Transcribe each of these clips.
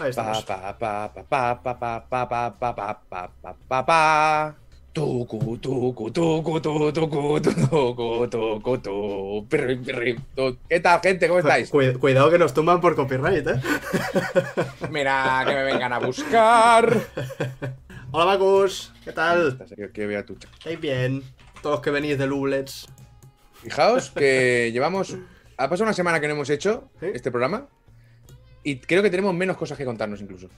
Ahí estamos. Pa, pa, pa, pa, pa, pa, pa, pa, pa, pa, pa, pa, pa, pa. Tucu, tucu, tucu, tu, tucu, tu, tucu, tucu, tu, pirri, pirri, tu. ¿Qué tal, gente? ¿Cómo estáis? Cuid- cuidado que nos tumban por copyright, ¿eh? Mira, que me vengan a buscar. Hola, Marcus. ¿Qué tal? Que, vea tu ¿Estáis bien? Todos los que venís de Lublets. Fijaos que llevamos. Ha pasado una semana que no hemos hecho ¿Sí? este programa. Y creo que tenemos menos cosas que contarnos, incluso.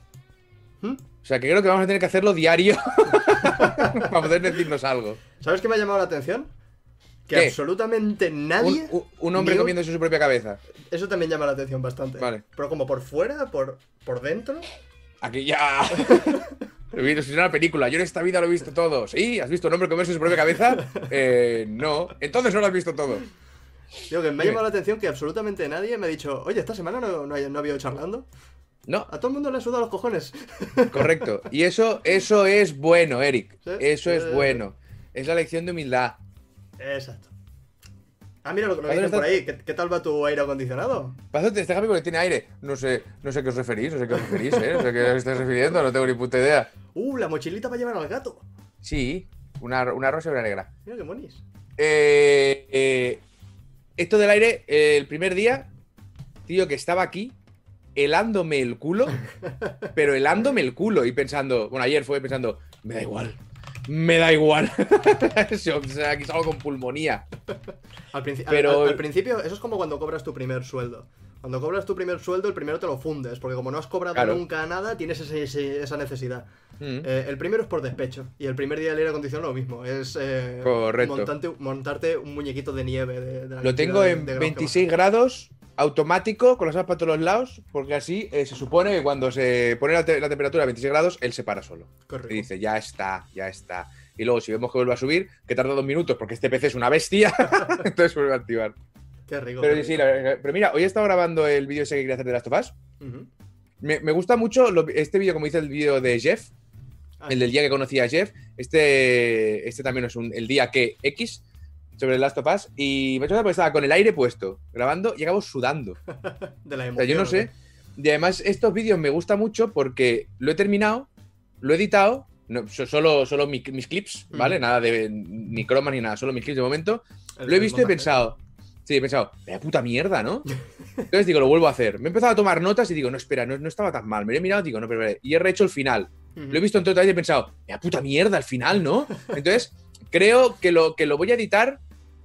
¿Mm? O sea, que creo que vamos a tener que hacerlo diario para poder decirnos algo. ¿Sabes qué me ha llamado la atención? Que ¿Qué? absolutamente nadie. un- un hombre un- comiéndose su propia cabeza. Eso también llama la atención bastante. Vale. Pero como por fuera, por, por dentro. Aquí ya. Lo he visto, es una película. Yo en esta vida lo he visto todo. ¿Sí? ¿Has visto un hombre comerse su propia cabeza? Eh, no. Entonces no lo has visto todo. Digo que me ha llamado la atención que absolutamente nadie me ha dicho, oye, esta semana no, no, no había ido charlando. No, A todo el mundo le ha sudado los cojones. correcto. Y eso, eso es bueno, Eric. Sí, Eso es bueno. Es la lección de humildad. Exacto. Ah, mira lo que nos ¿Dónde dicen por está? ahí. ¿Qué, qué tal va tu aire acondicionado? Pásate, este Javi porque tiene aire. No sé, no sé a qué os referís, no sé a qué os referís, ¿eh? No sé a qué os estáis refiriendo, no tengo ni puta idea. Uh, la mochilita para llevar al gato. Sí, una, una rosa y una negra. Mira qué monis. Eh, eh, esto del aire, eh, el primer día, tío, que estaba aquí, helándome el culo, pero helándome el culo y pensando, bueno, ayer fue pensando, me da igual, me da igual. o sea, aquí salgo con pulmonía. Al, princi- al- Pero- al- al principio, eso es como cuando cobras tu primer sueldo. Cuando cobras tu primer sueldo, el primero te lo fundes, porque como no has cobrado Claro. nunca nada, tienes ese- ese- esa necesidad. Mm. Eh, el primero es por despecho, y el primer día del aire acondicionado lo mismo. Es eh, Correcto. montante- montarte un muñequito de nieve. De, de la Lo tengo en de grados que 26 grados, automático, con las aspas para todos los lados, porque así eh, se supone que cuando se pone la, te- la temperatura a 26 grados, él se para solo. rico. Y dice, ya está, ya está. Y luego, si vemos que vuelve a subir, que tarda dos minutos porque este PC es una bestia, entonces vuelve a activar. Qué rico. Pero qué sí, rico. la- pero mira, hoy he estado grabando el vídeo ese que quería hacer de Last of Us. Ujú. Me, me gusta mucho lo- este vídeo, como dice el vídeo de Jeff, Ah, el del día que conocí a Jeff. Este, este también es un, el día que X sobre el Last of Us. Y me he hecho porque estaba con el aire puesto, grabando y acabo sudando. de la O emoción. sea, yo no ¿o sé. qué? Y además, estos vídeos me gustan mucho porque lo he terminado, lo he editado, no, so- solo, solo mi- mis clips, ¿vale? Ujú. Nada de ni cromas ni nada, solo mis clips de momento. El- Lo he visto y he montaje. pensado. Sí, he pensado, vaya puta mierda, ¿no? Entonces digo, lo vuelvo a hacer. Me he empezado a tomar notas y digo, no, espera, no, no estaba tan mal. Me lo he mirado y digo, no, pero, pero- Y he rehecho el final. Lo he visto en todo y he pensado, vaya puta mierda, al final, ¿no? Entonces, creo que lo, que lo voy a editar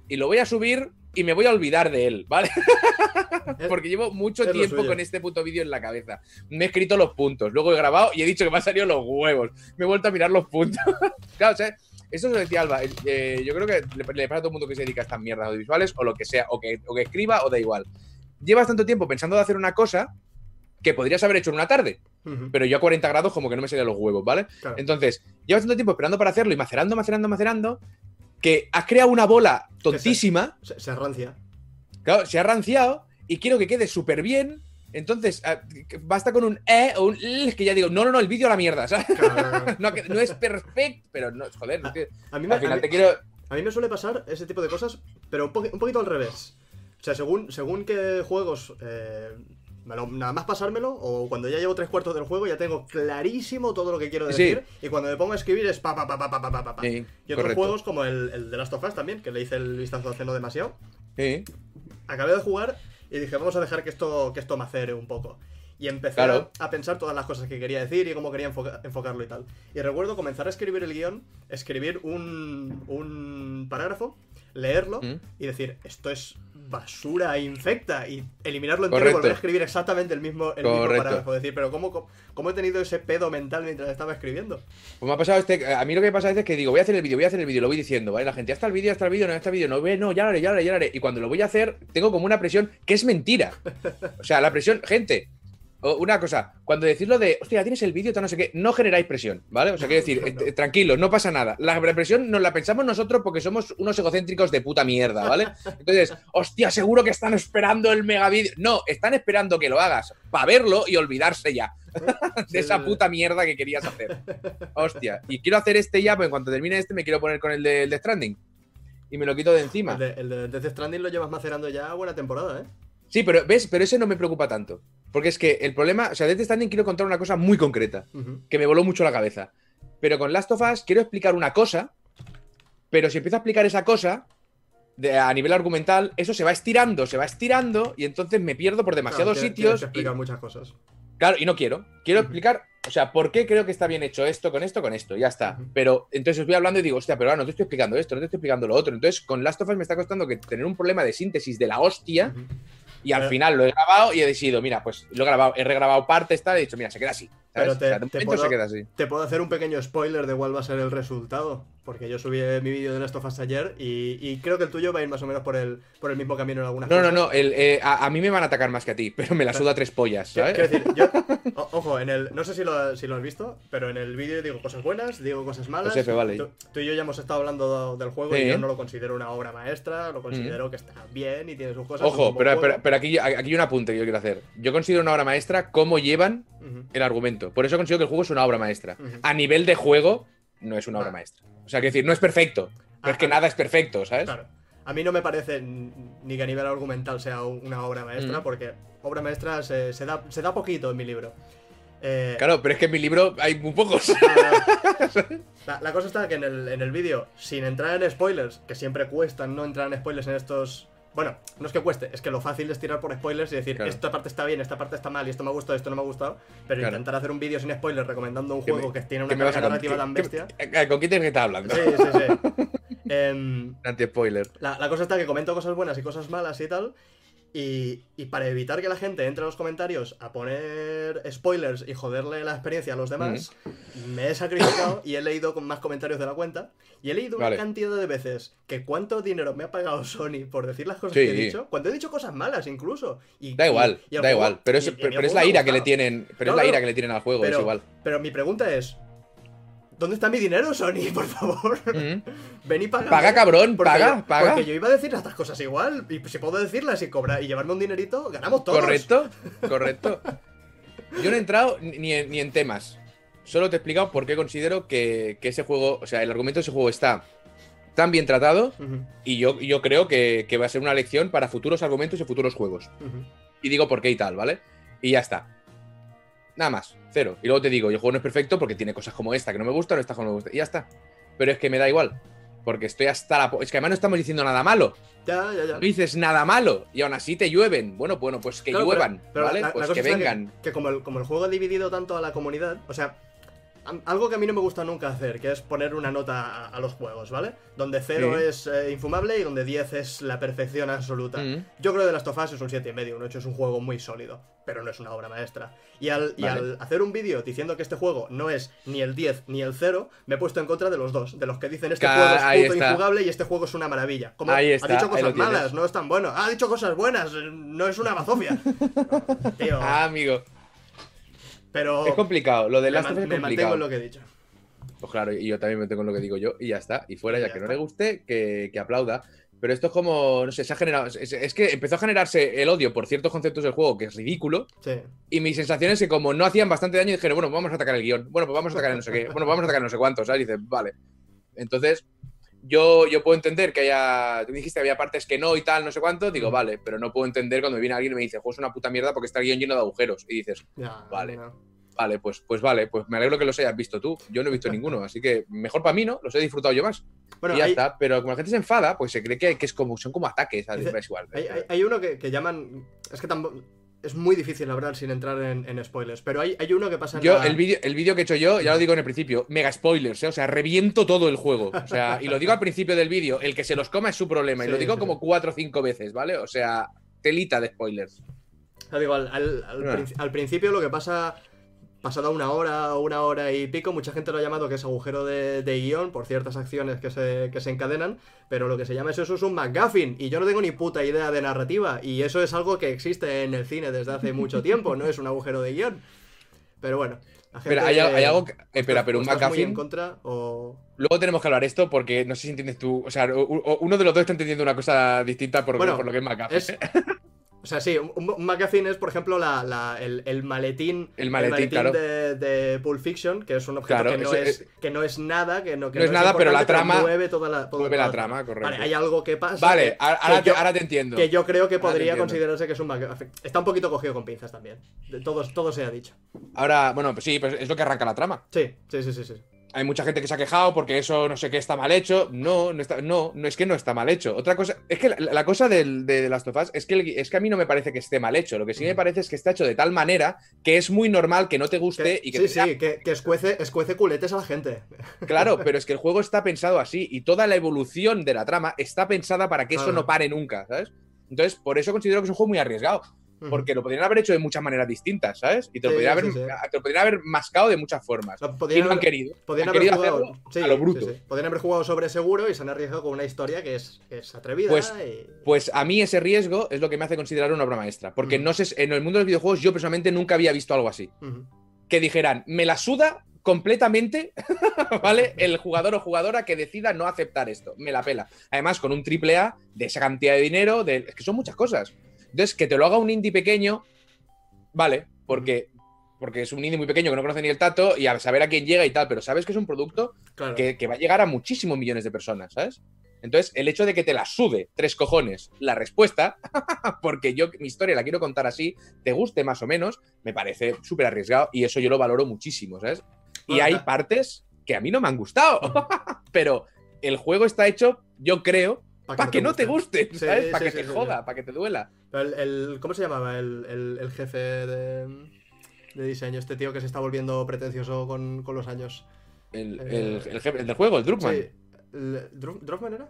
y lo voy a subir y me voy a olvidar de él, ¿vale? Porque llevo mucho es tiempo con este puto vídeo en la cabeza. Me he escrito los puntos, luego he grabado y he dicho que me han salido los huevos. Me he vuelto a mirar los puntos. claro, o sea, eso lo decía Alba. eh, yo creo que le, le pasa a todo el mundo que se dedica a estas mierdas audiovisuales o lo que sea, o que, o que escriba o da igual. Llevas tanto tiempo pensando de hacer una cosa que podrías haber hecho en una tarde, pero yo a 40 grados como que no me salían los huevos, ¿vale? Claro. Entonces, llevas tanto tiempo esperando para hacerlo y macerando, macerando, macerando, que has creado una bola tontísima. se, se arrancia. Claro, se ha ranciado y quiero que quede súper bien. Entonces, ah, basta con un E o un L que ya digo, no, no, no, el vídeo a la mierda, ¿sabes? No, es perfecto, pero no, joder, a, es mí me, al final te quiero... A mí me suele pasar ese tipo de cosas, pero un, poquito al revés. O sea, según, según qué juegos... Eh, nada más pasármelo, o cuando ya llevo tres cuartos del juego, ya tengo clarísimo todo lo que quiero decir. Y cuando me pongo a escribir es pa pa pa pa pa pa pa. pa. Sí, y otros juegos como el, el The Last of Us también, que le hice el vistazo hace no demasiado. Sí. Acabé de jugar y dije, vamos a dejar que esto, que esto macere un poco. Y empecé Claro. a, a pensar todas las cosas que quería decir y cómo quería enfoca- enfocarlo y tal. Y recuerdo comenzar a escribir el guion, escribir un, un parágrafo, leerlo Mm. y decir, esto es basura infecta y eliminarlo entero y volver a escribir exactamente el mismo, el mismo parágrafo. Decir, pero ¿cómo, cómo, cómo he tenido ese pedo mental mientras estaba escribiendo? Pues me ha pasado este. A mí lo que me pasa a veces es que digo, voy a hacer el vídeo, voy a hacer el vídeo, lo voy diciendo, ¿vale? La gente, ya está el vídeo, ya está el vídeo, no ya está el vídeo, no ve, no, ya lo haré, ya lo haré, ya lo haré. Y cuando lo voy a hacer, tengo como una presión que es mentira. O sea, la presión, gente. Una cosa, cuando decís lo de, hostia, tienes el vídeo, no sé qué, no generáis presión, ¿vale? O sea, quiero decir, eh, eh, tranquilos, no pasa nada. La presión nos la pensamos nosotros porque somos unos egocéntricos de puta mierda, ¿vale? Entonces, hostia, seguro que están esperando el mega vídeo. No, están esperando que lo hagas para verlo y olvidarse ya de esa puta mierda que querías hacer. Hostia, y quiero hacer este ya, pues en cuanto termine este me quiero poner con el de, el de Stranding. Y me lo quito de encima. El de, el de Death Stranding lo llevas macerando ya buena temporada, ¿eh? Sí, pero ves, pero ese no me preocupa tanto. Porque es que el problema, o sea, de Death Stranding quiero contar una cosa muy concreta, que me voló mucho la cabeza. Pero con Last of Us quiero explicar una cosa, pero si empiezo a explicar esa cosa, de- a nivel argumental, eso se va estirando, se va estirando, y entonces me pierdo por demasiados sitios. que y- explicar muchas cosas. Claro, y no quiero. Quiero explicar, o sea, por qué creo que está bien hecho esto con esto con esto, ya está. Pero entonces os voy hablando y digo, hostia, pero ahora no te estoy explicando esto, no te estoy explicando lo otro. Entonces, con Last of Us me está costando que tener un problema de síntesis de la hostia. Y al Pero- final lo he grabado y he decidido, mira, pues lo he grabado, he regrabado partes, tal, y he dicho, mira, se queda así. ¿sabes? Pero te- O sea, de te momento puedo- se queda así. Te puedo hacer un pequeño spoiler de cuál va a ser el resultado. Porque yo subí mi vídeo de Last of Us ayer y, y creo que el tuyo va a ir más o menos por el, por el mismo camino en algunas No, no, no, el, eh, a, a mí me van a atacar más que a ti, pero me la suda tres pollas, ¿sabes? quiero decir, yo, o- ojo, en el, no sé si lo, si lo has visto, pero en el vídeo digo cosas buenas, digo cosas malas. Pues F, vale. Tú, tú y yo ya hemos estado hablando del juego Sí. y yo no lo considero una obra maestra, lo considero que está bien y tiene sus cosas. Ojo, pero, pero, pero aquí, aquí hay un apunte que yo quiero hacer. Yo considero una obra maestra cómo llevan el argumento. Por eso considero que el juego es una obra maestra. A nivel de juego, no es una obra Ah. maestra. O sea, quiero decir, no es perfecto. Ah, es que ah, nada es perfecto, ¿sabes? Claro. A mí no me parece ni que a nivel argumental sea una obra maestra, Mm. porque obra maestra se, se da, se da poquito en mi libro. Eh, Claro, pero es que en mi libro hay muy pocos. La, la cosa está que en el, en el vídeo, sin entrar en spoilers, que siempre cuestan no entrar en spoilers en estos. Bueno, no es que cueste, es que lo fácil es tirar por spoilers y decir, Claro. esta parte está bien, esta parte está mal, y esto me ha gustado, esto no me ha gustado. Pero Claro. intentar hacer un vídeo sin spoilers recomendando un ¿Qué me- juego que tiene ¿Qué una carga narrativa tan ¿Qué- bestia. qué- ¿Con quién tienes que estar hablando? Sí, sí, sí. Em, Anti-spoiler. la, la cosa está que comento cosas buenas y cosas malas y tal. Y, y para evitar que la gente entre a los comentarios a poner spoilers y joderle la experiencia a los demás, me he sacrificado y he leído con más comentarios de la cuenta. Y he leído Vale. una cantidad de veces que cuánto dinero me ha pagado Sony por decir las cosas Sí. que he dicho. Cuando he dicho cosas malas incluso. Y, Da igual, y- y el da juego- igual. Pero, es, pero, pero la ira que le tienen. Pero es la ira que le tienen al juego, Pero, es igual. pero mi pregunta es. ¿Dónde está mi dinero, Sony? Por favor. Ujú. Ven y paga. Paga, cabrón, paga, paga. Porque yo iba a decir estas cosas igual. Y si puedo decirlas y cobrar y llevarme un dinerito, ganamos todos. Correcto, correcto. Yo no he entrado ni en, ni en temas. Solo te he explicado por qué considero que, que ese juego, o sea, el argumento de ese juego está tan bien tratado y yo, yo creo que, que va a ser una lección para futuros argumentos y futuros juegos. Y digo por qué y tal, ¿vale? Y ya está. Nada más, cero. Y luego te digo, el juego no es perfecto porque tiene cosas como esta que no me gustan o esta que no me gusta. Y ya está. Pero es que me da igual. Porque estoy hasta la... po- Es que además no estamos diciendo nada malo. Ya, ya, ya. No dices nada malo. Y aún así te llueven. Bueno, bueno, pues que Claro, lluevan, pero ¿vale? la- pues que vengan. Que, como, el, como el juego ha dividido tanto a la comunidad, o sea, algo que a mí no me gusta nunca hacer, que es poner una nota a, a los juegos, ¿vale? Donde 0 Sí. es eh, infumable y donde 10 es la perfección absoluta. Mm. Yo creo que The Last of Us es un 7,5, un 8 es un juego muy sólido, pero no es una obra maestra. Y al, y al hacer un vídeo diciendo que este juego no es ni el 10 ni el 0, me he puesto en contra de los dos, de los que dicen este juego es puto está. infugable y este juego es una maravilla. Como ha dicho cosas malas, no es tan bueno. Ha dicho cosas buenas, no es una bazofia. Tío, Ah, amigo. Pero Es complicado. Lo de Last of Us es me mantengo complicado. en lo que he dicho. Pues claro, y yo también me tengo en lo que digo yo. Y ya está. Y fuera, Y ya ya que no le guste, que, que aplauda. Pero esto es como, no sé, se ha generado. Es, es que empezó a generarse el odio por ciertos conceptos del juego, que es ridículo. Sí. Y mi sensación es que como no hacían bastante daño, dijeron, bueno, vamos a atacar el guion. Bueno, pues vamos a atacar el no sé qué. Bueno, pues vamos a atacar no sé cuántos. ¿sabes? Y dices, vale. Entonces, yo, yo puedo entender que haya. Tú dijiste que había partes que no y tal, no sé cuánto. Digo, Mm. vale, pero no puedo entender cuando me viene alguien y me dice, juego es una puta mierda porque está el guion lleno de agujeros. Y dices, Vale. no. vale, pues, pues vale, pues me alegro que los hayas visto tú. Yo no he visto ninguno, así que mejor para mí, ¿no? Los he disfrutado yo más. Bueno, y ya hay, está. Pero como la gente se enfada, pues se cree que, que es como, son como ataques. Dice- es igual. hay, hay- hay uno que, que llaman. Es que tampoco. Es muy difícil hablar sin entrar en, en spoilers, pero hay, hay uno que pasa en Yo, la- el vídeo el vídeo que he hecho yo, ya lo digo en el principio, mega spoilers, ¿eh? o sea, reviento todo el juego. O sea, y lo digo al principio del vídeo, el que se los coma es su problema, y lo digo sí, como cuatro o cinco veces, ¿vale? O sea, telita de spoilers. Digo, al, al- al Ah. al principio lo que pasa, pasada una hora o una hora y pico, mucha gente lo ha llamado que es agujero de, de guion por ciertas acciones que se, que se encadenan, pero lo que se llama eso, eso es un McGuffin, y yo no tengo ni puta idea de narrativa, y eso es algo que existe en el cine desde hace mucho tiempo, no es un agujero de guion. Pero bueno, la gente... Hay, hay algo que. espera, pero un muy en contra o... Luego tenemos que hablar esto porque no sé si entiendes tú. O sea, uno de los dos está entendiendo una cosa distinta por, Bueno, por lo que es McGuffin. Es, o sea, sí, un, un es, por ejemplo, la, la- el, el maletín, El maletín, claro. de, de Pulp Fiction, que es un objeto Claro, que, no ese- es, que no es nada, que no, que No es nada, pero la trama- mueve toda la, toda mueve la trama, correcto. Vale, hay algo que pasa. Vale, que- ahora, que yo- ahora te entiendo. que yo creo que podría considerarse que es un MacGuffin. Está un poquito cogido con pinzas también. De todos, todo se ha dicho. Ahora, bueno, pues sí, pues es lo que arranca la trama. Sí, sí, sí, sí. sí. Hay mucha gente que se ha quejado porque eso no sé qué está mal hecho. No, no, está, no, no es que no está mal hecho. Otra cosa, es que la, la cosa del, de The Last of Us es que, el- es que a mí no me parece que esté mal hecho. Lo que sí me parece es que está hecho de tal manera que es muy normal que no te guste Que- y que sí, te sí, que, que escuece, escuece culetes a la gente. Claro, pero es que el juego está pensado así y toda la evolución de la trama está pensada para que eso no pare nunca, ¿sabes? Entonces, por eso considero que es un juego muy arriesgado. Porque lo podrían haber hecho de muchas maneras distintas, ¿sabes? Y te lo, Sí, podrían, sí, haber, sí. te lo podrían haber mascado de muchas formas. No, Y no han querido. Podrían han haber querido jugado, hacerlo a lo bruto. Podrían haber jugado sobre seguro y se han arriesgado con una historia que es, que es atrevida. Pues- y- Pues a mí ese riesgo es lo que me hace considerar una obra maestra. Porque no sé, en el mundo de los videojuegos yo personalmente nunca había visto algo así. Que dijeran, me la suda completamente, ¿vale? El jugador o jugadora que decida no aceptar esto. Me la pela. Además, con un triple A de esa cantidad de dinero, de... es que son muchas cosas. Entonces, que te lo haga un indie pequeño, vale, porque, porque es un indie muy pequeño que no conoce ni el tato y a saber a quién llega y tal, pero sabes que es un producto Claro. que, que va a llegar a muchísimos millones de personas, ¿sabes? Entonces, el hecho de que te la sude tres cojones la respuesta, porque yo mi historia la quiero contar así, te guste más o menos, me parece súper arriesgado y eso yo lo valoro muchísimo, ¿sabes? Y hay partes que a mí no me han gustado, pero el juego está hecho, yo creo, para que no te guste. ¿sabes? sí, Para que sí, te joda, para que te duela. El, el- ¿Cómo se llamaba el, el- el jefe de, de diseño? Este tío que se está volviendo pretencioso con, con los años. El, Eh, el- jefe- el del juego, el Druckmann, Sí. El, ¿Dru- ¿Druckmann era?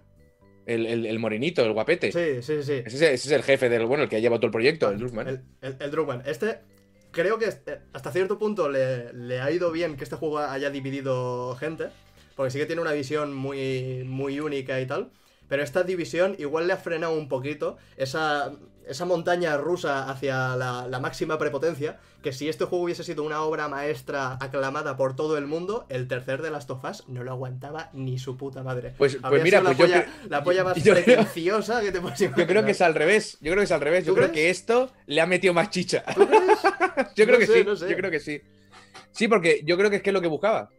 el, el- el morenito, el guapete. Sí, sí, sí. Ese, es, ese es el jefe del, bueno, el que ha llevado todo el proyecto, el Druckmann. El, el, el Druckmann. Este, creo que este- hasta cierto punto le, le ha ido bien que este juego haya dividido gente, porque sí que tiene una visión muy, muy única y tal, pero esta división igual le ha frenado un poquito esa, esa montaña rusa hacia la, la máxima prepotencia, que si este juego hubiese sido una obra maestra aclamada por todo el mundo, el tercer de las tofas no lo aguantaba ni su puta madre. Pues- pues mira, pues yo la, polla, cre- la polla más yo creo- que te puedes Yo creo que es al revés. Yo creo que es al revés. Yo ¿Tú creo que esto le ha metido más chicha. ¿Tú crees? Yo creo No que sé, sí. no sé. Yo creo que sí. Sí, porque yo creo que es que es lo que buscaba.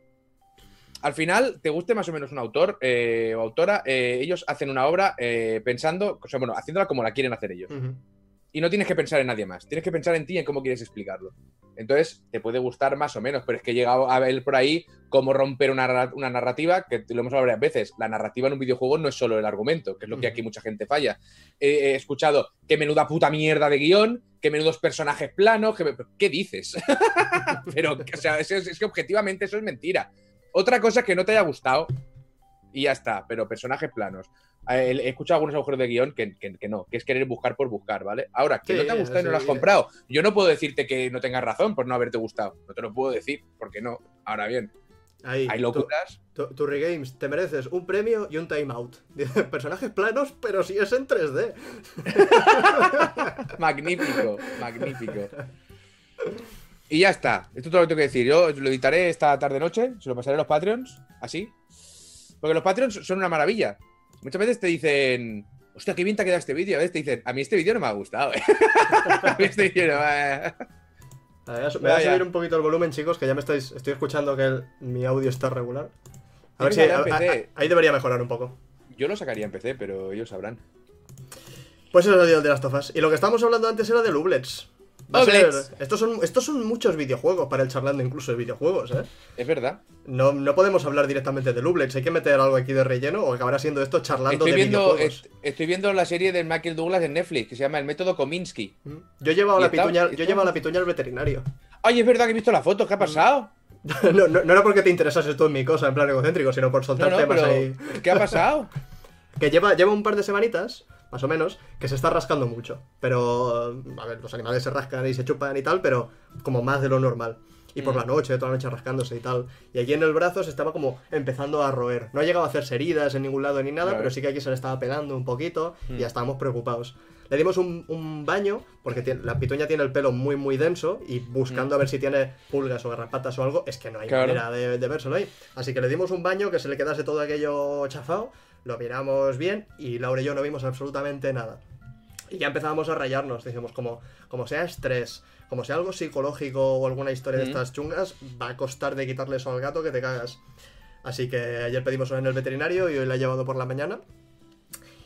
Al final, te guste más o menos un autor eh, o autora, eh, ellos hacen una obra eh, pensando, o sea, bueno, haciéndola como la quieren hacer ellos. Y no tienes que pensar en nadie más. Tienes que pensar en ti y en cómo quieres explicarlo. Entonces, te puede gustar más o menos, pero es que he llegado a ver por ahí cómo romper una, una narrativa, que lo hemos hablado varias veces. La narrativa en un videojuego no es solo el argumento, que es lo que aquí mucha gente falla. He, he escuchado que menuda puta mierda de guion, que menudos personajes planos, que me- ¿qué dices? pero, o sea, es, es- es que objetivamente eso es mentira. Otra cosa es que no te haya gustado y ya está, pero personajes planos. Eh, He escuchado algunos agujeros de guion que, que- que no, que es querer buscar por buscar, ¿vale? Ahora, que Sí, no te ha gustado y no lo has comprado. Yo no puedo decirte que no tengas razón por no haberte gustado. No te lo puedo decir, porque no. Ahora bien, Ahí, hay locuras. tu- Regames, te mereces un premio y un timeout. Personajes planos, pero si es en 3D. Magnífico, magnífico. Y ya está. Esto es todo lo que tengo que decir. Yo lo editaré esta tarde-noche, se lo pasaré a los Patreons, así. Porque los Patreons son una maravilla. Muchas veces te dicen, hostia, qué bien te ha quedado este vídeo. A veces te dicen, a mí este vídeo no me ha gustado. ¿eh". a mí este vídeo no me ha- voy a Vaya. subir un poquito el volumen, chicos, que ya me estáis. Estoy escuchando que el- mi audio está regular. A ver si. a- a- ahí debería mejorar un poco. Yo lo sacaría en PC, pero ellos sabrán. Pues eso es el de las tofas. Y lo que estábamos hablando antes era de Lublets. Va a ser- Oblets. estos, son, estos son muchos videojuegos para el charlando, incluso de videojuegos, ¿eh? Es verdad. No, no podemos hablar directamente de Lublets, hay que meter algo aquí de relleno o acabará siendo esto charlando Estoy de viendo, videojuegos. est- estoy viendo la serie de Michael Douglas en Netflix, que se llama El método Kominsky. Mm. Yo he llevado ¿Y la está- pituña, yo he llevado la pituña al veterinario. Ay, es verdad que he visto la foto. ¿qué ha pasado? no, no, no era porque te interesase tú en mi cosa, en plan egocéntrico, sino por soltar no, temas pero ahí. ¿qué ha pasado? Que lleva, lleva un par de semanitas, más o menos, que se está rascando mucho. Pero, a ver, los animales se rascan y se chupan y tal, pero como más de lo normal. Y por Mm. la noche, toda la noche rascándose y tal. Y aquí en el brazo se estaba como empezando a roer. No ha llegado a hacerse heridas en ningún lado ni nada, pero sí que aquí se le estaba pelando un poquito y Mm. ya estábamos preocupados. Le dimos un, un baño, porque tiene- la pituña tiene el pelo muy, muy denso, y buscando a ver si tiene pulgas o garrapatas o algo, es que no hay Mm. Claro. manera de, de vérselo ahí. Así que le dimos un baño que se le quedase todo aquello chafado, lo miramos bien, y Laura y yo no vimos absolutamente nada. Y ya empezábamos a rayarnos, decíamos, como, como sea estrés, como sea algo psicológico o alguna historia de estas chungas, va a costar de quitarle eso al gato que te cagas. Así que ayer pedimos en el veterinario y hoy la he llevado por la mañana.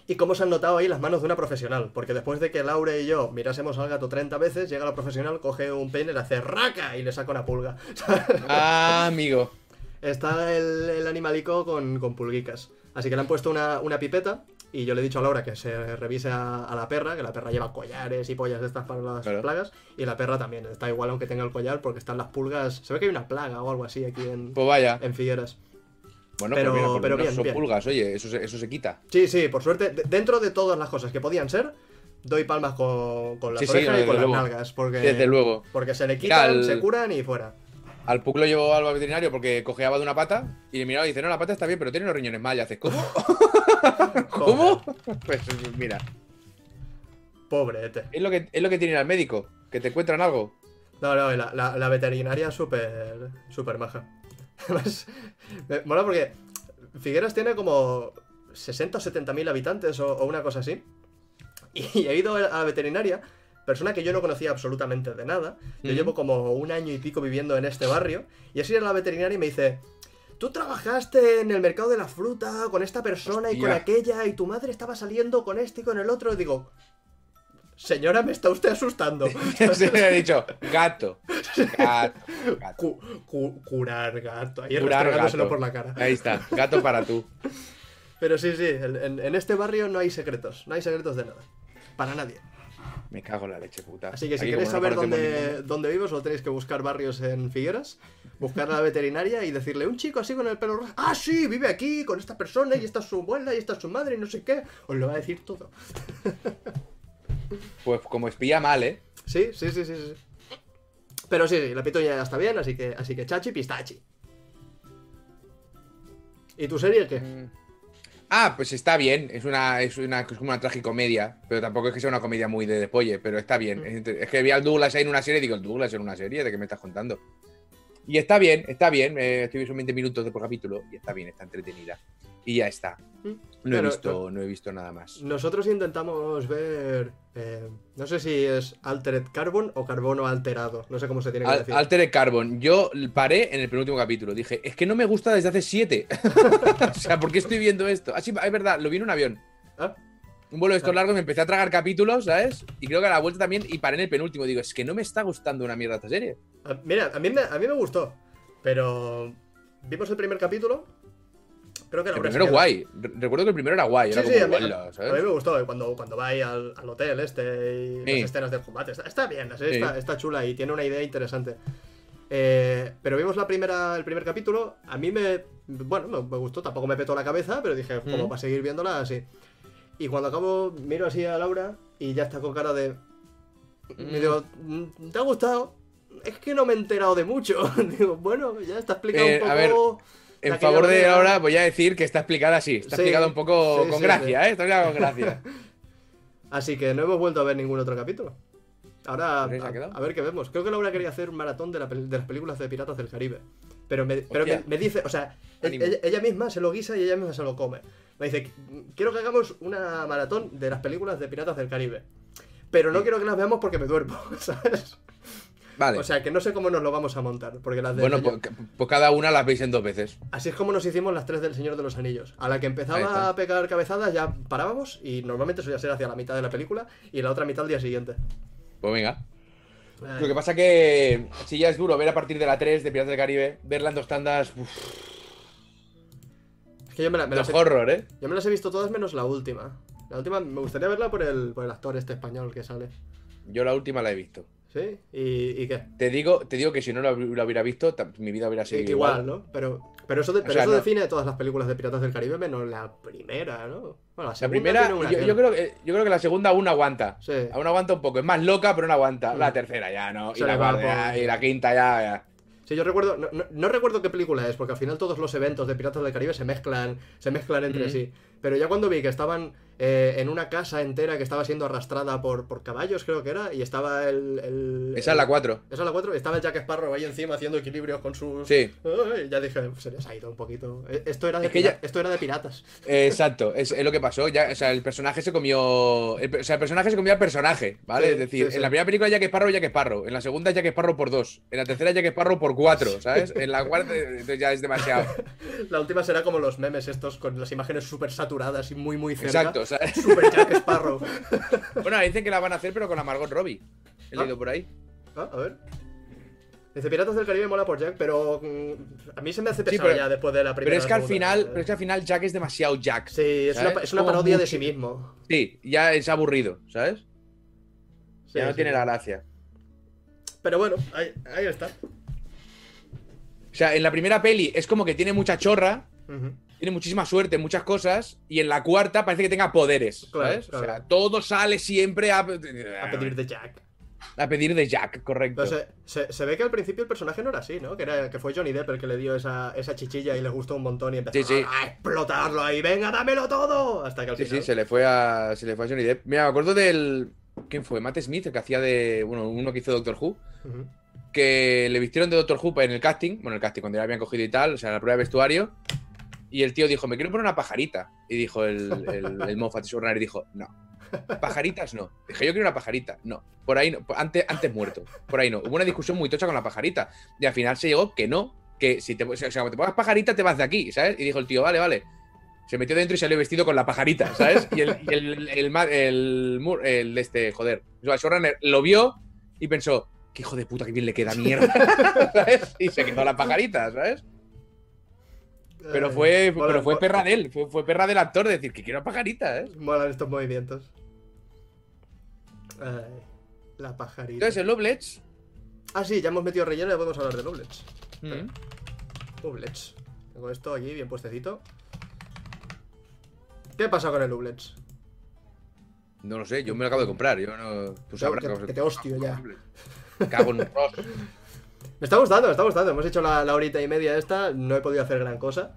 Y cómo se han notado ahí las manos de una profesional, porque después de que Laura y yo mirásemos al gato 30 veces, llega la profesional, coge un peine, le hace raca y le saca una pulga. Ah, amigo. Está el, el animalico con, con pulguicas. Así que le han puesto una, una pipeta y yo le he dicho a Laura que se revise a, a la perra, que la perra lleva collares y pollas de estas para las Claro. plagas. Y la perra también, está igual aunque tenga el collar porque están las pulgas. Se ve que hay una plaga o algo así aquí en, Pues vaya. en Figueras. Bueno, pero- pues mira, pero bien, son bien. pulgas, oye, eso se, eso se quita. Sí, sí, por suerte, de- dentro de todas las cosas que podían ser, doy palmas con, con las Sí, y con las luego. nalgas. Porque, Desde luego. Porque se le quitan, se curan y fuera. Al Puck lo llevó al veterinario porque cojeaba de una pata y le miraba y dice, no, la pata está bien, pero tiene los riñones mal. Y haces, ¿cómo? ¿Cómo? Pues mira, Pobrete. es lo que, es lo que tiene al médico, que te encuentran algo. No, no, la, la, la veterinaria es súper, súper maja. Además, me mola porque Figueras tiene como 60 o 70 mil habitantes o, o una cosa así. Y he ido a la veterinaria, persona que yo no conocía absolutamente de nada. Yo llevo como un año y pico viviendo en este barrio. Y así a la veterinaria y me dice... Tú trabajaste en el mercado de la fruta con esta persona y con aquella y tu madre estaba saliendo con este y con el otro. Y digo, señora, me está usted asustando. Se le ha dicho, gato. Gato. gato. Cu- cu- curar gato. Ahí Curar gato. por la cara. Ahí está, gato para tú. Pero sí, sí, en este barrio no hay secretos. No hay secretos de nada. Para nadie. Me cago en la leche, puta. Así que si Aquí, queréis no saber dónde, dónde vivo, solo tenéis que buscar barrios en Figueras, buscar a la veterinaria y decirle, un chico así con el pelo rojo, ah, sí, vive aquí con esta persona y esta es su abuela y esta es su madre y no sé qué. Os lo va a decir todo. Pues como espía mal, ¿eh? Sí, sí, sí, sí, sí. Pero sí, sí, la pitoña ya está bien, así que, así que chachi, pistachi. ¿Y tu serie qué? Mm. Ah, pues está bien. Es una, es una, es como una tragicomedia. Pero tampoco es que sea una comedia muy de depolle, pero está bien. Mm. Es que vi al Douglas ahí en una serie y digo, ¿el Douglas en una serie? ¿De qué me estás contando? Y está bien, está bien. Eh, estoy viendo 20 minutos de por capítulo y está bien, está entretenida. Y ya está. Mm. No he, visto, no he visto nada más. Nosotros intentamos ver. eh, no sé si es Altered Carbon o Carbono alterado. No sé cómo se tiene que Al- decir. Altered Carbon. Yo paré en el penúltimo capítulo. Dije, es que no me gusta desde hace siete. o sea, ¿por qué estoy viendo esto? Ah, sí, es verdad, lo vi en un avión. Ah, Un vuelo de estos largos, me empecé a tragar capítulos, ¿sabes? Y creo que a la vuelta también, y paré en el penúltimo. Digo, es que no me está gustando una mierda esta serie. a- mira, a mí, me, a mí me gustó. Pero. Vimos el primer capítulo. Creo que la El primero guay. Re- Recuerdo que el primero era guay. Sí, Era sí, a mí, "Hola", a- a ¿sabes? mí me gustó eh, cuando, cuando va ahí al, al hotel este y Sí. las escenas del combate. Está, está bien, la serie está, está chula y tiene una idea interesante. Eh, pero vimos la primera, el primer capítulo. A mí me. Bueno, me, me gustó, tampoco me petó la cabeza, pero dije, como Mm. para seguir viéndola así. Y cuando acabo, miro así a Laura y ya está con cara de. Mm. digo, "Mm, ¿te ha gustado? Es que no me he enterado de mucho. digo, bueno, ya está explicado Eh, un poco. a ver, En favor de manera. ahora, voy a decir que está explicada así. Está Sí, explicada un poco sí, con sí, gracia, ¿eh? Está explicada con gracia. Así que no hemos vuelto a ver ningún otro capítulo. Ahora, a, a ver qué vemos. Creo que Laura quería hacer un maratón de, la de las películas de Piratas del Caribe. Pero, me, pero me, me dice, o sea, ella misma se lo guisa y ella misma se lo come. Me dice, quiero que hagamos una maratón de las películas de Piratas del Caribe. Pero no quiero que las veamos porque me duermo, ¿sabes? Vale. O sea, que no sé cómo nos lo vamos a montar. Porque las de bueno, Señor- pues, pues cada una las veis en dos veces. Así es como nos hicimos las tres del Señor de los Anillos. A la que empezaba a pegar cabezadas ya parábamos y normalmente solía ser hacia la mitad de la película y la otra mitad al día siguiente. Pues venga. Ay. Lo que pasa que si ya es duro ver a partir de la 3 de Piratas del Caribe, verla en dos tandas, uf, que yo me, la- me las de he, horror, ¿eh? yo me las he visto todas menos la última. La última me gustaría verla por el, por el actor este español que sale. Yo la última la he visto. ¿Sí? ¿Y, y qué? Te digo, te digo que si no la, la hubiera visto, mi vida hubiera sido igual, ¿no? Pero, pero eso, de- pero sea, eso no. define todas las películas de Piratas del Caribe menos la primera, ¿no? Bueno, la, La segunda primera, tiene una yo, creo que, yo creo que la segunda aún aguanta. Sí. Aún aguanta un poco. Es más loca, pero no aguanta. Mm. La tercera ya, ¿no? Y la, cuarta ya, y la quinta ya, ya. Sí, yo recuerdo, no, no- no recuerdo qué película es, porque al final todos los eventos de Piratas del Caribe se mezclan, se mezclan entre sí. Pero ya cuando vi que estaban eh, en una casa entera que estaba siendo arrastrada por, por caballos, creo que era, y estaba el. el- Esa es la 4. Esa es la 4, estaba el Jack Sparrow ahí encima haciendo equilibrios con sus. Sí. Ay, ya dije, se les ha ido un poquito. Eh, Esto era de, Es que pira- ya- esto era de piratas. Eh, Exacto, es, es lo que pasó. Ya, o sea, el personaje se comió. el o sea, el personaje se comió al personaje, ¿vale? Sí, es decir, sí, sí. en la primera película Jack Sparrow, Jack Sparrow. En la segunda, Jack Sparrow por dos. En la tercera, Jack Sparrow por cuatro, ¿sabes? En la cuarta, ya es demasiado. La última será como los memes estos con las imágenes súper saturadas y muy, muy cerca. Exacto, Super Jack Sparrow. Bueno, dicen que la van a hacer, pero con la Margot Robbie. He Ah. leído por ahí. Ah, a ver. Dice Piratas del Caribe mola por Jack, pero mm, a mí se me hace pesado ya después de la primera. Pero es que al final, pero es que al final Jack es demasiado Jack. Sí, es una, parodia de sí mismo. Sí, ya es aburrido, ¿sabes? Sí, ya no sí. tiene la gracia. Pero bueno, ahí, ahí está. O sea, en la primera peli es como que tiene mucha chorra. Tiene muchísima suerte en muchas cosas, y en la cuarta parece que tenga poderes, Claro, ¿sabes? O sea, todo sale siempre a, A pedir de Jack. a pedir de Jack, correcto. Se, se- se ve que al principio el personaje no era así, ¿no? Que, era, que fue Johnny Depp el que le dio esa, esa chichilla y le gustó un montón y empezó Sí, sí. a explotarlo ahí. ¡Venga, dámelo todo! Hasta que al Sí, final. sí, se le fue a, se le fue a Johnny Depp. Mira, me acuerdo del... ¿Quién fue? Matt Smith, el que hacía de... Bueno, uno que hizo Doctor Who. Que le vistieron de Doctor Who en el casting, bueno, el casting cuando ya habían cogido y tal, o sea, en la prueba de vestuario, y el tío dijo, me quiero poner una pajarita. Y dijo el, el, el Moffat dijo, no, pajaritas no. Dije, yo quiero una pajarita. No, por ahí no, antes, antes muerto, por ahí no. Hubo una discusión muy tocha con la pajarita, y al final se llegó que no, que si te, o sea, te pongas pajarita te vas de aquí, ¿sabes? Y dijo el tío, vale, vale. Se metió dentro y salió vestido con la pajarita, ¿sabes? Y el, y el, el este, joder, el showrunner lo vio y pensó, qué hijo de puta, que bien le queda mierda, ¿sabes? Y se quedó la pajarita, ¿sabes? Pero Ay, fue, molan- pero fue perra de él, fue, fue perra del actor de decir que quiero pajarita, ¿eh? Molan estos movimientos. Ay, la pajarita. Entonces, el Lovelets. Ah, sí, ya hemos metido relleno y ya podemos hablar de Nublets. mm. Tengo esto aquí bien puestecito. ¿Qué pasa con el Nublets? No lo sé, yo me lo acabo de comprar. Yo no. Tú sabrás que- se- que te hostio ya. Cago en un. Me está gustando, me está gustando. Hemos hecho la, la horita y media esta, no he podido hacer gran cosa.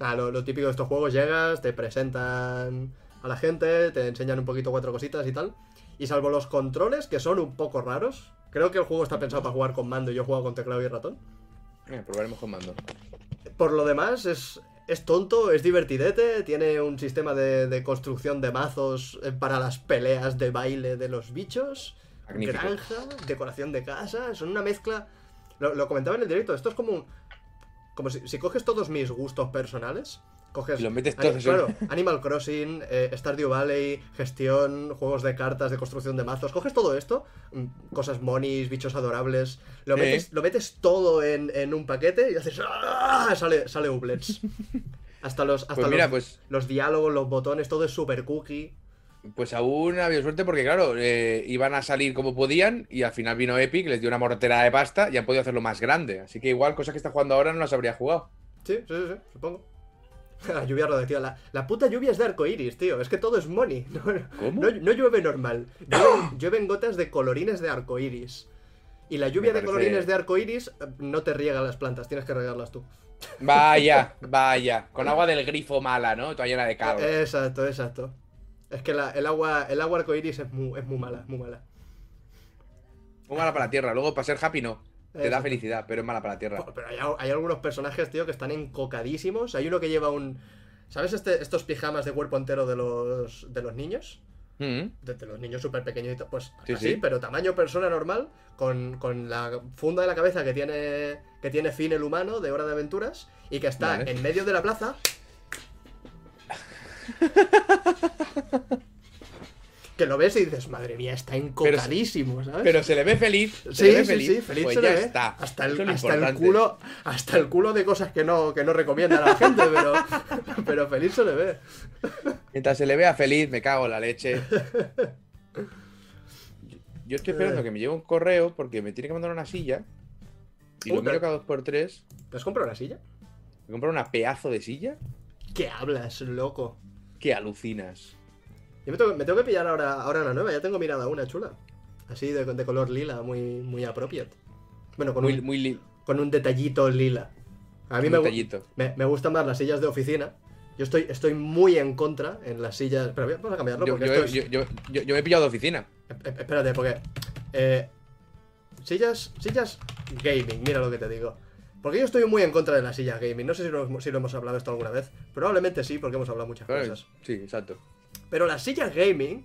Ah, lo, lo típico de estos juegos, llegas, te presentan a la gente, te enseñan un poquito cuatro cositas y tal. Y salvo los controles, que son un poco raros, creo que el juego está pensado para jugar con mando y yo juego con teclado y ratón. Eh, probaremos con mando. Por lo demás, es, es tonto, es divertidete, tiene un sistema de, de construcción de mazos eh, para las peleas de baile de los bichos, Magnífico. granja, decoración de casa, son una mezcla... Lo, lo comentaba en el directo, esto es como un... Como si, si coges todos mis gustos personales, coges... Y los metes en- Claro, Animal Crossing, eh, Stardew Valley, gestión, juegos de cartas, de construcción de mazos, coges todo esto, mm, cosas monis, bichos adorables, lo metes, lo metes todo en, en un paquete y haces... ¡ah! Sale, sale Ublets. Hasta los, hasta Pues mira, los, pues, los diálogos, los botones, todo es super cookie. Pues aún ha habido suerte porque, claro, eh, iban a salir como podían y al final vino Epic, les dio una mortera de pasta y han podido hacerlo más grande. Así que igual cosas que está jugando ahora no las habría jugado. Sí, sí, sí, sí, supongo. La lluvia radioactiva. La, la puta lluvia es de arcoiris, tío. Es que todo es money. No, ¿Cómo? no- no llueve normal. Llueven, llueven gotas de colorines de arcoiris. Y la lluvia de colorines de arcoiris eh, no te riega las plantas, tienes que regarlas tú. Vaya, vaya. Con agua del grifo mala, ¿no? Toda llena de caldo. Eh, Exacto, exacto. Es que la- el agua, el agua arcoiris es muy, es muy mala, muy mala. Muy mala para la tierra. Luego, para ser happy, no. Te da felicidad, pero es mala para la tierra. Pero hay, hay algunos personajes, tío, que están encocadísimos. Hay uno que lleva un. ¿Sabes este- estos pijamas de cuerpo entero de los, de los niños? Mm. de, de los niños súper pequeñitos, pues Sí, así, sí. pero tamaño persona normal, con, con la funda de la cabeza que tiene, que tiene fin el humano de Hora de Aventuras y que está Vale. en medio de la plaza. que lo ves y dices, madre mía, está encocadísimo, ¿sabes? Pero se le ve feliz. Se Sí, le ve feliz. sí, feliz pues se ya le ve. está. Hasta el, hasta el culo, hasta el culo de cosas que no, que no recomiendan a la gente, pero, pero feliz se le ve. Mientras se le vea feliz, me cago en la leche. Yo- estoy esperando que me llegue un correo porque me tiene que mandar una silla. Y lo miro cada dos por tres. ¿Te has comprado una silla? Me compro una pedazo de silla. ¿Qué hablas, loco? Que alucinas. Yo me tengo, me tengo que pillar ahora, ahora una nueva, ya tengo mirada una chula. Así de, de color lila, muy, muy appropriate. Bueno, con, Muy, un, muy con un detallito lila. A mí me, me, me gustan más las sillas de oficina, Yo estoy, estoy muy en contra en las sillas. Pero vamos a cambiarlo Yo, porque yo- esto es- yo- yo- yo- yo me he pillado de oficina. Espérate, porque. eh, sillas. Sillas gaming, mira lo que te digo. Porque yo estoy muy en contra de las sillas gaming. No sé si lo, si lo hemos hablado esto alguna vez. Probablemente sí, porque hemos hablado muchas cosas. Sí, exacto. Pero las sillas gaming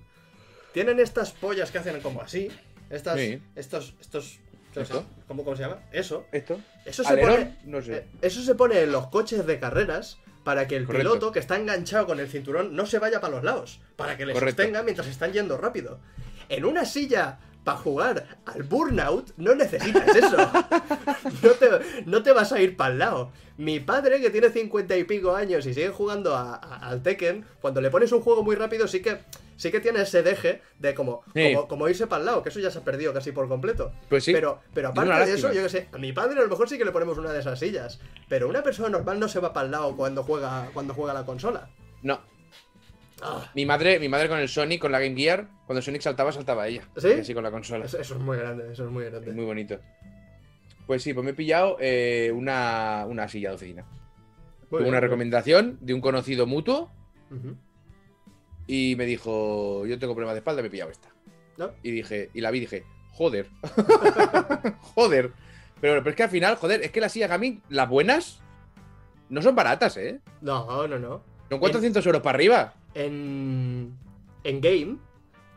tienen estas pollas que hacen como así. Estas. Sí. Estos. Estos. ¿cómo se ¿Esto? llama? ¿Cómo, cómo se llama? Eso. ¿Esto? Eso se ¿Alerón? pone. No sé. eh, eso se pone en los coches de carreras para que el Correcto. piloto que está enganchado con el cinturón no se vaya para los lados. Para que le Correcto. sostenga mientras están yendo rápido. En una silla para jugar al burnout no necesitas eso. no, te, no te vas a ir para el lado. Mi padre, que tiene cincuenta y pico años y sigue jugando a- a- al Tekken, cuando le pones un juego muy rápido sí que, sí que tiene ese deje de como, Sí. como, como irse para el lado, que eso ya se ha perdido casi por completo. Pues sí. Pero, pero aparte de eso, yo que sé, a mi padre a lo mejor sí que le ponemos una de esas sillas. Pero una persona normal no se va para el lado cuando juega, cuando juega la consola. No. Ah, Mi madre, mi madre con el Sonic, con la Game Gear, cuando Sonic saltaba, saltaba ella. ¿Sí? Y así con la consola. eso, eso es muy grande, eso es muy Es grande. muy bonito. Pues sí, pues me he pillado eh, una, una silla de oficina. Muy Tuve bien, una recomendación de un conocido mutuo y me dijo, yo tengo problemas de espalda, me he pillado esta. ¿No? Y dije, y la vi y dije, joder. joder. Pero, pero es que al final, joder, es que las sillas gaming, las buenas, no son baratas, ¿eh? No, no, no. Son 400 euros para arriba. En, en Game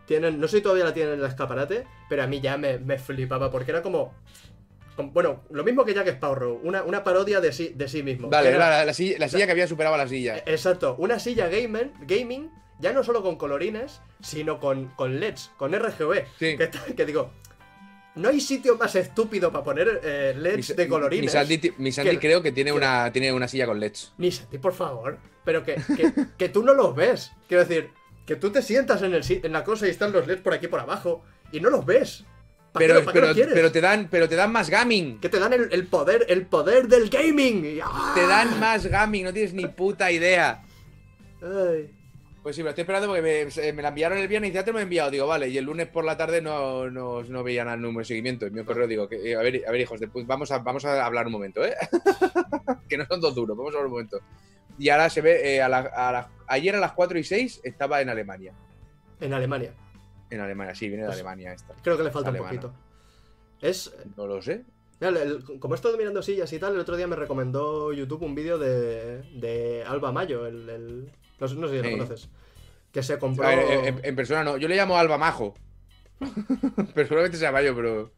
tienen, no sé si todavía la tienen en el escaparate, pero a mí ya me, me flipaba porque era como, como- bueno, lo mismo que Jack Sparrow, una, una parodia de sí, de sí mismo. Vale, Era- la, la- la silla, la silla que había superado a la silla. Eh, Exacto, una silla gamer, gaming, ya no solo con colorines, sino con, con LEDs, con RGB. Sí. Que, ta- que digo, no hay sitio más estúpido para poner eh, LEDs de colorines. Sandy, ti- mi Sandy que- creo que tiene que- una, tiene una silla con LEDs. Ni Santi, por favor. Pero que, que, que tú no los ves. Quiero decir, que tú te sientas en, el, en la cosa y están los LEDs por aquí por abajo y no los ves. ¿Para Pero, qué, pero, pero te dan, pero te dan más gaming. Que te dan el, el poder, el poder del gaming. ¡ah! Te dan más gaming, no tienes ni puta idea. Ay. Pues sí, me lo estoy esperando porque me, me la enviaron el viernes y ya te lo he enviado. Digo, vale, y el lunes por la tarde no, no, no veían al número de seguimiento. En mi correo digo, que, eh, a, ver, a ver, hijos de puta, vamos a, vamos a hablar un momento, ¿eh? que no son dos duros, vamos a hablar un momento. Y ahora se ve, eh, a la- a la- ayer a las 4 y 6 estaba en Alemania. En Alemania. En Alemania, sí, viene de Pues- Alemania esta. Creo que le falta Alemana. un poquito. Es. No lo sé. mira, el- como he estado mirando sillas y tal, el otro día me recomendó YouTube un vídeo de, de Alba Mayo, el, el- no, sé, no sé si lo Sí. conoces. Que se compró. Ver, en, persona no. Yo le llamo Alba Majo. pero seguramente sea Mayo, pero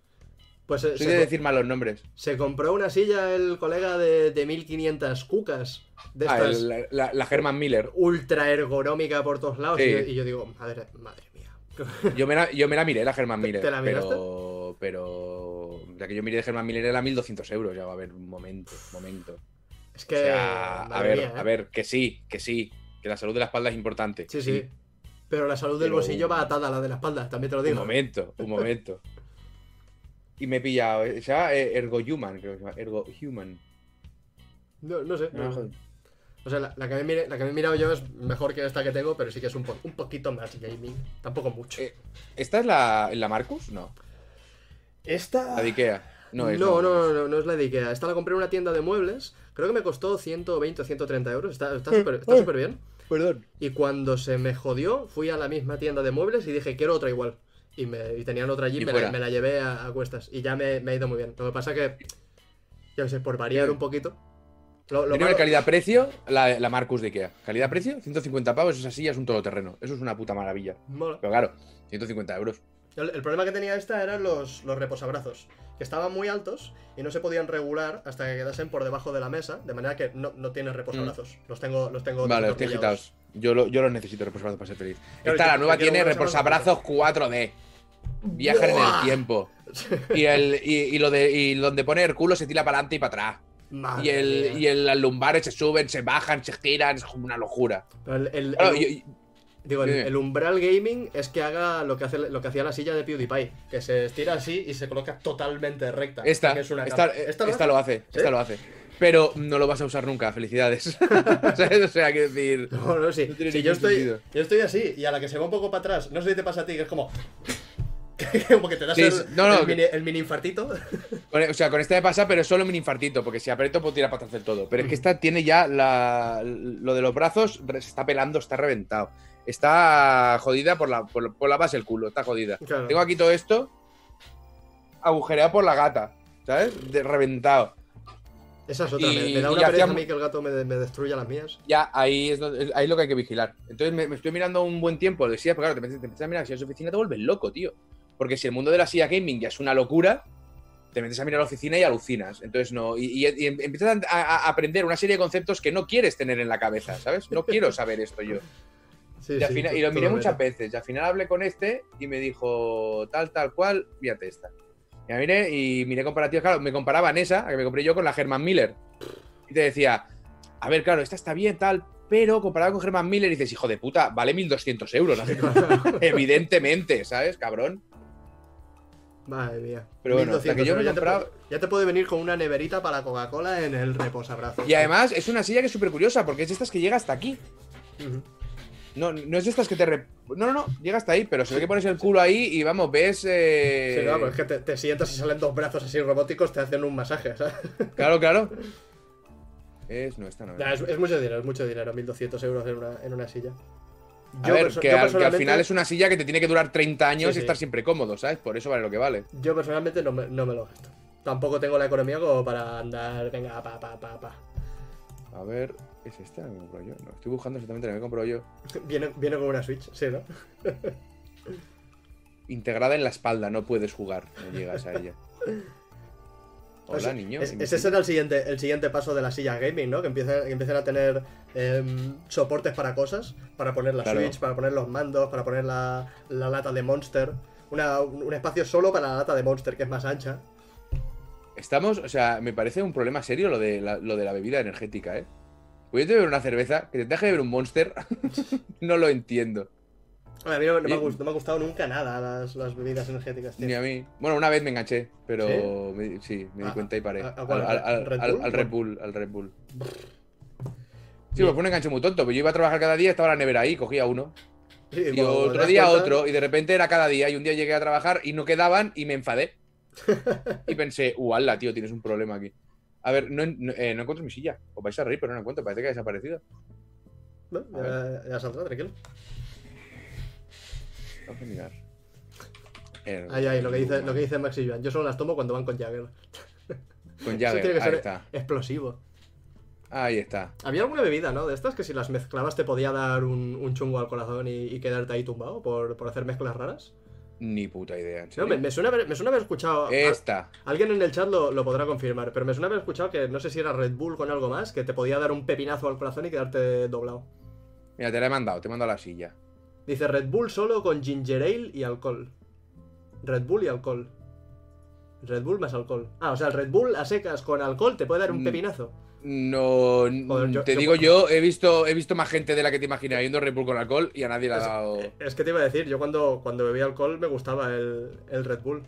pues eh, soy se, de decir malos nombres. se compró una silla el colega de, de 1500 cucas. De Ah, estas el- la, la- Herman Miller. ultra ergonómica por todos lados. Sí. Y, yo, y yo digo, madre, madre mía. Yo me la, yo me la miré, la Herman ¿Te- Miller. te la pero, pero. La que yo miré de Herman Miller era 1200 euros. Ya va a haber un momento, un momento. Es O que. sea, a ver, mía, ¿eh? a ver, que sí, que sí. Que la salud de la espalda es importante. Sí, sí. Pero la salud del Pero- bolsillo va atada a la de la espalda, también te lo Un digo. momento, un momento. Y me he pillado. eh, Se llama eh, Ergo Human, creo que se llama. Ergo Human. No, no sé. No, no- joder. O sea, la, la que me mire- la que me he mirado yo es mejor que esta que tengo, pero sí que es un, po- un poquito más gaming. Tampoco mucho. Eh, ¿Esta es la, la Marcus? No. esta. La de Ikea. No es. no, no, no, no es la de Ikea. Esta la compré en una tienda de muebles. Creo que me costó 120 o 130 euros. Está está súper está súper bien. Perdón. Y cuando se me jodió, fui a la misma tienda de muebles y dije, quiero otra igual. Y, me, y tenían otra allí, Y me la, fuera. me la llevé a, a cuestas. Y ya me, me ha ido muy bien. Lo que pasa que, yo sé, por variar un poquito. Lo, lo malo- calidad-precio, la, la Marcus de Ikea. Calidad-precio, 150 pavos, esa silla es un todoterreno. Eso es una puta maravilla. mola. Pero claro, 150 euros. El, el problema que tenía esta eran los, los reposabrazos, que estaban muy altos y no se podían regular hasta que quedasen por debajo de la mesa, de manera que no, no tienes reposabrazos. Los tengo, los tengo Mm. Vale, desatornillados. agitados. Yo, lo- yo los necesito reposabrazos para ser feliz. Claro, Esta, la nueva, tiene reposabrazos 4D. Viajan en el tiempo. Y, el, y, y lo de, y donde pone el culo se tira para adelante y para atrás. Madre Y, el, mía. y el, las lumbares se suben, se bajan, se giran. Es como una locura. Pero el- el- Claro, el- yo- Digo, el, umbral gaming es que haga lo que, hace, lo que hacía la silla de PewDiePie, que se estira así y se coloca totalmente recta. esta, que es una esta, esta, ¿Esta lo hace. ¿Sí? Esta lo hace. Pero no lo vas a usar nunca, felicidades. ¿Sabes? O sea, quiero decir. No, no, sí. No Sí, yo, estoy, sentido. yo estoy así, y a la que se va un poco para atrás, no sé si te pasa a ti, que es como. Como que te das Sí, el, no, no, el mini, el mini infartito. Con- o sea, con esta me pasa, pero es solo un infartito, porque si aprieto puedo tirar para hacer todo. Pero es que esta tiene ya la, lo de los brazos, se está pelando, está reventado. Está jodida por la, por, por la base del culo, está jodida. Claro. Tengo aquí todo esto agujereado por la gata, ¿sabes? De, reventado. Esa es otra. me, Y- me da y una pereza a mí que el gato me, me destruya las mías. Ya ahí es, donde- ahí es lo que hay que vigilar. Entonces me, me estoy mirando un buen tiempo de sillas, pero claro, te te metes a mirar sillas de oficina te vuelves loco, tío. Porque si el mundo de la silla gaming ya es una locura, te metes a mirar la oficina y alucinas. Entonces no. Y, y- y empiezas a, a aprender una serie de conceptos que no quieres tener en la cabeza, ¿sabes? No quiero saber esto yo. Sí, Y, al final- y lo miré muchas veces. Y al final hablé con este y me dijo tal, tal cual, fíjate esta. Y la miré y miré comparativas. Claro, me comparaban esa, que me compré yo, con la Herman Miller. Y te decía, a ver, claro, esta está bien, tal, pero comparado con Herman Miller, dices, hijo de puta, vale 1200 euros. ¿no? Evidentemente, ¿sabes, cabrón? Madre mía. Pero bueno, la 1200 que yo me he ya te puede- ya te puede venir con una neverita para la Coca-Cola en el reposabrazos. Y además es una silla que es súper curiosa, porque es de estas que llega hasta aquí. No, no es de estas que te... re- No, no, no, llega hasta ahí, pero se ve que pones el culo ahí y vamos, ves... eh, Sí, claro, pues es que te, te sientas y salen dos brazos así robóticos, te hacen un masaje, ¿sabes? Claro, claro. Es, no, esta no. Es, es mucho dinero, es mucho dinero, 1200 euros en una, en una silla. A ver, que, yo al, que al personalmente- final es una silla que te tiene que durar 30 años Sí, y estar siempre cómodo, ¿sabes? Por eso vale lo que vale. Yo personalmente no me, no me lo gasto. Tampoco tengo la economía como para andar, venga, pa, pa, pa, pa. A ver, ¿es esta la que me compro yo? No, estoy buscando exactamente la que me compro yo. Viene, viene con una Switch, sí, ¿no? Integrada en la espalda, no puedes jugar, no llegas a ella. Hola, Pues niño. es- ¿qué me ese será el siguiente, el siguiente paso de la silla gaming, ¿no? Que empiecen, que empiecen a tener em, soportes para cosas, para poner la Claro. Switch, para poner los mandos, para poner la, la lata de Monster. Una- un espacio solo para la lata de Monster, que es más ancha. Estamos, o sea, me parece un problema serio lo de la, lo de la bebida energética, ¿eh? Puedes beber una cerveza, que te deje beber un monster, no lo entiendo. A mí no, no me, ha Y- gust- no me ha gustado nunca nada las, las bebidas energéticas, tío. Ni a mí. Bueno, una vez me enganché, pero ¿Sí? me, sí, me di ¿A- cuenta y paré. a- a al, cuál? al- al- ¿Red al- Bull? al Red Bull, al Red Bull. Sí, pues fue un enganche muy tonto. Pues yo iba a trabajar cada día, estaba la nevera ahí, cogía uno. Sí, Y te otro día cuenta- otro, y de repente era cada día. Y un día llegué a trabajar y no quedaban y me enfadé. y pensé, ¡Uala, tío! Tienes un problema aquí. A ver, no, no, eh, no encuentro mi silla. Os vais a reír, pero no la encuentro. Parece que ha desaparecido. A ya, ya saldrá, tranquilo. Vamos a mirar. El- Ahí, ahí, lo que dice, lo que dice Max y Joan. Yo solo las tomo cuando van con Jagger. Con Eso tiene Jagger. que Ahí ser está. explosivo. Ahí está. ¿Había alguna bebida, no? De estas que si las mezclabas te podía dar un, un chungo al corazón y, y quedarte ahí tumbado por, por hacer mezclas raras? Ni puta idea. ¿en No, me, me suena haber, me suena haber escuchado. a- Esta. alguien en el chat lo, lo podrá confirmar, pero me suena haber escuchado que no sé si era Red Bull con algo más, que te podía dar un pepinazo al corazón y quedarte doblado. Mira, te la he mandado, te he mandado la silla. Dice Red Bull solo con ginger ale y alcohol. Red Bull y alcohol. Red Bull más alcohol. Ah, o sea, el Red Bull a secas con alcohol te puede dar un Mm. No, Joder, yo- te yo- digo yo, he visto, he visto más gente de la que te imaginas yendo Red Bull con alcohol y a nadie le ha dado. Es que te iba a decir, yo cuando, cuando bebía alcohol me gustaba el, el Red Bull.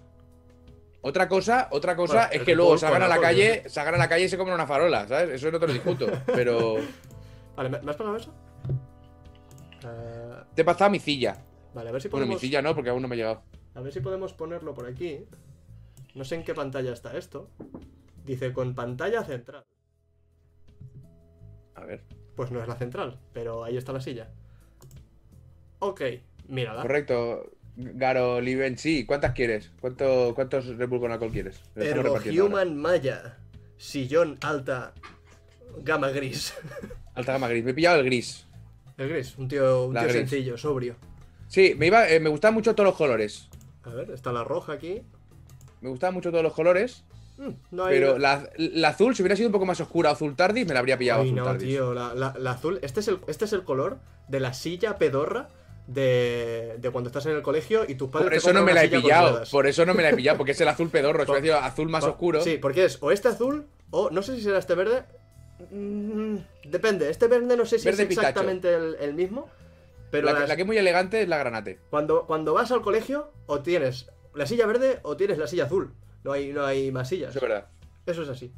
Otra cosa, otra cosa Bueno, es que Red luego Bull salgan a la alcohol, calle, ¿no? salgan a la calle y se comen una farola, ¿sabes? Eso no te lo discuto. Pero Vale, ¿me, has pasado eso? Eh, te he pasado mi silla. vale, a ver si Bueno, mi podemos. silla no, porque aún no me ha llegado. A ver si podemos ponerlo por aquí. No sé en qué pantalla está esto. Dice con pantalla central. A ver. Pues no es la central, pero ahí está la silla. Ok, mírala. Correcto. Garo, Liven, sí. ¿Cuántas quieres? ¿Cuánto, ¿Cuántos Red Bull con alcohol quieres? Ergo ahora. Human Maya. Sillón alta. Gama gris. Alta gama gris. Me he pillado el gris. El gris, un tío, un tío gris. sencillo, sobrio. Sí, me, iba, eh, me gustaban mucho todos los colores. A ver, está la roja aquí. Me gustaban mucho todos los colores. Mm, no hay. Pero la, la azul, si hubiera sido un poco más oscura, azul tardis, me la habría pillado Ay, azul no, tardis. tío, la, la- la azul. Este es, el, este es el color de la silla pedorra de, de cuando estás en el colegio y tus padres Por te eso no me la he pillado. Por eso no me la he pillado, porque es el azul pedorro. Si Por- hubiera sido azul más oscuro. Sí, porque es o este azul o no sé si será este verde. Mm, depende, este verde no sé si Verde es exactamente el, el mismo. Pero la, que- las- la que es muy elegante es la granate. cuando, cuando vas al colegio, o tienes la silla verde o tienes la silla azul. No hay, no hay más sillas. Eso es verdad. Eso es así.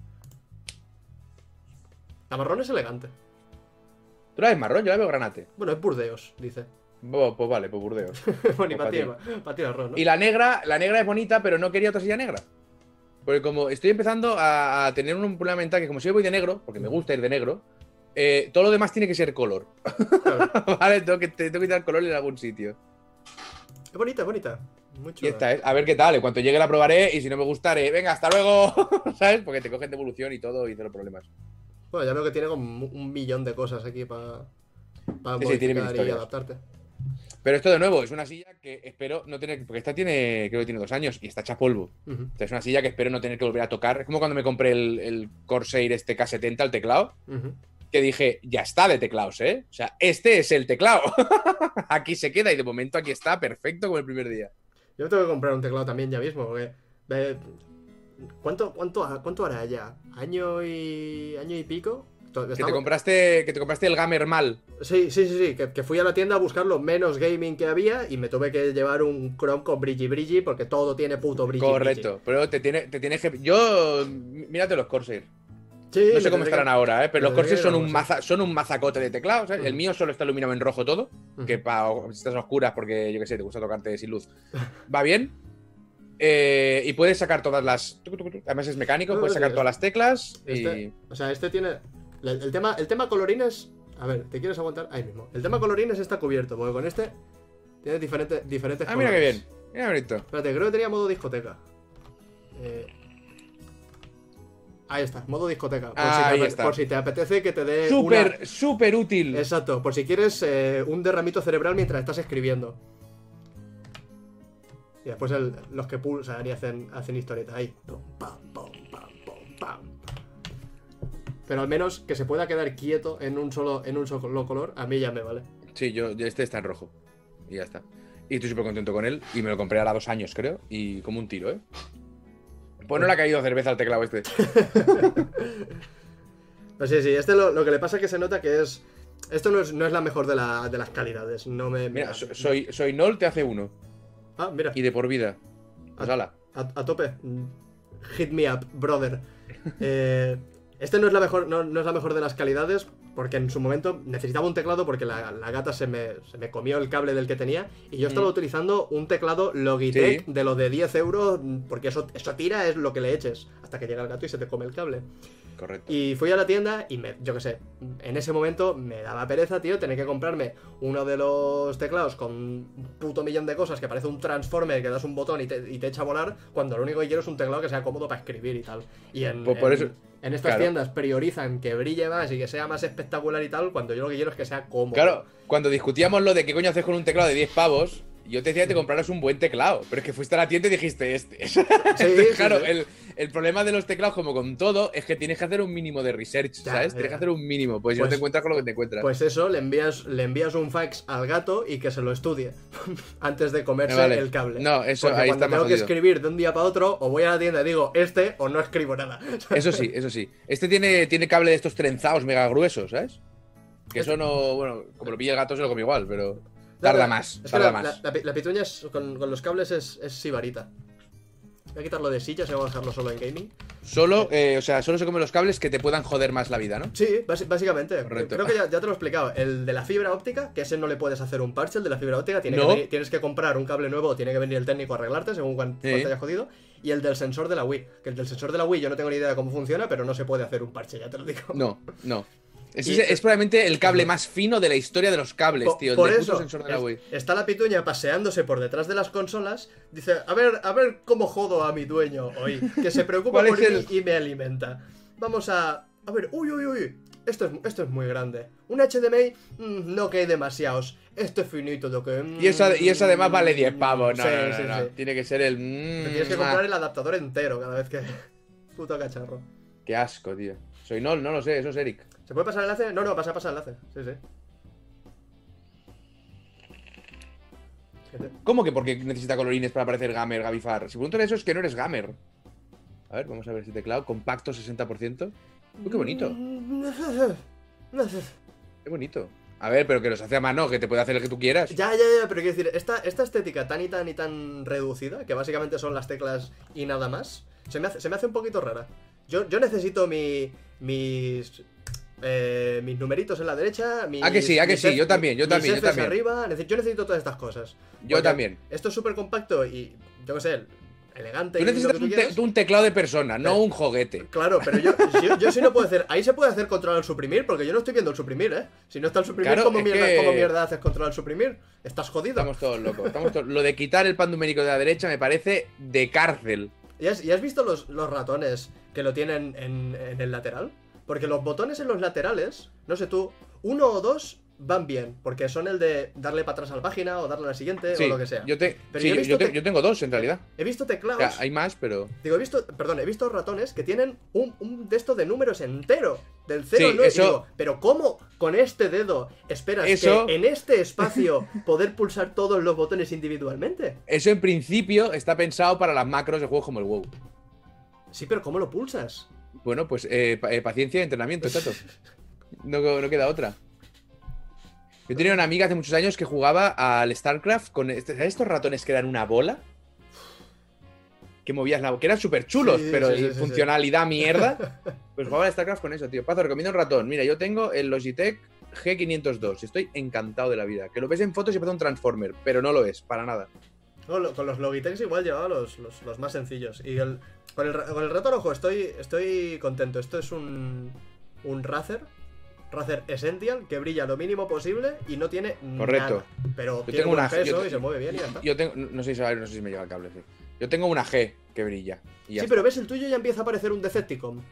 La marrón es elegante. Tú la ves marrón, yo la veo granate. Bueno, es Burdeos, dice. Pues, vale, pues burdeo. bueno, y la negra, la negra es bonita, pero no quería otra silla negra. Porque como estoy empezando a, a tener un problema mental que como si yo voy de negro, porque me gusta ir de negro, eh, todo lo demás tiene que ser color. Claro. vale, tengo que, te- tengo que quitar color en algún sitio. Es bonita, es bonita. Muy Y esta es, a ver qué tal, en cuanto llegue la probaré y si no me gustare, venga, hasta luego, ¿sabes? Porque te cogen devolución y todo y cero problemas. Bueno, ya veo que tiene como un millón de cosas aquí para para Sí, tiene y adaptarte. Pero esto de nuevo es una silla que espero no tener, porque esta tiene, creo que tiene dos años y está hecha polvo. Sea, es una silla que espero no tener que volver a tocar. Es como cuando me compré el, el Corsair este K70, el teclado, Ujú. Que dije, ya está de teclados, ¿eh? O sea, este es el teclado. aquí se queda y de momento aquí está perfecto como el primer día. Yo me tengo que comprar un teclado también ya mismo, porque. eh, ¿cuánto, cuánto, ¿Cuánto hará ya? ¿Año y. año y pico? Que te, compraste, que te compraste el Gamer mal. Sí, sí, sí, sí, que, que fui a la tienda a buscar lo menos gaming que había y me tuve que llevar un Chrome con brilli brilli porque todo tiene puto brilli Correcto. Pero te tiene, te tiene que. Yo. Mírate los Corsair. Sí, No sé cómo estarán que- ahora, ¿eh? Pero los me Corsair tendré son un, a maza- son un mazacote de teclado. ¿sabes? El Ujú. mío solo está iluminado en rojo todo. Que para estas oscuras, porque yo qué sé, te gusta tocarte sin luz. Va bien. Eh, y puedes sacar todas las. Además es mecánico, No, puedes sacar todas las teclas. Y... Este, o sea, este tiene. El, el tema, el tema colorines. A ver, ¿te quieres aguantar? Ahí mismo. El tema colorines está cubierto, porque con este tiene diferentes, diferentes Ah, mira qué bien. Mira bonito. Espérate, creo que tenía modo discoteca. Eh, Ahí está, modo discoteca. Por, Ah, si te ahí ape- está. por si te apetece que te dé una- Súper, súper útil. Exacto, por si quieres eh, un derramito cerebral mientras estás escribiendo. Y después el- los que pulsan y hacen, hacen historietas ahí. Pum, pam, pum, pam, pum, pam. Pero al menos que se pueda quedar quieto en un solo, en un solo color, a mí ya me vale. Sí, yo, yo- este está en rojo. Y ya está. Y estoy súper contento con él. Y me lo compré ahora dos años, creo. Y como un tiro, ¿eh? Pues no le ha caído cerveza al teclado este. Pues sí, sí, este lo, lo que le pasa es que se nota que es. Esto no es, no es la mejor de, la- de las calidades. No me. Mira, so- soy, soy Nol, te hace uno. Ah, mira. Y de por vida. Pues Ah. ala. A, a tope. Hit me up, brother. Eh, este no es, la mejor, no, no es la mejor de las calidades, porque en su momento necesitaba un teclado porque la, la gata se me, se me comió el cable del que tenía y yo estaba Mm. utilizando un teclado Logitech Sí. de lo de 10 euros, porque eso, eso tira es lo que le eches, hasta que llega el gato y se te come el cable. Correcto. Y fui a la tienda y me, yo qué sé, en ese momento me daba pereza, tío, tener que comprarme uno de los teclados con un puto millón de cosas que parece un transformer que das un botón y te, y te echa a volar, cuando lo único que quiero es un teclado que sea cómodo para escribir y tal. Y en, Pues por en- eso- en estas claro. tiendas priorizan que brille más y que sea más espectacular y tal, cuando yo lo que quiero es que sea cómodo. Claro, cuando discutíamos lo de qué coño haces con un teclado de 10 pavos, yo te decía que te compraras un buen teclado. Pero es que fuiste a la tienda y dijiste este. Entonces, claro, sí. El, el problema de los teclados, como con todo, es que tienes que hacer un mínimo de research, Ya, ¿sabes? ya. Tienes que hacer un mínimo. Pues, si no Pues- te encuentras con lo que te encuentras. Pues eso, le envías, le envías un fax al gato y que se lo estudie antes de comerse vale. el cable. No, eso Porque ahí cuando está más tengo que jodido. escribir de un día para otro, o voy a la tienda y digo este o no escribo nada. Eso sí, eso sí. Este tiene, tiene cable de estos trenzados mega gruesos, ¿sabes? Que eso no. Bueno, como lo pilla el gato se lo come igual, pero. Tarda más, es que tarda la, más. La, la pi- la pituña es- con, con los cables es, es sibarita. Voy a quitarlo de sillas y voy a dejarlo solo en gaming. Solo, eh, o sea, solo se comen los cables que te puedan joder más la vida, ¿no? Sí, básicamente. Correcto. Creo que ya, ya te lo he explicado. El de la fibra óptica, que ese no le puedes hacer un parche, el de la fibra óptica tiene No. que venir- tienes que comprar un cable nuevo o tiene que venir el técnico a arreglarte según cuán- Sí. cuánto hayas jodido. Y el del sensor de la Wii. Que el del sensor de la Wii yo no tengo ni idea de cómo funciona, pero no se puede hacer un parche, ya te lo digo. No, no. Es, probablemente el cable más fino de la historia de los cables, tío. El por eso, puto sensor de la es- Wii. está la pituña paseándose por detrás de las consolas. Dice, a ver, a ver cómo jodo a mi dueño hoy, que se preocupa ¿Cuál por mí el- y me alimenta. Vamos a... A ver, uy, uy, uy. Esto es, esto es muy grande. Un HDMI, Mm, no que hay demasiados. Esto es finito, lo que... Y eso, y eso además vale 10 Mm, pavos. No, sí, no, no, sí, no. sí. Tiene que ser el. Te mm, tienes que comprar el adaptador entero cada vez que... Puto cacharro. Qué asco, tío. Soy Nol, no lo sé, eso es Eric. ¿Se puede pasar el enlace? No, no, pasa, pasa el enlace. Sí, sí. Gente. ¿Cómo que porque necesita colorines para parecer gamer, Gabifar? Si preguntan eso es que no eres gamer. A ver, vamos a ver este teclado. Compacto 60%. Uy, qué bonito. Qué bonito. A ver, pero que los hace a mano, que te puede hacer el que tú quieras. Ya, ya, ya, pero quiero decir, esta, esta estética tan y tan y tan reducida, que básicamente son las teclas y nada más, se me hace, se me hace un poquito rara. Yo, yo necesito mi, mis, eh, mis numeritos en la derecha, mis, Ah, que sí, ah, que sí, F- yo también, yo también, yo Fs también. arriba, nece- yo necesito todas estas cosas. Yo también. Esto es súper compacto y, yo qué sé, elegante. Tú necesitas tú un, te- quieras. un teclado de persona, no Pero- un juguete. Claro, pero yo, yo, yo sí no puedo hacer. Ahí se puede hacer control al suprimir, porque yo no estoy viendo el suprimir, ¿eh? Si no está el suprimir, Claro, ¿cómo, mierda, que- cómo mierda haces control al suprimir? Estás jodido. Estamos todos locos. estamos todos- Lo de quitar el pan numérico de la derecha me parece de cárcel. ¿Y has, y has visto los, los ratones que lo tienen en, en el lateral? Porque los botones en los laterales, no sé tú, uno o dos van bien, porque son el de darle para atrás a la página o darle a la siguiente Sí, o lo que sea. Yo, te- Pero sí, yo te- tengo dos en realidad. He visto O teclados. sea, hay más, pero. Digo, he visto, perdón, he visto ratones que tienen un, un de estos de números entero. Del 0 Sí, al 9. eso- Digo, pero ¿cómo con este dedo esperas Eso- que en este espacio poder pulsar todos los botones individualmente? Eso en principio está pensado para las macros de juegos como el WoW. Sí, pero ¿cómo lo pulsas? Bueno, pues eh, eh, paciencia y entrenamiento, chato. No, no queda otra. Yo tenía una amiga hace muchos años que jugaba al StarCraft con este- ¿sabes estos ratones que eran una bola. Que movías la que eran súper chulos, Sí, pero sí, sí, funcionalidad mierda. Pues jugaba al StarCraft con eso, tío. Pazo, recomiendo un ratón. Mira, yo tengo el Logitech G502. Estoy encantado de la vida. Que lo ves en fotos y parece un Transformer, pero no lo es, para nada. No, lo- con los Logitech igual llevaba los, los, los más sencillos. Y el, con, el, con el ojo, estoy, estoy contento. Esto es un, un Razer. Razer Essential que brilla lo mínimo posible y no tiene Correcto. nada. Pero Yo tiene tengo una- peso yo- y se mueve bien y ya está. Yo tengo, no sé si sabes, no sé si me lleva el cable, sí. Yo tengo una G que brilla. y Sí, pero ves, el tuyo ya empieza a parecer un Decepticon.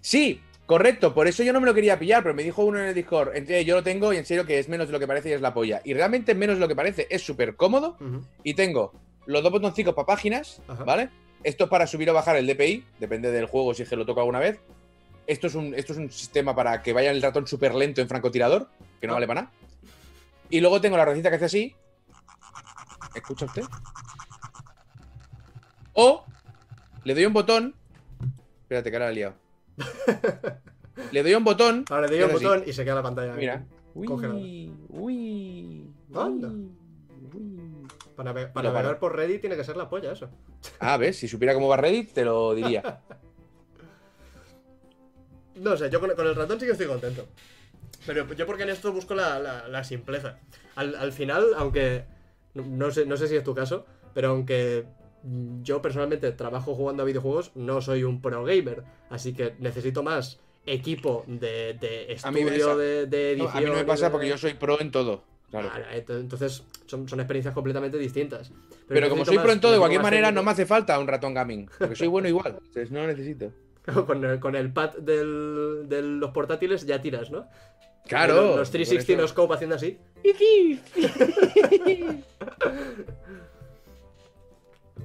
Sí, correcto, por eso yo no me lo quería pillar, pero me dijo uno en el Discord, yo lo tengo y en serio que es menos de lo que parece y es la polla. Y realmente menos de lo que parece, es súper cómodo y tengo los dos botoncicos para páginas, Ajá. ¿vale? Esto es para subir o bajar el DPI, depende del juego si es que lo toco alguna vez. Esto es un, esto es un sistema para que vaya el ratón súper lento en francotirador, que no Ah. vale para nada. Y luego tengo la recita que hace así. ¿Escucha usted? O le doy un botón. Espérate, que ahora la he liado. le doy un botón. Ahora le doy y un botón y se queda la pantalla. Mira. Uy, uy, uy, uy. Para, para navegar por Reddit tiene que ser la polla eso. Ah, ves, si supiera cómo va Reddit, te lo diría. No sé, yo con, con el ratón sí que estoy contento. Pero yo porque en esto busco la, la- la simpleza. Al, al final, aunque no, sé, no sé si es tu caso, pero aunque yo personalmente trabajo jugando a videojuegos, no soy un pro gamer. Así que necesito más equipo de, estudio, de, de No, edición. a mí no me pasa de- porque yo soy pro en todo. Claro. Ent- entonces son, son experiencias completamente distintas. Pero como soy pro más- en todo, de cualquier manera no me hace falta un ratón gaming. Porque soy bueno igual. Entonces no lo necesito. Con el, con el pad del- de los portátiles ya tiras, ¿no? Claro. Los, los por 360 eso- no scope haciendo así.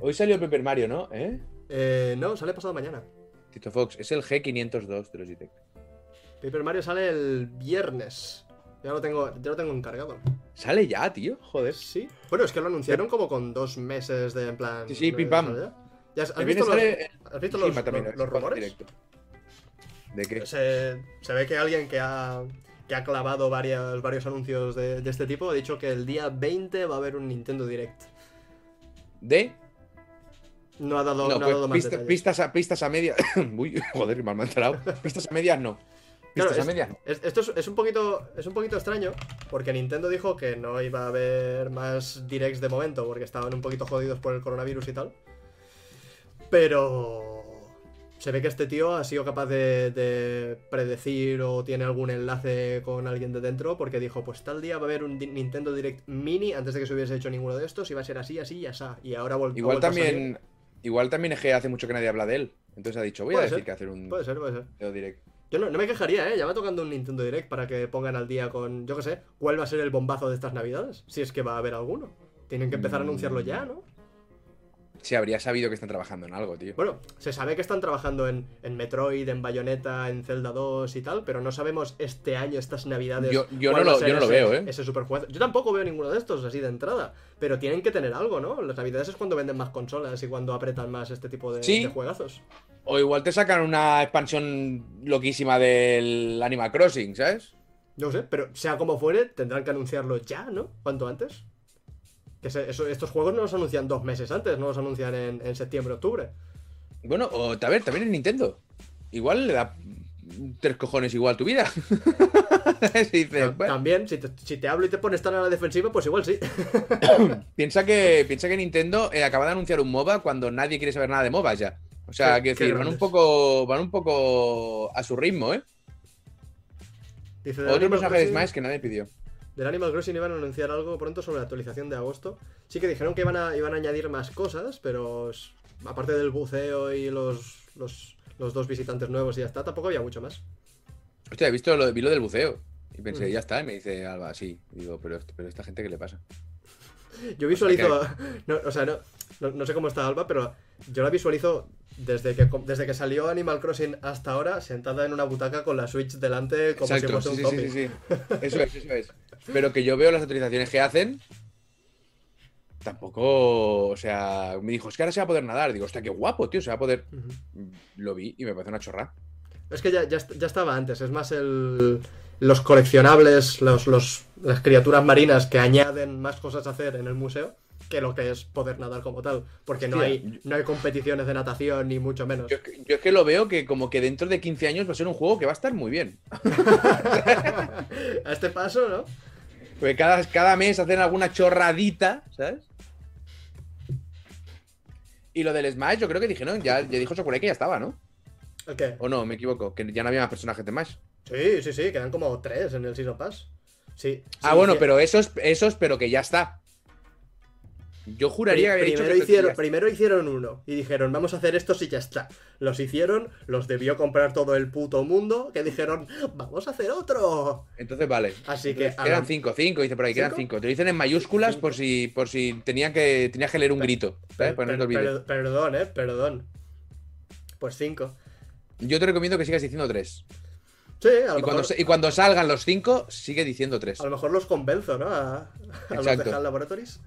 Hoy salió Paper Mario, ¿no? ¿Eh? Eh, no, sale pasado mañana. Tito Fox, es el G502 de Logitech. Paper Mario sale el viernes. Ya lo tengo, ya lo tengo encargado. Sale ya, tío. Joder. Sí. Bueno, es que lo anunciaron como con dos meses de en plan. Sí, sí, pim, pam. ¿Sale ya? ¿Ya has, visto, los, has visto los, también, los- los rumores? directo. ¿De qué? Se, se ve que alguien que ha, que ha clavado varias, varios anuncios de, de este tipo ha dicho que el día 20 va a haber un Nintendo Direct. ¿De? No ha dado, No, no ha pues dado más pista- pistas, a, pistas a medias. Uy, joder, mal me ha enterado. Pistas a medias no. Pistas a medias no. Es- esto es, es un poquito, es un poquito extraño, porque Nintendo dijo que no iba a haber más directs de momento, porque estaban un poquito jodidos por el coronavirus y tal. Pero se ve que este tío ha sido capaz de, de predecir o tiene algún enlace con alguien de dentro, porque dijo, pues tal día va a haber un Nintendo Direct Mini antes de que se hubiese hecho ninguno de estos, y va a ser así, así y así. Y ahora vol- ha Igual a también. Igual también es que hace mucho que nadie habla de él. Entonces ha dicho, voy a decir ser, que hacer un Puede ser, puede ser. video direct. Yo no, no me quejaría, ¿eh? Ya va tocando un Nintendo Direct para que pongan al día con, yo qué sé, cuál va a ser el bombazo de estas navidades, si es que va a haber alguno. Tienen que empezar a anunciarlo ya, ¿no? Sí, habría sabido que están trabajando en algo, tío. Bueno, se sabe que están trabajando en, en Metroid, en Bayonetta, en Zelda 2 y tal, pero no sabemos este año, estas navidades. Yo- yo no lo- yo no lo veo, ¿eh? Ese superjuego. Yo tampoco veo ninguno de estos así de entrada, pero tienen que tener algo, ¿no? Las navidades es cuando venden más consolas y cuando apretan más este tipo de, Sí. de juegazos. O igual te sacan una expansión loquísima del Animal Crossing, ¿sabes? No sé, pero sea como fuere, tendrán que anunciarlo ya, ¿no? Cuanto antes. Que se- eso- estos juegos no los anuncian dos meses antes, no los anuncian en, en septiembre, octubre. Bueno, o a ver, también es Nintendo. Igual le da tres cojones igual tu vida. También, si te, si te hablo y te pones tan a la defensiva, pues igual sí. piensa, que, piensa que Nintendo eh, acaba de anunciar un MOBA cuando nadie quiere saber nada de MOBA ya. O sea, Qué- que decir, van un poco. Van un poco a su ritmo, ¿eh? Dice, Otro personaje de Crossing- Smash que nadie pidió. Del Animal Crossing iban a anunciar algo pronto sobre la actualización de agosto. Sí que dijeron que iban a, iban a añadir más cosas, pero aparte del buceo y los, los, los dos visitantes nuevos y ya está, tampoco había mucho más. Hostia, he visto lo, vi lo del buceo. Y pensé, Mm. ya está. Y me dice Alba, sí. Digo, pero, pero esta gente, ¿qué le pasa? Yo visualizo, no, o sea, no, no, no sé cómo está Alba, pero yo la visualizo desde que, desde que salió Animal Crossing hasta ahora, sentada en una butaca con la Switch delante como si fuese un sí, sí, sí, sí. Eso es, eso es. Pero que yo veo las actualizaciones que hacen. Tampoco, o sea, me dijo, es que ahora se va a poder nadar. Digo, hostia, qué guapo, tío, se va a poder. Lo vi y me parece una chorra. Es que ya, ya, ya estaba antes, es más el, los coleccionables, los, los, las criaturas marinas que añaden más cosas a hacer en el museo que lo que es poder nadar como tal. Porque no hay, no hay competiciones de natación, ni mucho menos. Yo, es que- yo es que lo veo que como que dentro de 15 años va a ser un juego que va a estar muy bien. a este paso, ¿no? Porque cada, cada mes hacen alguna chorradita, ¿sabes? Y lo del Smash, yo creo que dijeron, ya, ya dijo Sakurai que ya estaba, ¿no? ¿El qué? O no, me equivoco, que ya no había más personajes de Smash. Sí, sí, sí, quedan como tres en el Season Pass. Sí. Ah, bueno, sí. pero esos, esos, pero que ya está. Yo juraría que había dicho primero, que hicieron, primero hicieron uno y dijeron, vamos a hacer estos y ya está. Los hicieron, los debió comprar todo el puto mundo, que dijeron, vamos a hacer otro. Entonces vale. Así que, Entonces, lo- cinco, cinco, dice por ahí, quedan ¿Cinco? cinco. Te lo dicen en mayúsculas Cinco. por si, por si tenían que, tenías que leer un grito. Perdón, eh, perdón. Pues cinco. Yo te recomiendo que sigas diciendo tres. Sí, a lo, Y mejor, cuando, y cuando salgan los cinco, sigue diciendo tres. a lo mejor los convenzo, ¿no? A, a los de. HAL Laboratories.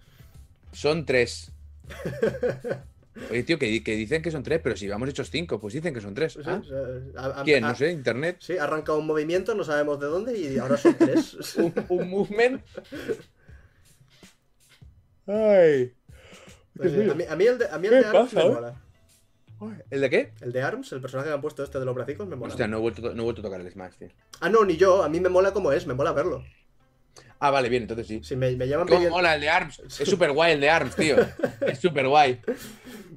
Son tres. Oye, tío, que, que dicen que son tres, pero si vamos hechos cinco, pues dicen que son tres. Sí, Ah, sí, a- a- ¿Quién? a- No sé, internet. Sí, ha arrancado un movimiento, no sabemos de dónde y ahora son tres. Un, un movement. Ay. Pues sí, a, mí, a mí el de, a mí el ¿Qué de ARMS pasa, me eh? mola. ¿El de qué? El de ARMS, el personaje que han puesto este de los bracicos, me mola. Hostia, no he vuelto, no he vuelto a tocar el Smash, tío. Ah, no, ni yo. A mí me mola como es, me mola verlo. Ah, vale, bien, entonces sí. Si me, me llevan ¿Cómo pidiendo- mola el de ARMS? Es súper guay el de ARMS, tío. Es súper guay.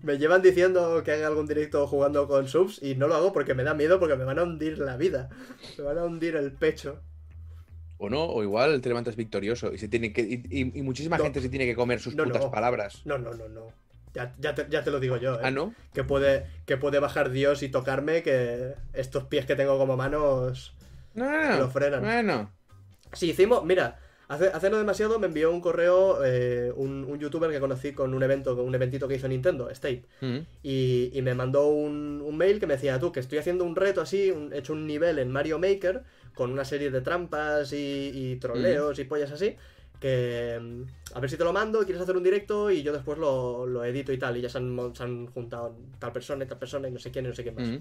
Me llevan diciendo que haga algún directo jugando con subs y no lo hago porque me da miedo porque me van a hundir la vida. Me van a hundir el pecho. O no, o igual te levantas victorioso y se tiene que. Y, y- y muchísima No. gente se tiene que comer sus No, putas no. palabras. No, no, no, no. Ya, ya, te, ya te lo digo yo, ¿eh? Ah, ¿no? Que puede, que puede bajar Dios y tocarme que estos pies que tengo como manos... No, no, no. Lo frenan. Bueno. Sí, hicimos... Mira, hace, hace no demasiado me envió un correo eh, un, un youtuber que conocí con un evento, con un eventito que hizo Nintendo, State. Mm. Y, y me mandó un, un mail que me decía, tú, que estoy haciendo un reto así, un- he hecho un nivel en Mario Maker con una serie de trampas y, y troleos y pollas así, que mm, a ver si te lo mando, quieres hacer un directo y yo después lo, lo edito y tal. Y ya se han, se han juntado tal persona y tal persona y no sé quién y no sé quién más. Mm.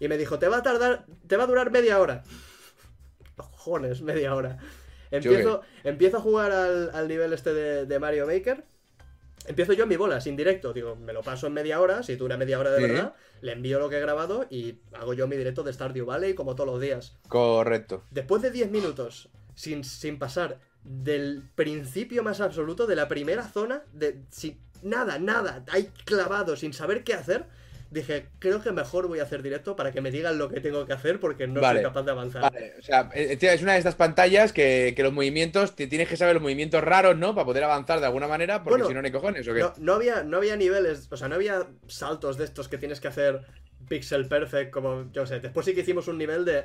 Y me dijo, te va a tardar, te va a durar media hora. Cojones, media hora. Empiezo, empiezo a jugar al, al nivel este de, de Mario Maker. Empiezo yo en mi bola, sin directo. Digo, me lo paso en media hora, si dura media hora de Sí. verdad, le envío lo que he grabado y hago yo mi directo de Stardew Valley como todos los días. Correcto. Después de 10 minutos, sin, sin pasar del principio más absoluto, de la primera zona, de sin, nada, nada, ahí clavado, sin saber qué hacer, dije, creo que mejor voy a hacer directo para que me digan lo que tengo que hacer porque no Vale. soy capaz de avanzar. Vale, o sea, eh, tío, es una de estas pantallas que, que los movimientos, tienes que saber los movimientos raros, ¿no? Para poder avanzar de alguna manera, porque Bueno, si no, hay cojones, ¿o qué? No, no había, no había niveles, o sea, no había saltos de estos que tienes que hacer pixel perfect, como yo sé. Después sí que hicimos un nivel de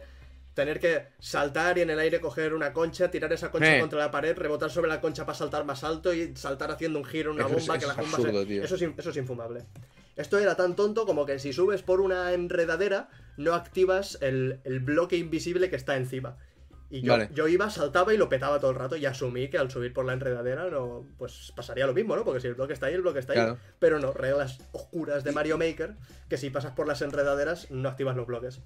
tener que saltar y en el aire coger una concha, tirar esa concha Eh. contra la pared, rebotar sobre la concha para saltar más alto y saltar haciendo un giro en una Eso es- bomba que la bomba se- absurdo, tío. Eso, es, eso es infumable. Esto era tan tonto como que si subes por una enredadera, no activas el, bloque invisible que está encima. Y yo, Vale. yo iba, saltaba y lo petaba todo el rato y asumí que al subir por la enredadera no, pues pasaría lo mismo, ¿no? Porque si el bloque está ahí, el bloque está ahí. Claro. Pero no, reglas oscuras de Mario Maker, que si pasas por las enredaderas no activas los bloques.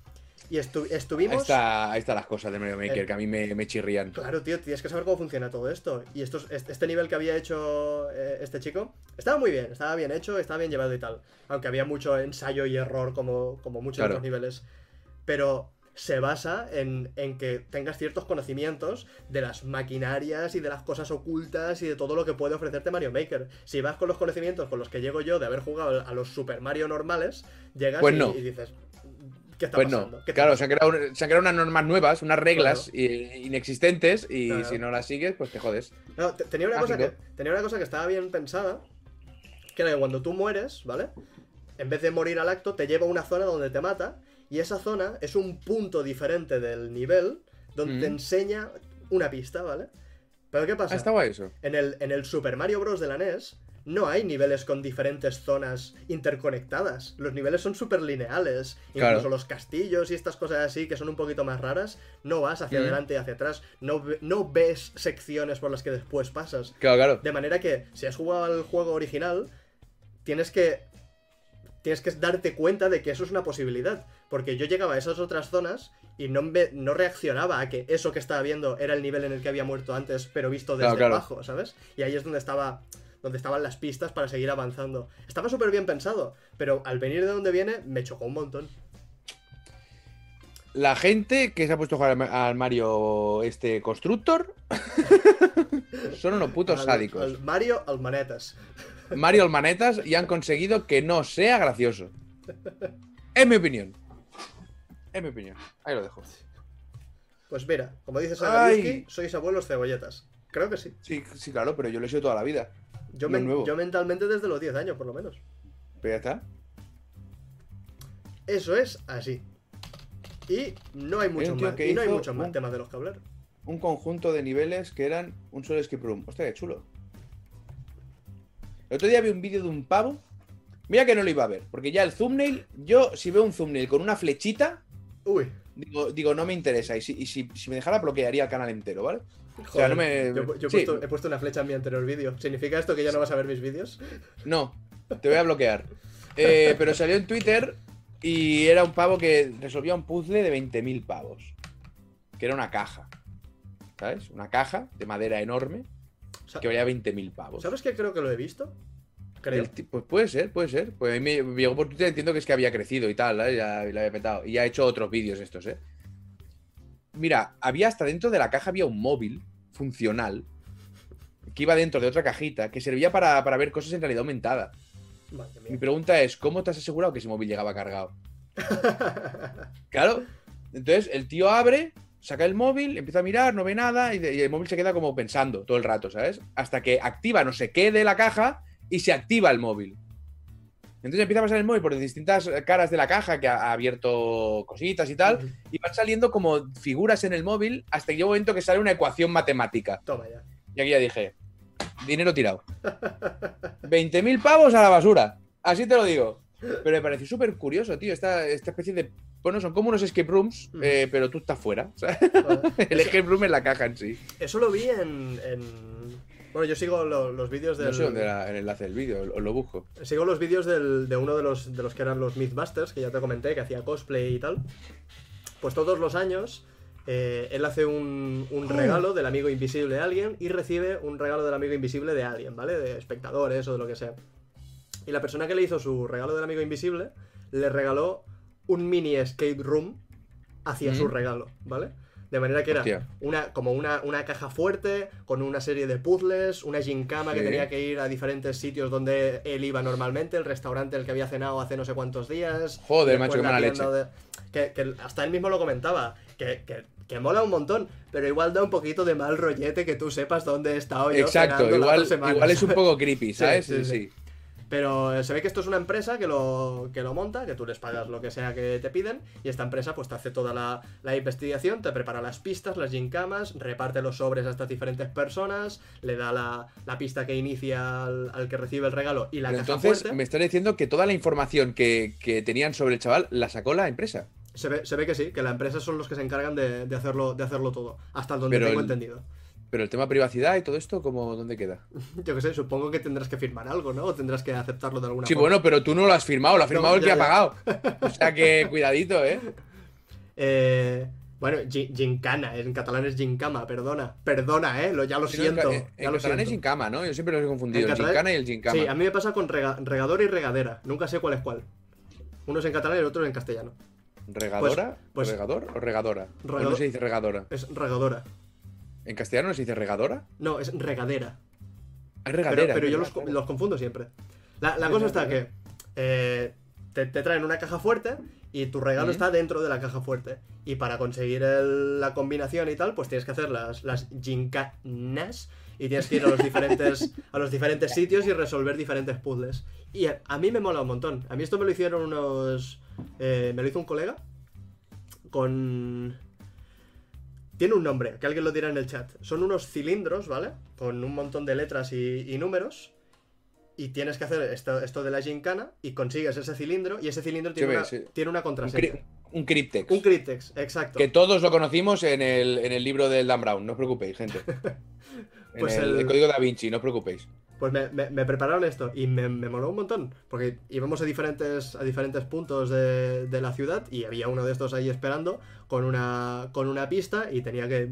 Y estu- estuvimos... está, ahí están las cosas de Mario Maker Eh. que a mí me, me chirrían. Claro, tío, tienes que saber cómo funciona todo esto. Y estos, este este nivel que había hecho eh, este chico estaba muy bien, estaba bien hecho, estaba bien llevado y tal. Aunque había mucho ensayo y error como, como muchos Claro. otros niveles. Pero se basa en, en que tengas ciertos conocimientos de las maquinarias y de las cosas ocultas y de todo lo que puede ofrecerte Mario Maker. Si vas con los conocimientos con los que llego yo de haber jugado a los Super Mario normales, llegas Pues y, no. y dices, ¿qué está Pues pasando? no, ¿Qué está claro, se han, creado, se han creado unas normas nuevas, unas reglas Claro. inexistentes y Claro. si no las sigues, pues te jodes. No, te- tenía, una cosa que, tenía una cosa que estaba bien pensada, que era que cuando tú mueres, ¿vale? En vez de morir al acto, te lleva a una zona donde te mata, y esa zona es un punto diferente del nivel, donde te Mm. enseña una pista, ¿vale? Pero ¿qué pasa? Ah, está guay eso. En el, en el Super Mario Bros. de la NES no hay niveles con diferentes zonas interconectadas. Los niveles son súper lineales. Claro. Incluso los castillos y estas cosas así que son un poquito más raras, no vas hacia Mm. adelante y hacia atrás. No, no ves secciones por las que después pasas. Claro, claro. De manera que si has jugado al juego original, tienes que. Tienes que darte cuenta de que eso es una posibilidad. Porque yo llegaba a esas otras zonas y no, me- no reaccionaba a que eso que estaba viendo era el nivel en el que había muerto antes, pero visto desde Claro, claro. abajo, ¿sabes? Y ahí es donde estaba. Donde estaban las pistas para seguir avanzando. Estaba súper bien pensado, pero al venir de donde viene me chocó un montón. La gente que se ha puesto a jugar al Ma- al Mario este Constructor son unos putos Al- sádicos. al Mario Almanetas. Mario Almanetas y han conseguido que no sea gracioso. En mi opinión. En mi opinión. Ahí lo dejo. Pues mira, como dices Ay. Agaluski, sois abuelos cebolletas. Creo que sí. Sí, sí, claro, pero yo lo he sido toda la vida. Yo, No es men- nuevo. yo mentalmente desde los 10 años, por lo menos. Pero ya está. Eso es así. Y no hay mucho más. que Y no hay muchos más temas de los que hablar. Un conjunto de niveles que eran un solo escape room. Hostia, qué chulo. El otro día vi un vídeo de un pavo. Mira que no lo iba a ver, porque ya el thumbnail, yo si veo un thumbnail con una flechita, Uy. digo, digo no me interesa. Y si, y si, si me dejara, bloquearía el canal entero, ¿vale? Joder, sea, no me- Yo, yo he, sí. puesto, he puesto una flecha en mi anterior vídeo. ¿Significa esto que ya no vas a ver mis vídeos? No, te voy a bloquear. Eh, pero salió en Twitter y era un pavo que resolvía un puzzle de 20.000 pavos. Que era una caja. ¿Sabes? Una caja de madera enorme que valía 20.000 pavos. ¿Sabes que creo que lo he visto? Creo. Pues puede ser, puede ser. Pues a mí me llegó por Twitter, entiendo que es que había crecido y tal, ¿eh? ya lo había petado. Y ya ha hecho otros vídeos estos, ¿eh? Mira, había hasta dentro de la caja había un móvil funcional que iba dentro de otra cajita que servía para, para ver cosas en realidad aumentada. Mi pregunta es, ¿cómo te has asegurado que ese móvil llegaba cargado? Claro. Entonces el tío abre, saca el móvil, empieza a mirar, no ve nada y, de- y el móvil se queda como pensando todo el rato, ¿sabes? Hasta que activa no sé qué de la caja y se activa el móvil. Entonces empieza a pasar el móvil por distintas caras de la caja que ha abierto cositas y tal, y van saliendo como figuras en el móvil hasta que llega un momento que sale una ecuación matemática. Toma ya. Y aquí ya dije, dinero tirado. 20.000 pavos a la basura. Así te lo digo. Pero me pareció súper curioso, tío, esta, esta especie de... Bueno, son como unos escape rooms, eh, pero tú estás fuera. o sea, Joder. el escape room es la caja en sí. Eso lo vi en. en- Bueno, yo sigo lo- los vídeos del. No sé dónde era el enlace del vídeo, os lo busco. Sigo los vídeos del- de uno de los, de los que eran los Mythbusters, que ya te comenté, que hacía cosplay y tal. Pues todos los años eh, él hace un, un regalo del amigo invisible de alguien y recibe un regalo del amigo invisible de alguien, ¿vale? De espectadores o de lo que sea. Y la persona que le hizo su regalo del amigo invisible le regaló un mini escape room hacia su regalo, ¿vale? De manera que era Hostia. una, como una, una caja fuerte, con una serie de puzzles, una gincama que Sí. tenía que ir a diferentes sitios donde él iba normalmente, el restaurante el que había cenado hace no sé cuántos días. Joder, macho, qué la mala tienda de- que, que hasta él mismo lo comentaba, que, que, que mola un montón, pero igual da un poquito de mal rollete que tú sepas dónde he estado yo Exacto, igual, semana, igual es un poco creepy, ¿sabes? Sí, sí, Sí, sí. Pero se ve que esto es una empresa que lo, que lo monta, que tú les pagas lo que sea que te piden, y esta empresa pues te hace toda la, la investigación, te prepara las pistas, las gincamas, reparte los sobres a estas diferentes personas, le da la, la pista que inicia al, al que recibe el regalo y la Pero caja entonces fuerte. me estás diciendo que toda la información que, que tenían sobre el chaval la sacó la empresa. Se, ve, se ve que sí, que la empresa son los que se encargan de, de hacerlo, de hacerlo todo, hasta donde Pero tengo el- entendido. Pero el tema privacidad y todo esto, ¿cómo, ¿dónde queda? Yo qué sé, supongo que tendrás que firmar algo, ¿no? O tendrás que aceptarlo de alguna Sí, forma. bueno, pero tú no lo has firmado, lo ha No, firmado el ya, que ha pagado. O sea que cuidadito, ¿eh? Eh, bueno, gi- gincana, en catalán es gincama, perdona. Perdona, eh, lo, ya lo siento. en, catalán es siento. gincama, ¿no? Yo siempre los he confundido, el gincana y el gincama. Sí, a mí me pasa con rega- regador y regadera. Nunca sé cuál es cuál. Uno es en catalán y el otro es en castellano. ¿Regadora? pues- ¿Regador o regadora? ¿O Regado- no se dice regadora? Es regadora. ¿En castellano no se dice regadora? No, es regadera. Es Pero, regadera. pero es yo los, los confundo siempre. La, la cosa está que eh, te, te traen una caja fuerte y tu regalo está dentro de la caja fuerte. Y para conseguir el- la combinación y tal, pues tienes que hacer las, las gincanas y tienes que ir a los diferentes, a los diferentes sitios y resolver diferentes puzzles. Y a, a mí me mola un montón. A mí esto me lo hicieron unos... eh, me lo hizo un colega con... Tiene un nombre, que alguien lo dirá en el chat. Son unos cilindros, ¿vale? Con un montón de letras y, y números. Y tienes que hacer esto, esto de la gincana y consigues ese cilindro y ese cilindro tiene, Sí, una, sí. tiene una Un, contraseña. cri- un cryptex. Un cryptex, exacto. Que todos lo conocimos en el, en el libro del Dan Brown, no os preocupéis, gente. En Pues el, el- el código da Vinci, no os preocupéis. Pues me, me- me prepararon esto y me, me moló un montón. Porque íbamos a diferentes, a diferentes puntos de, de la ciudad y había uno de estos ahí esperando con una, con una pista y tenía que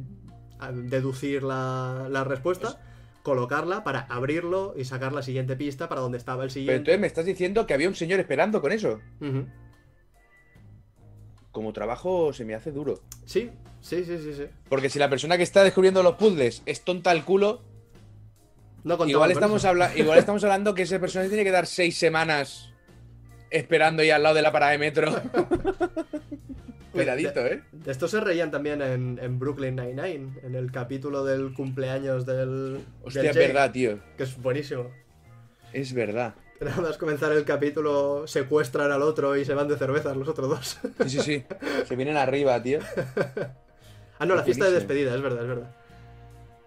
deducir la, la respuesta, colocarla para abrirlo y sacar la siguiente pista para donde estaba el Pero siguiente. entonces me estás diciendo que había un señor esperando con eso. Como trabajo se me hace duro. Sí, sí, sí, sí, sí. Porque si la persona que está descubriendo los puzzles es tonta al culo, No igual estamos, habla igual estamos hablando que esa persona tiene que dar seis semanas esperando ahí al lado de la parada de metro. Cuidadito, ¿eh? De esto se reían también en, en Brooklyn Nine-Nine, en el capítulo del cumpleaños del. Hostia, del es Jake, verdad, tío. Que es buenísimo. Es verdad. Nada más comenzar el capítulo, secuestran al otro y se van de cervezas los otros dos. Sí, sí, sí. Se vienen arriba, tío. ah, no, la Es fiesta de despedida, es verdad, es verdad.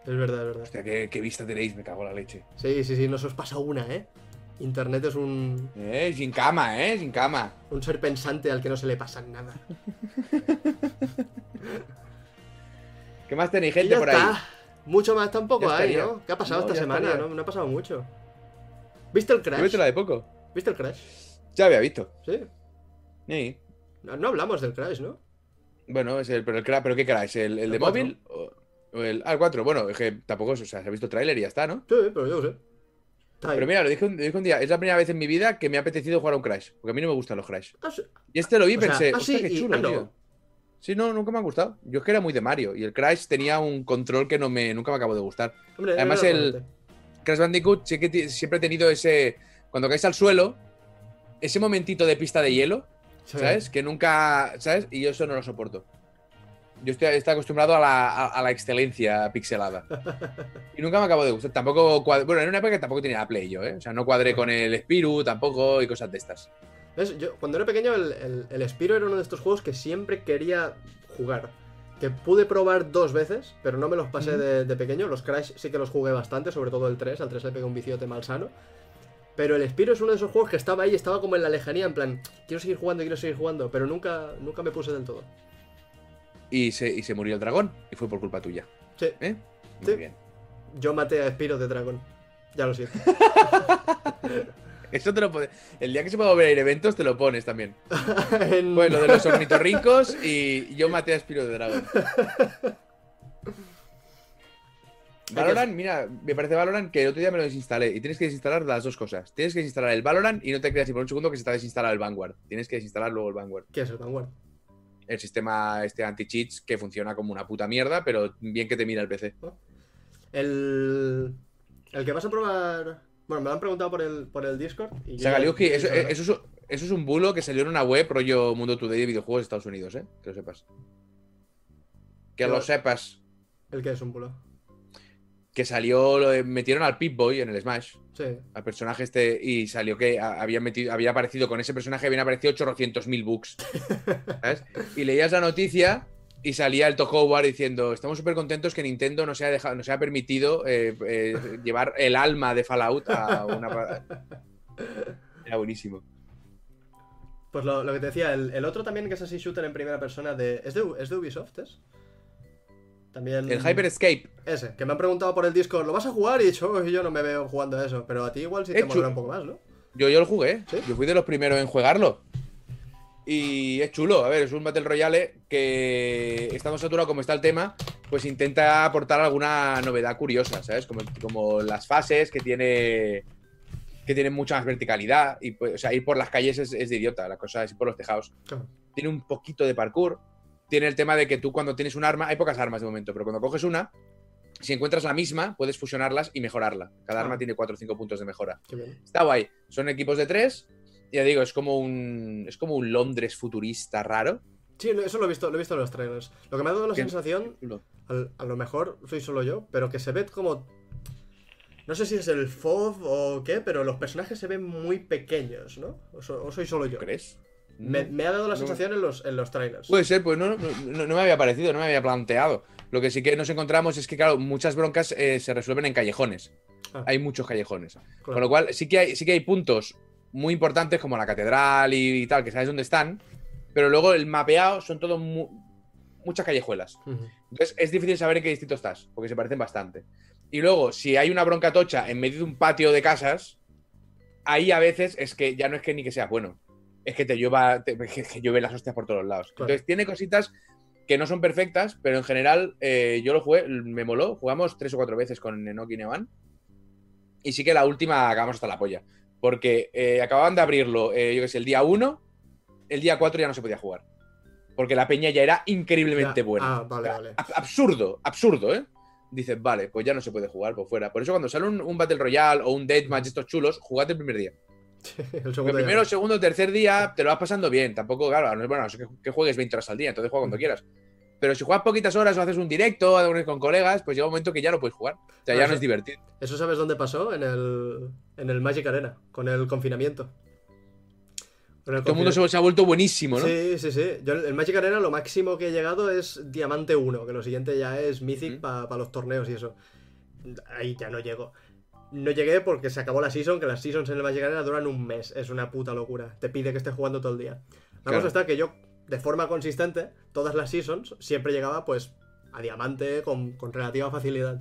Es verdad, es verdad. Hostia, qué, qué vista tenéis, me cago en la leche. Sí, sí, sí, no se os pasa una, ¿eh? Internet es un, Eh, sin cama, eh, sin cama. un ser pensante al que no se le pasa nada. ¿Qué más tenéis, gente por ahí? Mucho más tampoco hay. ¿no? ¿Qué ha pasado No, esta semana? No, no ha pasado mucho. ¿Viste el crash? la de poco. ¿Viste el crash? Ya había visto. Sí. Sí. No, no hablamos del crash, ¿no? Bueno, es el, pero, el, cra- pero ¿qué crash? ¿El, el de cuatro. móvil? O el, ah, el 4. Bueno, es que tampoco es, o sea, se ha visto tráiler y ya está, ¿no? Sí, pero yo lo sé. Pero mira, lo dije, un, lo dije un día, es la primera vez en mi vida que me ha apetecido jugar a un Crash. Porque a mí no me gustan los Crash. Ah. Y este lo vi y O sea, pensé, ah, sí, qué y- chulo, ah, no. tío. Sí, no, nunca me ha gustado. Yo es que era muy de Mario. Y el Crash tenía un control que no me, nunca me acabó de gustar. Hombre, Además, el-. Crash Bandicoot sí que siempre he tenido ese. Cuando caes al suelo, ese momentito de pista de hielo, Sí. ¿sabes? Que nunca. ¿Sabes? Y yo eso no lo soporto. Yo estoy, estoy acostumbrado a la, a- a la excelencia pixelada. Y nunca me acabo de gustar. Tampoco. Bueno, en una época que tampoco tenía la Play yo, ¿eh? O sea, no cuadré con el Spiru tampoco y cosas de estas. ¿Ves? Yo, cuando era pequeño, el, el, el era uno de estos juegos que siempre quería jugar. Que pude probar dos veces, pero no me los pasé de, de pequeño. Los Crash sí que los jugué bastante, sobre todo el 3. Al 3 le pegué un viciote malsano. Pero el Spyro es uno de esos juegos que estaba ahí, estaba como en la lejanía, en plan, quiero seguir jugando, quiero seguir jugando, pero nunca, nunca me puse del todo. Y se, y se murió el dragón y fue por culpa tuya. Sí, ¿Eh? Muy Sí. bien. yo maté a Spyro de Dragon. Ya lo siento. Eso te lo pones. El día que se pueda ver eventos, te lo pones también. En- Pues lo de los ornitorrincos y yo maté a Spiro de Dragon. Valorant, mira, me parece Valorant que el otro día me lo desinstalé y tienes que desinstalar las dos cosas. Tienes que desinstalar el Valorant y no te creas ni por un segundo que se ha desinstalado el Vanguard. Tienes que desinstalar luego el Vanguard. ¿Qué es el Vanguard? El sistema este anti-cheats que funciona como una puta mierda, pero bien que te mira el PC. El. El que vas a probar. Bueno, me lo han preguntado por el, por el Discord. Y Sagaliuski, eso, eso, es, eso es un bulo que salió en una web rollo Mundo Today de videojuegos de Estados Unidos, ¿eh? Que lo sepas. Que Pero- lo sepas. ¿El que es un bulo? Que salió, lo- metieron al Pip-Boy en el Smash. Sí. al personaje este y salió que había, metido, había aparecido con ese personaje, habían aparecido 800.000 bugs. ¿sabes? Y leías la noticia y salía el Howard diciendo: Estamos súper contentos que Nintendo nos haya, dejado, nos haya permitido eh, eh, llevar el alma de Fallout a una. Era buenísimo. Pues lo, lo que te decía, el, el otro también que es así shooter en primera persona de. ¿Es de, es de Ubisoft? ¿es? También. El Hyper Escape. Ese, que me han preguntado por el Discord, ¿lo vas a jugar? Y he dicho, "Oh, yo no me veo jugando a eso. Pero a ti igual sí te molará un poco más, ¿no? Yo, yo lo jugué. ¿Sí? Yo fui de los primeros en jugarlo. Y es chulo. A ver, es un Battle Royale que estando saturado como está el tema, pues intenta aportar alguna novedad curiosa, ¿sabes? Como, como las fases que tiene. que tiene mucha más verticalidad. Y, pues, o sea, ir por las calles es, es de idiota, la cosa es ir por los tejados. Claro. Tiene un poquito de parkour. Tiene el tema de que tú cuando tienes un arma, hay pocas armas de momento, pero cuando coges una, si encuentras la misma, puedes fusionarlas y mejorarla. Cada Ah. arma tiene 4 o 5 puntos de mejora. Está guay. Son equipos de tres. Ya digo, es como un. Es como un Londres futurista raro. Sí, eso lo he visto, lo he visto en los trailers. Lo que me ha dado la ¿Qué? sensación, al- a lo mejor soy solo yo, pero que se ve como. No sé si es el FOV o qué, pero los personajes se ven muy pequeños, ¿no? O, so- o soy solo yo. ¿Crees? Me, me ha dado la No. sensación en los, en los trailers. Puede ser, pues no, no, no- me había parecido, no me había planteado. Lo que sí que nos encontramos es que, claro, muchas broncas eh, se resuelven en callejones. Ah. Hay muchos callejones. Claro. Con lo cual, sí que hay, sí que hay puntos muy importantes como la catedral y, tal, que sabes dónde están. Pero luego el mapeado son todo mu- muchas callejuelas. Entonces es difícil saber en qué distrito estás, porque se parecen bastante. Y luego, si hay una bronca tocha en medio de un patio de casas, ahí a veces es que ya no es que ni que sea bueno, es que te llueva, te- que, llueve las hostias por todos lados. Claro. Entonces tiene cositas que no son perfectas, pero en general eh, yo lo jugué, me moló, jugamos tres o cuatro veces con Enoki y Nevan. Y sí que la última acabamos hasta la polla. Porque eh, acababan de abrirlo, eh, yo que sé, el día 1, el día 4 ya no se podía jugar. Porque la peña ya era increíblemente Ya. buena. Ah, vale, O sea, vale. ab- Absurdo, absurdo, ¿eh? Dices, vale, pues ya no se puede jugar por fuera. Por eso cuando sale un, un Battle Royale o un Deathmatch de estos chulos, jugad el primer día. el segundo ya primero, segundo, tercer día te lo vas pasando bien. Tampoco, claro, no es bueno, que, que juegues 20 horas al día, entonces juega cuando quieras. Pero si juegas poquitas horas o haces un directo o con colegas, pues llega un momento que ya no puedes jugar. O sea, Ah, ya no es divertido. ¿Eso sabes dónde pasó? En el, en el Magic Arena, con el confinamiento. Con el Todo el mundo se, se ha vuelto buenísimo, ¿no? Sí, sí, sí. Yo en el Magic Arena lo máximo que he llegado es Diamante 1, que lo siguiente ya es Mythic Mm. para los torneos y eso. Ahí ya no llego. No llegué porque se acabó la season, que las seasons en el Magic Arena duran un mes. Es una puta locura. Te pide que estés jugando todo el día. La Claro. cosa está que yo, de forma consistente, todas las seasons, siempre llegaba pues a Diamante con, con relativa facilidad.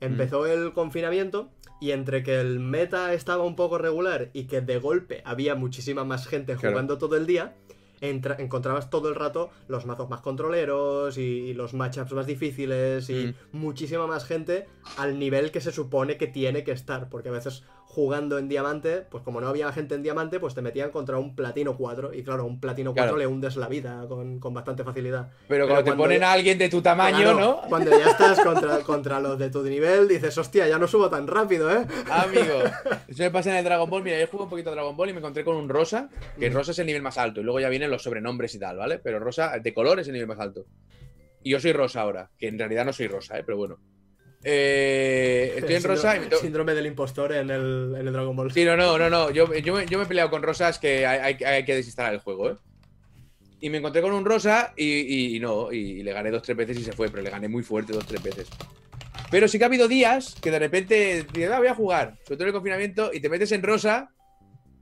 Empezó el confinamiento y entre que el meta estaba un poco regular y que de golpe había muchísima más gente Claro. jugando todo el día, entra- encontrabas todo el rato los mazos más controleros y, y los matchups más difíciles y muchísima más gente al nivel que se supone que tiene que estar. Porque a veces jugando en diamante, pues como no había gente en diamante, pues te metían contra un platino 4. Y claro, un platino 4 Claro. le hundes la vida con, con bastante facilidad. Pero cuando te ponen ya- a alguien de tu tamaño, Claro, ¿no? Cuando ya estás contra, contra los de tu nivel, dices, hostia, ya no subo tan rápido, ¿eh? Amigo, eso me pasa en el Dragon Ball. Mira, yo jugué un poquito a Dragon Ball y me encontré con un rosa, que Mm. rosa es el nivel más alto, y luego ya vienen los sobrenombres y tal, ¿vale? Pero rosa de color es el nivel más alto. Y yo soy rosa ahora, que en realidad no soy rosa, ¿eh? Pero bueno. Eh, estoy en rosa y Síndrome del impostor en el, en el Dragon Ball. Sí, no, no, no, no. Yo, yo, me, yo me he peleado con rosas que hay, hay- hay que desinstalar el juego, ¿eh? Y me encontré con un rosa y, y- y no, y le gané dos, tres veces y se fue, pero le gané muy fuerte dos, tres veces. Pero sí que ha habido días que de repente dices, ah, voy a jugar, sobre todo en el confinamiento, y te metes en rosa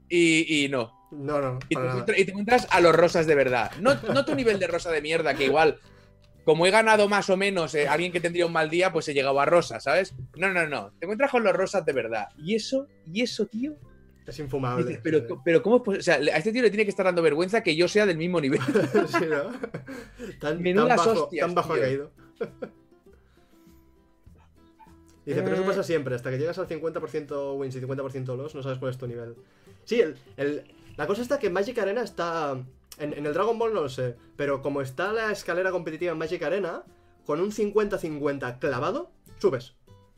y, y no. No, no, Y te, y te encuentras a los rosas de verdad. No, no tu nivel de rosa de mierda, que igual, como he ganado más o menos eh, alguien que tendría un mal día, pues he llegado a rosa, ¿sabes? No, no, no. Te encuentras con los rosas de verdad. Y eso, y eso, tío, Es infumable. Dices, pero, sí. pero ¿cómo es posible? O sea, a este tío le tiene que estar dando vergüenza que yo sea del mismo nivel. Sí, ¿no? Tan, tan bajo, hostias, tan bajo ha caído. Dice, pero eso Eh. pasa siempre, hasta que llegas al 50% wins y 50% loss, no sabes cuál es tu nivel. Sí, el, el- la cosa está que Magic Arena está... En, en el Dragon Ball no lo sé, pero como está la escalera competitiva en Magic Arena, con un 50-50 clavado, subes.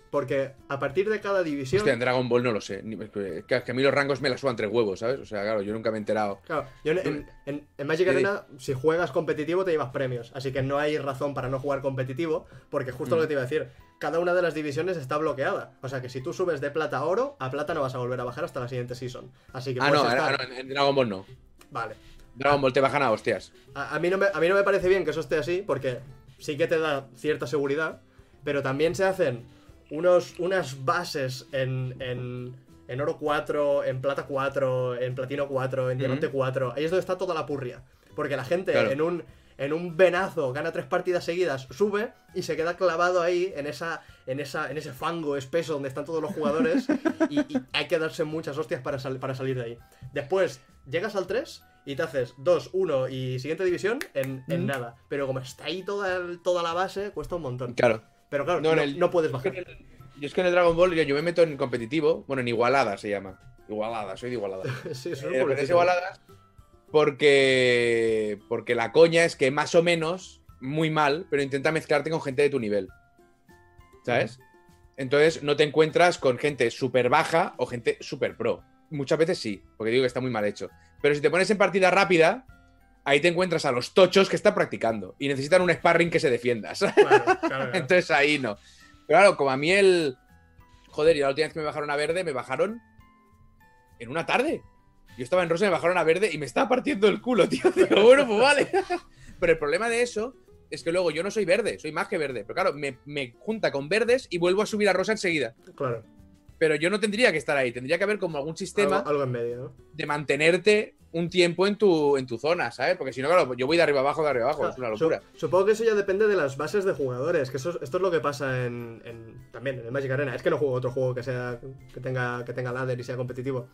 Porque a partir de cada división... Hostia, en Dragon Ball no lo sé. Ni- es que, que a mí los rangos me la suban tres huevos, ¿sabes? O sea, claro, yo nunca me he enterado. Claro, yo en, en- en- en Magic. Arena, si juegas competitivo, te llevas premios. Así que no hay razón para no jugar competitivo, porque justo Mm. lo que te iba a decir, cada una de las divisiones está bloqueada. O sea que si tú subes de plata a oro, a plata no vas a volver a bajar hasta la siguiente season. Así que Ah, puedes no, estar- ah, no, en Dragon Ball no. Vale. Dragon Ball te bajan a hostias. A, a mí no me, a mí no me parece bien que eso esté así, porque sí que te da cierta seguridad, pero también se hacen unos, unas bases en, en, en oro 4, en plata 4, en platino 4, en diamante 4. Ahí es donde está toda la purria. Porque la gente Claro. en un en un venazo gana tres partidas seguidas, sube y se queda clavado ahí en esa en esa en ese fango espeso donde están todos los jugadores y, y hay que darse muchas hostias para, sal- para salir de ahí. Después llegas al 3 y te haces 2, 1 y siguiente división en, nada. Pero como está ahí toda, toda la base, cuesta un montón. Claro. Pero claro, No, no, el- no puedes Es que bajar. en el- Yo es que en el Dragon Ball yo, yo me meto en competitivo, bueno, en igualada se llama. Igualada, soy de Igualada. sí, Eh, eso de referencias igualadas porque, porque la coña es que más o menos, muy mal, pero intenta mezclarte con gente de tu nivel. ¿Sabes? Entonces no te encuentras con gente súper baja o gente súper pro. Muchas veces sí, porque digo que está muy mal hecho. Pero si te pones en partida rápida, ahí te encuentras a los tochos que están practicando y necesitan un sparring que se defienda. ¿sabes? Claro, claro, claro. Entonces ahí no. Pero claro, como a mí el. Joder, y la última vez que me bajaron a verde, me bajaron en una tarde. Yo estaba en rosa, me bajaron a verde y me estaba partiendo el culo, tío. Digo, bueno, pues vale. Pero el problema de eso es que luego yo no soy verde, soy más que verde. Pero claro, me, me junta con verdes y vuelvo a subir a rosa enseguida. Claro. Pero yo no tendría que estar ahí, tendría que haber como algún sistema Algo, algo en medio, ¿no? de mantenerte un tiempo en tu, en tu zona, ¿sabes? Porque si no, claro, yo voy de arriba abajo, de arriba abajo, es una Su- locura. supongo que eso ya depende de las bases de jugadores, que eso, esto es lo que pasa en, en- también en el Magic Arena. Es que no juego otro juego que sea que tenga que tenga ladder y sea competitivo.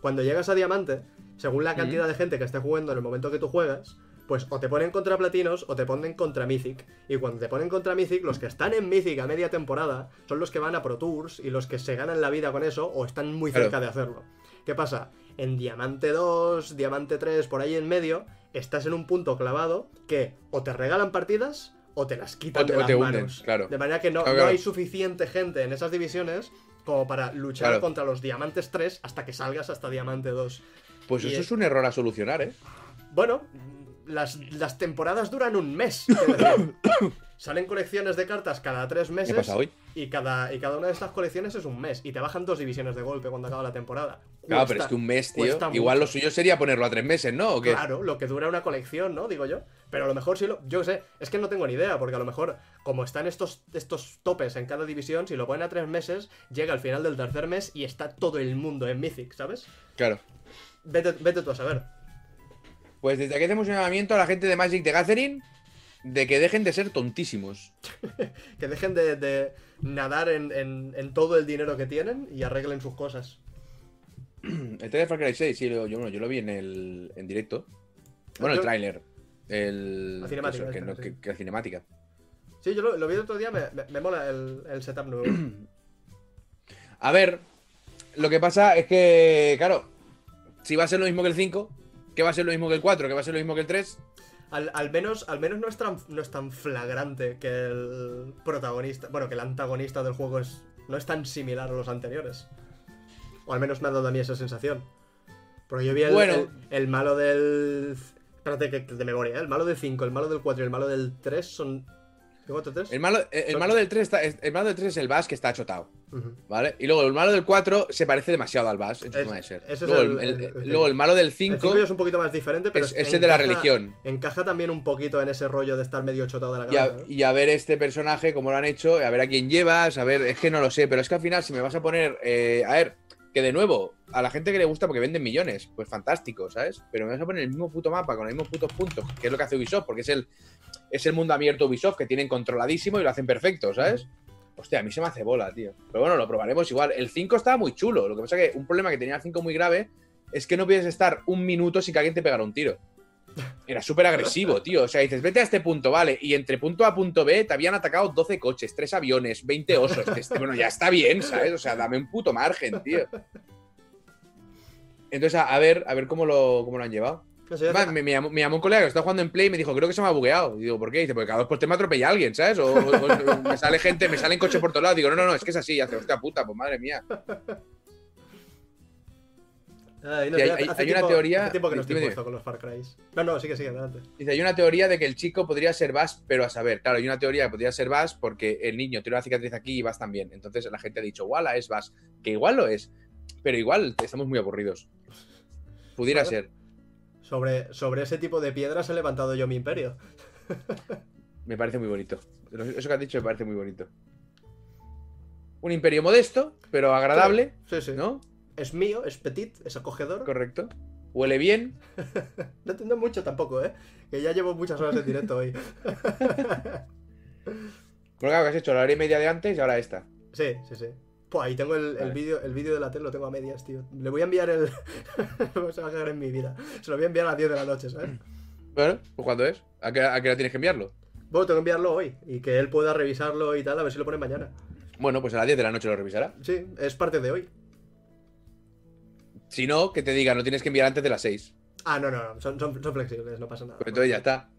Cuando llegas a diamante, según la cantidad de gente que esté jugando en el momento que tú juegas, pues o te ponen contra platinos o te ponen contra Mythic. Y cuando te ponen contra Mythic, los que están en Mythic a media temporada son los que van a Pro Tours y los que se ganan la vida con eso o están muy Claro. cerca de hacerlo. ¿Qué pasa? En Diamante 2, Diamante 3, por ahí en medio, estás en un punto clavado que o te regalan partidas o te las quitan O te- de o las te hunden, manos. claro. De manera que no, Claro, no hay suficiente gente en esas divisiones como para luchar contra los Diamantes 3 hasta que salgas hasta Diamante 2. Pues Y eso es- es un error a solucionar, ¿eh? Bueno, las, las temporadas duran un mes. Salen colecciones de cartas cada tres ¿Qué meses. pasa hoy? Y cada, y cada una de estas colecciones es un mes. Y te bajan dos divisiones de golpe cuando acaba la temporada. Claro, Cuesta- pero es que un mes, tío. Igual lo mucho. suyo sería ponerlo a tres meses, ¿no? ¿O qué? Claro, lo que dura una colección, ¿no? Digo yo. Pero a lo mejor sí lo. Yo qué sé, es que no tengo ni idea, porque a lo mejor, como están estos, estos topes en cada división, si lo ponen a tres meses, llega al final del tercer mes y está todo el mundo en Mythic, ¿sabes? Claro. Vete, vete tú a saber. Pues desde aquí hacemos un llamamiento a la gente de Magic the Gathering de que dejen de ser tontísimos. Que dejen de, de nadar en, en- en todo el dinero que tienen y arreglen sus cosas. El trailer de Far Cry 6, sí, lo- yo, yo lo vi en, el, en directo. Bueno, el tráiler. El, La cinemática eso, que, esta, no- sí. que- que la cinemática. Sí, yo lo, lo vi el otro día, me, me- me mola el, el setup nuevo. A ver, lo que pasa es que, claro, si va a ser lo mismo que el 5, que va a ser lo mismo que el 4, que va a ser lo mismo que el 3, Al, al menos, al menos no, es tan, no es tan flagrante que el protagonista, bueno, que el antagonista del juego es, no es tan similar a los anteriores. O al menos me ha dado a mí esa sensación. Porque yo vi el, Bueno. el, el malo del... Espérate, que de memoria, ¿eh? el malo del 5, el malo del 4 y el malo del 3 son... ¿Qué 4 3? el malo, el, el malo del 3 está, el malo del 3 es el Bass que está achotado. ¿Vale? Y luego el malo del 4 se parece demasiado al Bass en su Es- forma de ser. ese es luego, el- el, luego el malo del El 5 5 ya es un poquito más diferente, pero es, es el de la encaja- religión. Encaja también un poquito en ese rollo de estar medio chotado de la Y a, cabeza. ¿no? y a ver este personaje, cómo lo han hecho, a ver a quién llevas, a ver, es que no lo sé, pero es que al final, si me vas a poner, eh, a ver, que de nuevo, a la gente que le gusta porque venden millones, pues fantástico, ¿sabes? Pero me vas a poner el mismo puto mapa con los mismos putos puntos, que es lo que hace Ubisoft, porque es el, es el mundo abierto Ubisoft que tienen controladísimo y lo hacen perfecto, ¿sabes? Hostia, a mí se me hace bola, tío. Pero bueno, lo probaremos igual. El 5 estaba muy chulo. Lo que pasa que un problema que tenía el 5 muy grave es que no puedes estar un minuto sin que alguien te pegara un tiro. Era súper agresivo, tío. O sea, dices, vete a este punto, vale. Y entre punto A punto B te habían atacado 12 coches, 3 aviones, 20 osos. Bueno, ya está bien, ¿sabes? O sea, dame un puto margen, tío. Entonces, a ver, a ver cómo lo, cómo lo han llevado. No sé, Además, me, me llamó, me llamó un colega que está jugando en Play y me dijo, creo que se me ha bugueado. Y digo, ¿por qué? Dice, porque cada dos por tres me atropella alguien, ¿sabes? O, o- o me sale gente, me salen coches por todos lados. Digo, no, no, no, es que es así. Y hace, hostia puta, pues madre mía. Ay, no Sí, hay- una teoría- Hace tiempo que no estoy dime, puesto con los Far Cry. No, no, sigue, sigue, adelante. Dice, hay una teoría de que el chico podría ser Bass, pero a saber. Claro, hay una teoría que podría ser Bass porque el niño tiene una cicatriz aquí y Bass también. Entonces la gente ha dicho, Wala es Bass. Que igual lo es. Pero igual estamos muy aburridos. Pudiera ser. Sobre, sobre ese tipo de piedras he levantado yo mi imperio. Me parece muy bonito. Eso que has dicho me parece muy bonito. Un imperio modesto, pero agradable, Sí, sí. ¿no? Es mío, es petit, es acogedor. Correcto. Huele bien. No entiendo mucho tampoco, ¿eh? Que ya llevo muchas horas en directo hoy. Bueno, claro, que has hecho la hora y media de antes y ahora esta. Sí, sí, sí. Pues ahí tengo el, el vídeo el vídeo de la tele, lo tengo a medias, tío. Le voy a enviar el... Se va a cagar en mi vida. Se lo voy a enviar a las 10 de la noche, ¿sabes? Bueno, pues ¿cuándo es? ¿A qué, a qué hora tienes que enviarlo? Bueno, tengo que enviarlo hoy y que él pueda revisarlo y tal, a ver si lo pone mañana. Bueno, pues a las 10 de la noche lo revisará. Sí, es parte de hoy. Si no, que te diga, no tienes que enviar antes de las 6. Ah, no, no, no. Son, son, son flexibles, no pasa nada. Pues entonces ya está.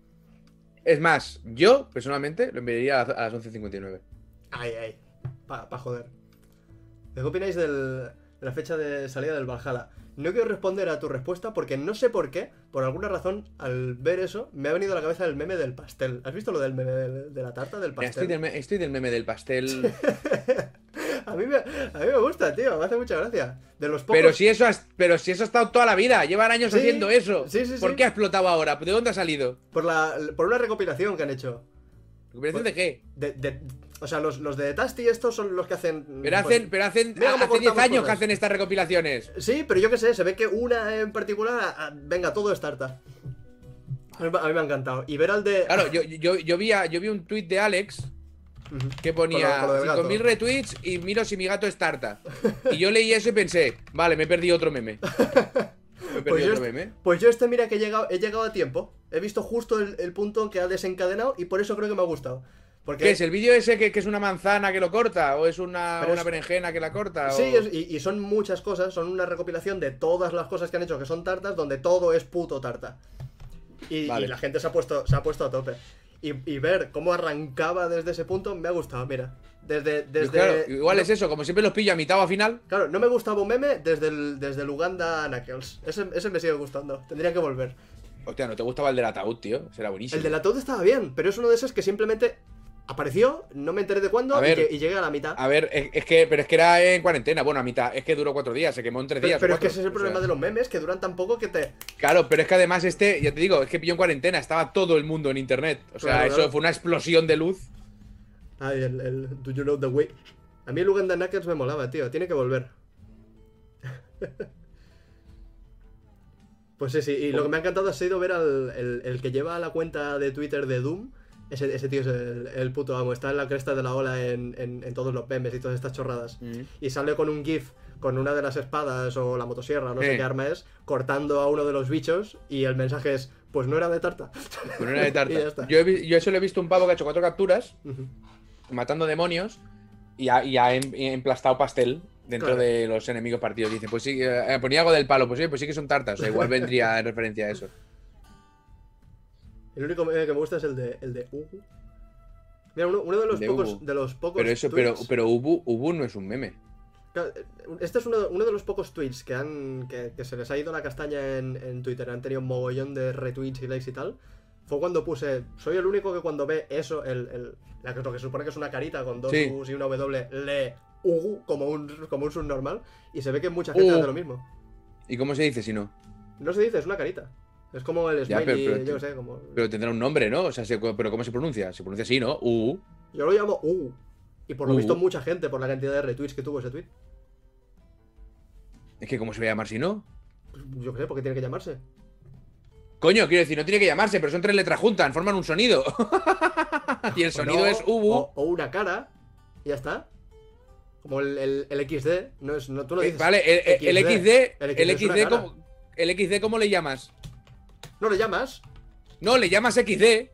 Es más, yo personalmente lo enviaría a las 11.59. Ay, ay. Pa, pa joder. ¿Qué opináis del- de la fecha de salida del Valhalla? No quiero responder a tu respuesta porque no sé por qué, por alguna razón, al ver eso, me ha venido a la cabeza el meme del pastel. ¿Has visto lo del meme de, de la tarta del pastel? Estoy del, me- estoy del meme del pastel. a, mí me, a mí me gusta, tío, me hace mucha gracia. De los pocos... pero, si eso has- pero si eso ha estado toda la vida. Llevan años Sí, haciendo eso. sí, sí, ¿Por qué ha explotado ahora? ¿De dónde ha salido? por, la, por una recopilación que han hecho. ¿Recuperación de qué? De, de- o sea, los, los de Tasty estos son los que hacen... Pero pues, hacen, pero hacen, hace 10 cortamos años que hacen estas recopilaciones. Sí, pero yo qué sé, se ve que una en particular, venga, todo es tarta. A mí, a mí me ha encantado. Y ver al de... Claro, yo, yo, yo, vi, yo vi un tuit de Alex que ponía Con lo- con lo del gato. 5.000 retweets y miro si mi gato es tarta. Y yo leí eso y pensé, vale, me he perdido otro meme. Me he perdido Pues yo, otro est- meme. pues yo este, mira que he llegado, he llegado a tiempo. He visto justo el, el punto que ha desencadenado y por eso creo que me ha gustado. Porque ¿Qué es? ¿El vídeo ese que, que es una manzana que lo corta? ¿O es una, Pero una es- berenjena que la corta? Sí, o- es- y, y son muchas cosas, son una recopilación de todas las cosas que han hecho que son tartas, donde todo es puto tarta. Y, Vale. y la gente se ha puesto, se ha puesto a tope. Y, y ver cómo arrancaba desde ese punto me ha gustado, mira. Desde. Desde claro, igual no- es eso, como siempre los pillo a mitad o a final. Claro, no me gustaba un meme desde el, desde el Uganda Knuckles. Ese, ese me sigue gustando. Tendría que volver. Hostia, ¿no te gustaba el del ataúd, tío? Será buenísimo. El del ataúd estaba bien, pero es uno de esos que simplemente apareció, no me enteré de cuándo y, llegué a la mitad. A ver, es, es que, pero es que era en cuarentena, bueno, a mitad, es que duró cuatro días, se quemó en tres pero días. pero es que ese es el problema sea. de los memes, que duran tan poco que te. Claro, pero es que además este, ya te digo, es que pilló en cuarentena, estaba todo el mundo en internet. O sea, Claro, eso claro. fue una explosión de luz. Ay, el, el Do You Know the Way. A mí el Uganda Knuckles me molaba, tío. Tiene que volver. pues sí, sí. Y lo que me ha encantado ha sido ver al el, el que lleva la cuenta de Twitter de Doom. Ese, ese tío es el, el puto amo. Está en la cresta de la ola en, en- en todos los memes y todas estas chorradas. Y sale con un GIF con una de las espadas o la motosierra, no sé qué arma es, cortando a uno de los bichos. Y el mensaje es: Pues no era de tarta. Con una de tarta. Y ya está. Yo, he yo eso lo he visto un pavo que ha hecho cuatro capturas, matando demonios, y ha, y ha em- emplastado pastel dentro Claro. de los enemigos partidos. Dice, pues sí, eh, ponía algo del palo, pues sí, pues sí que son tartas. O sea, igual vendría en referencia a eso. El único meme que me gusta es el de, el de Ubu. Mira, uno, uno de los De pocos, Ubu. de los pocos Pero eso, pero, tweets- pero Ubu, Ubu no es un meme. Claro, Este es uno, uno de los pocos tweets que han que, que se les ha ido la castaña en, en Twitter. Han tenido un mogollón de retweets y likes y tal. Fue cuando puse. Soy el único que cuando ve eso, el, el- la, lo que se supone que es una carita con dos Sí. U's y una W, lee Ugu como un, como un subnormal. Y se ve que mucha gente Uh. hace lo mismo. ¿Y cómo se dice si no? No se dice, es una carita. Es como el Ya, pero- pero- yo qué sé, como. Pero tendrá un nombre, ¿no? O sea, se- pero ¿cómo se pronuncia? Se pronuncia así, ¿no? U. Yo lo llamo Ugu. Y por lo visto, mucha gente, por la cantidad de retweets que tuvo ese tweet. Es que ¿cómo se va a llamar si no? Pues, Yo qué sé, ¿por qué tiene que llamarse? Coño, quiero decir, no tiene que llamarse, pero son tres letras juntas, forman un sonido. y el sonido No, es Ubu. O, o una cara. Y ya está. Como el, el, el XD. No es, no, tú no Eh, dices. vale, el, el- el XD, El una XD, cara. ¿cómo, el XD, ¿cómo le llamas? No le llamas. No, le llamas XD.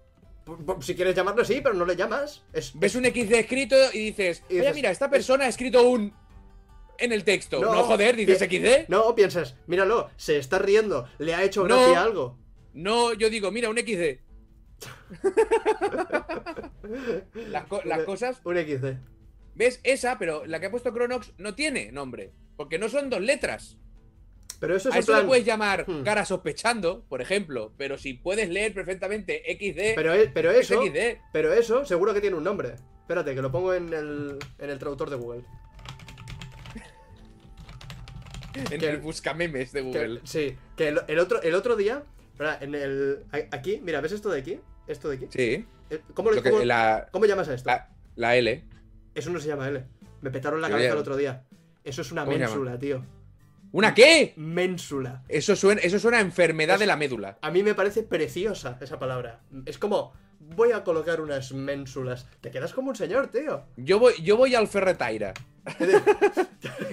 Si quieres llamarlo, sí, pero no le llamas. Es, Ves un XD escrito y dices, Y oye, mira, esta persona ha escrito un en el texto. No, No, joder, dices XD. No, piensas, míralo, se está riendo, le ha hecho No. gracia algo. No, yo digo, mira, un XD. las, co- las Un- cosas, Un XD. ves esa, pero la que ha puesto Cronox no tiene nombre. Porque no son dos letras. Pero eso es A eso plan. le puedes llamar Hmm. cara sospechando, por ejemplo. Pero si puedes leer perfectamente XD, Pero, e- pero es eso. XD. Pero eso seguro que tiene un nombre. Espérate, que lo pongo en el, en el traductor de Google. En Que- el buscamemes de Que- Google. sí, que el, el otro, el otro día. En el. Aquí, mira, ¿ves esto de aquí? Esto de aquí. Sí. Eh, ¿Cómo, Lo que- cómo- la, cómo llamas a esto? la, la L. Eso no se llama L. Me petaron la ¿Qué cabeza el otro día. Eso es una ménsula, tío. ¿Una qué? Ménsula. Eso suena, eso suena a enfermedad Es- de la médula. A mí me parece preciosa esa palabra. Es como, voy a colocar unas ménsulas. Te quedas como un señor, tío. Yo voy, yo voy al Ferretaira.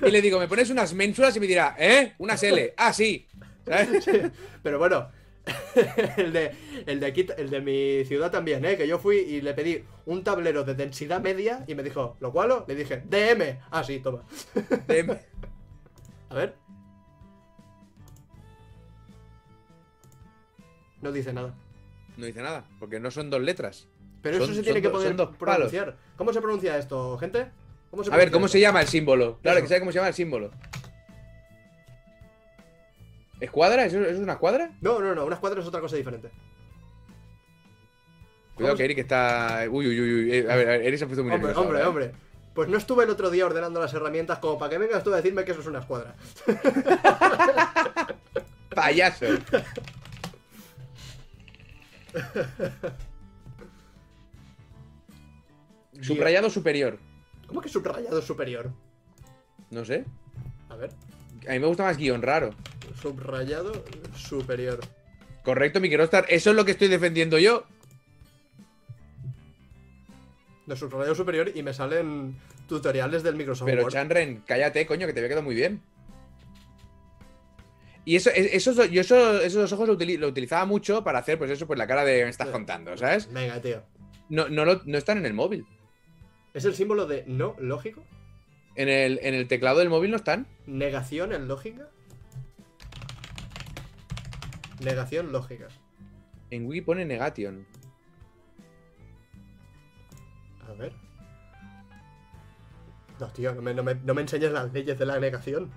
y le digo, ¿me pones unas ménsulas? Y me dirá, ¿eh? Unas L. Ah, sí. ¿Sabes? Pero bueno, el de, el de aquí, el de mi ciudad también, ¿eh? Que yo fui y le pedí un tablero de densidad media y me dijo, ¿lo cual? Le dije, DM. Ah, sí, toma. De- A ver. No dice nada. No dice nada, porque no son dos letras. Pero Son- eso se tiene que poder palos. pronunciar. ¿Cómo se pronuncia esto, gente? ¿Cómo se A ver, ¿cómo esto? se llama el símbolo? Claro, Eso. que sabe cómo se llama el símbolo. ¿Escuadra? ¿Eso, eso es una escuadra? No, no, no, una escuadra es otra cosa diferente. Cuidado ¿Cómo que Eric está. Uy, uy, uy, uy. eh, A ver, Eric se ha puesto muy Hombre, nervioso hombre, ahora, hombre. Pues no estuve el otro día ordenando las herramientas como para que vengas tú a decirme que eso es una escuadra. Payaso. Subrayado superior. ¿Cómo que subrayado superior? No sé. A ver. A mí me gusta más guion raro. Subrayado superior. Correcto, mi Kerostar. Eso es lo que estoy defendiendo yo. De subrayado superior y me salen tutoriales del Microsoft Pero Word. Chanren, cállate, coño, que te había quedado muy bien. Y eso, es- esos, yo eso- esos ojos lo, utili- lo utilizaba mucho para hacer, pues eso, pues la cara de me estás contando, ¿sabes? Venga, tío. No, no, lo- no están en el móvil. ¿Es el símbolo de no lógico? En el, en el teclado del móvil no están. ¿Negación en lógica? Negación lógica. En Wiki pone negation. A ver. No, tío, no me, no me- no me enseñes las leyes de la negación.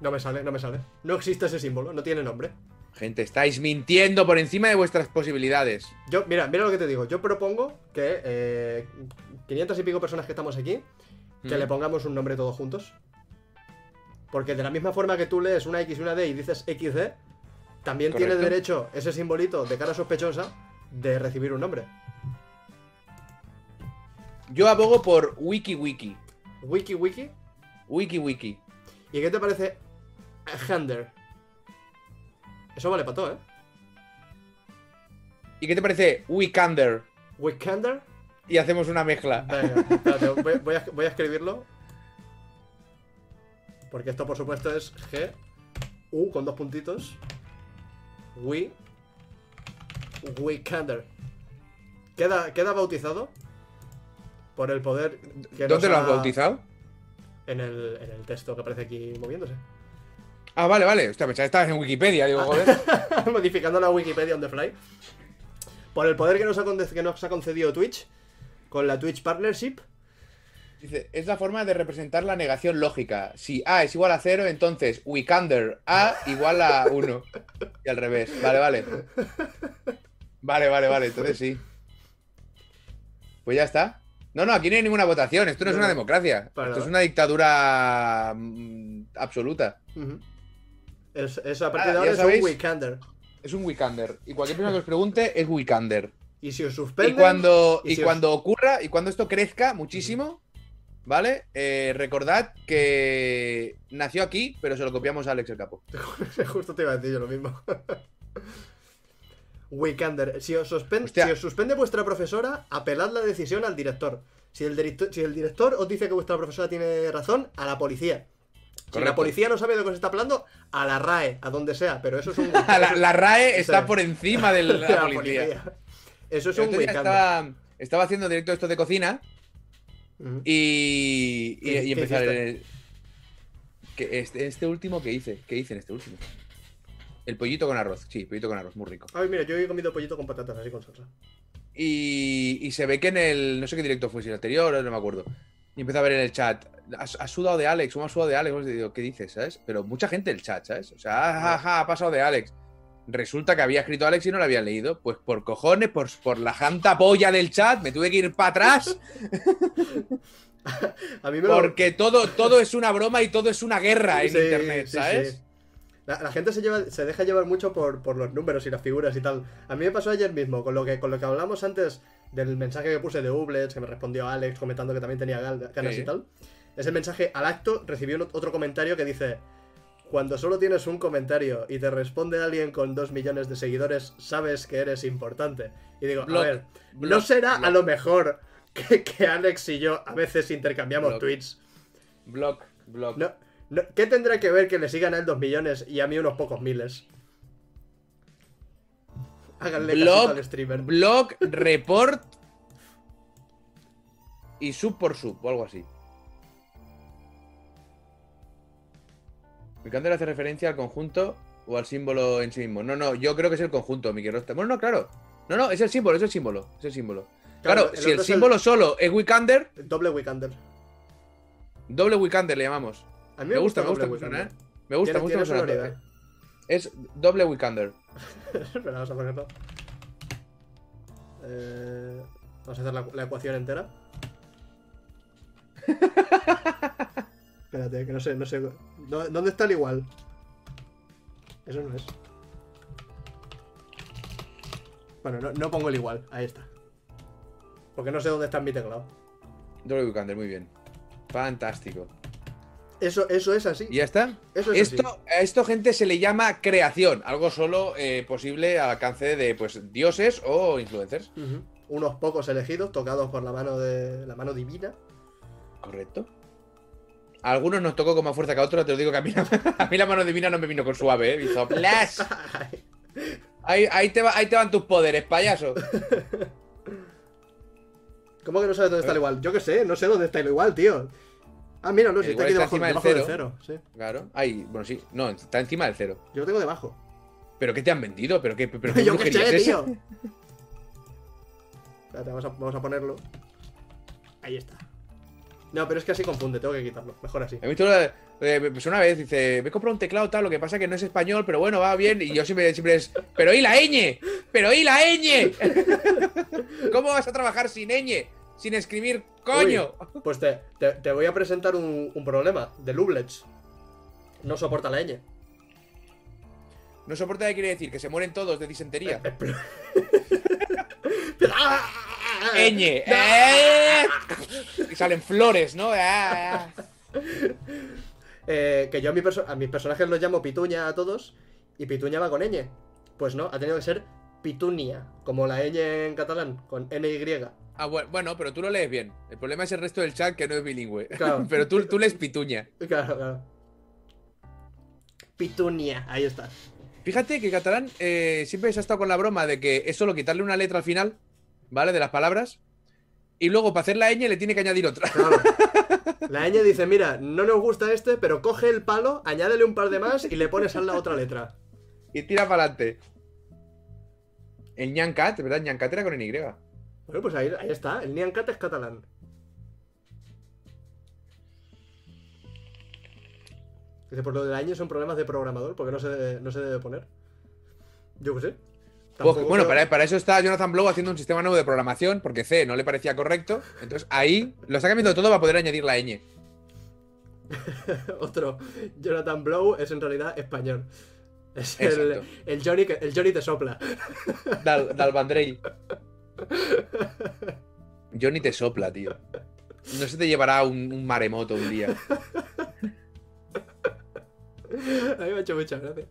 No me sale, no me sale. No existe ese símbolo, no tiene nombre. Gente, estáis mintiendo por encima de vuestras posibilidades. Yo, mira, mira lo que te digo. Yo propongo que eh, 500 y pico personas que estamos aquí, que Mm. le pongamos un nombre todos juntos. Porque de la misma forma que tú lees una X y una D y dices XD, también tiene derecho ese simbolito de cara sospechosa de recibir un nombre. Yo abogo por Wiki Wiki. Wiki Wiki. Wiki Wiki. ¿Y qué te parece Hander? Eso vale para todo, ¿eh? ¿Y qué te parece Wikander? Wikander. Y hacemos una mezcla. Venga, espérate, voy, voy a, voy a escribirlo. Porque esto, por supuesto, es G, U con dos puntitos. We. Wikander. Queda, queda bautizado por el poder que ¿Dónde nos lo has ha- bautizado? En el, en el texto que aparece aquí moviéndose. Ah, vale, vale. Hostia, pensaba que estabas en Wikipedia. Digo, joder. Modificando la Wikipedia on the fly. Por el poder que nos, ha, conde- que nos ha concedido Twitch. Con la Twitch Partnership. Dice, es la forma de representar la negación lógica. Si A es igual a 0, entonces Wikander A igual a 1. Y al revés. Vale, vale. Vale, vale, vale. Entonces sí. Pues ya está. No, no, aquí no hay ninguna votación. Esto no, es una democracia. Esto es una dictadura mm, absoluta. Ujú. Es, es- a partir de ahora es sabéis. un Wikander. Es un Wikander. Y cualquier persona que os pregunte es Wikander. Y si os Y suspenden. cuando, y y si os- cuando ocurra, y cuando esto crezca muchísimo, ¿vale? Eh, recordad que nació aquí, pero se lo copiamos a Alex el Capo. Justo te iba a decir yo lo mismo. Wikander. Si os, suspen- Hostia. si os suspende vuestra profesora, apelad la decisión al director. Si el, directo- si el director os dice que vuestra profesora tiene razón, a la policía. Si la policía no sabe de lo que se está hablando, a la RAE, a donde sea. Pero eso es un. la, la RAE está por encima de la, la policía. Eso es un estaba, estaba haciendo directo esto de cocina y, y, ¿Qué- y qué empezar el- que este, este último que hice, ¿qué hice en este último? El pollito con arroz, sí, pollito con arroz, muy rico. Ay, mira, yo he comido pollito con patatas así con salsa. Y, y se ve que en el. No sé qué directo fue, si el anterior, no me acuerdo. Y empezó a ver en el chat. Has, has sudado de Alex, ¿cómo has sudado de Alex? Y digo, ¿qué dices, sabes? Pero mucha gente en el chat, ¿sabes? O sea, ah, ja, ja, ha pasado de Alex. Resulta que había escrito Alex y no lo había leído. Pues por cojones, por, por la janta polla del chat, me tuve que ir para atrás. A mí me lo. Porque todo, todo es una broma y todo es una guerra en Sí, internet, ¿sabes? sí. La, la gente se, lleva, se deja llevar mucho por, por los números y las figuras y tal. A mí me pasó ayer mismo, con lo que, con lo que hablamos antes del mensaje que puse de Ublets, que me respondió Alex comentando que también tenía ganas Sí. y tal. Ese mensaje al acto recibió otro comentario que dice: Cuando solo tienes un comentario y te responde alguien con dos millones de seguidores, sabes que eres importante. Y digo, Block, a ver, ¿no block, será a lo mejor que, que Alex y yo a veces intercambiamos tweets? Block, block. No, no, ¿Qué tendrá que ver que le sigan a él dos millones y a mí unos pocos miles? Háganle Blog, al streamer. Blog, report y sub por sub o algo así. Vikander hace referencia al conjunto o al símbolo en sí mismo. No, no, yo creo que es el conjunto, Miki Rosta. Bueno, no, claro. No, no, es el símbolo, es el símbolo. Es el símbolo. Claro, el si el símbolo solo es Wikander, el doble Weekender. doble Wikander le llamamos. A mí Me gusta, me gusta, me suena, ¿eh? Me gusta, me gusta. Es doble Wikander. Espera, vamos a ponerlo. Eh, vamos a hacer la, la ecuación entera. Espérate, que no sé, no sé. ¿Dó- ¿Dónde está el igual? Eso no es. Bueno, no, no pongo el igual, ahí está. Porque no sé dónde está en mi teclado. Doble Wikander, muy bien. Fantástico. Eso, eso es así. ¿Y ya está? Eso es así. Esto, a esto, gente, se le llama creación. Algo solo eh, posible al alcance de pues dioses o influencers. Unos pocos elegidos, tocados por la mano de la mano divina. ¿Correcto? A algunos nos tocó con más fuerza que a otros. Te lo digo que a mí, la- a mí la mano divina no me vino con suave, ¿eh? Hizo. Ahí, ahí, te va- ahí te van tus poderes, payaso. ¿Cómo que no sabes dónde está el igual? Yo qué sé, no sé dónde está el igual, tío. Ah, El si está aquí está debajo, encima del cero. sí. Claro. Ahí, bueno, sí. No, está encima del cero. Yo lo tengo debajo. ¿Pero qué te han vendido? ¿Pero qué, pero qué Yo qué sé, es tío. Espérate, vamos a, vamos a ponerlo. Ahí está. No, pero es que así confunde, tengo que quitarlo. Mejor así. He visto una, eh, pues una vez, dice, me he comprado un teclado tal, lo que pasa que no es español, pero bueno, va bien. Y yo siempre, siempre es, pero ¿y la ñ? ¿Pero y la ñ? ¿Cómo vas a trabajar sin ñ? Sin escribir coño. Uy, pues te, te- te voy a presentar un, un problema. De Lublets. No soporta la ñ. No soporta qué quiere decir, que se mueren todos de disentería. ñ. eh. Y salen flores, ¿no? Ah, ah. Eh, que yo a, mi a mis personajes los llamo Pituña a todos. Y Pituña va con ñ. Pues no, ha tenido que ser Pitunia. Como la ñ en catalán, con NY. Ah, bu- bueno, pero tú lo lees bien. El problema es el resto del chat que no es bilingüe. Claro. pero tú, tú lees pituña. Claro, claro. Pitunia, ahí está. Fíjate que catalán eh, siempre se ha estado con la broma de que es solo quitarle una letra al final, ¿vale? De las palabras. Y luego para hacer la ñ le tiene que añadir otra. Claro. La ñ dice, mira, no nos gusta este, pero coge el palo, añádele un par de más y le pones a la otra letra. Y tira para adelante. El ñancat, ¿verdad? ñancat era con Y. Bueno, pues ahí, ahí está, el Niancat es catalán. Dice, por lo del año son problemas de programador, porque no se debe, no se debe poner. Yo qué sé. Pues, bueno, creo- para, para eso está Jonathan Blow haciendo un sistema nuevo de programación, porque C no le parecía correcto. Entonces ahí lo está cambiando todo para poder añadir la ñ. Otro, Jonathan Blow es en realidad español. Es el, Johnny, el Johnny te sopla. Dal, Dalvandrey. Johnny te sopla, tío. No se te llevará un, un maremoto un día. A mí me ha hecho mucha gracia.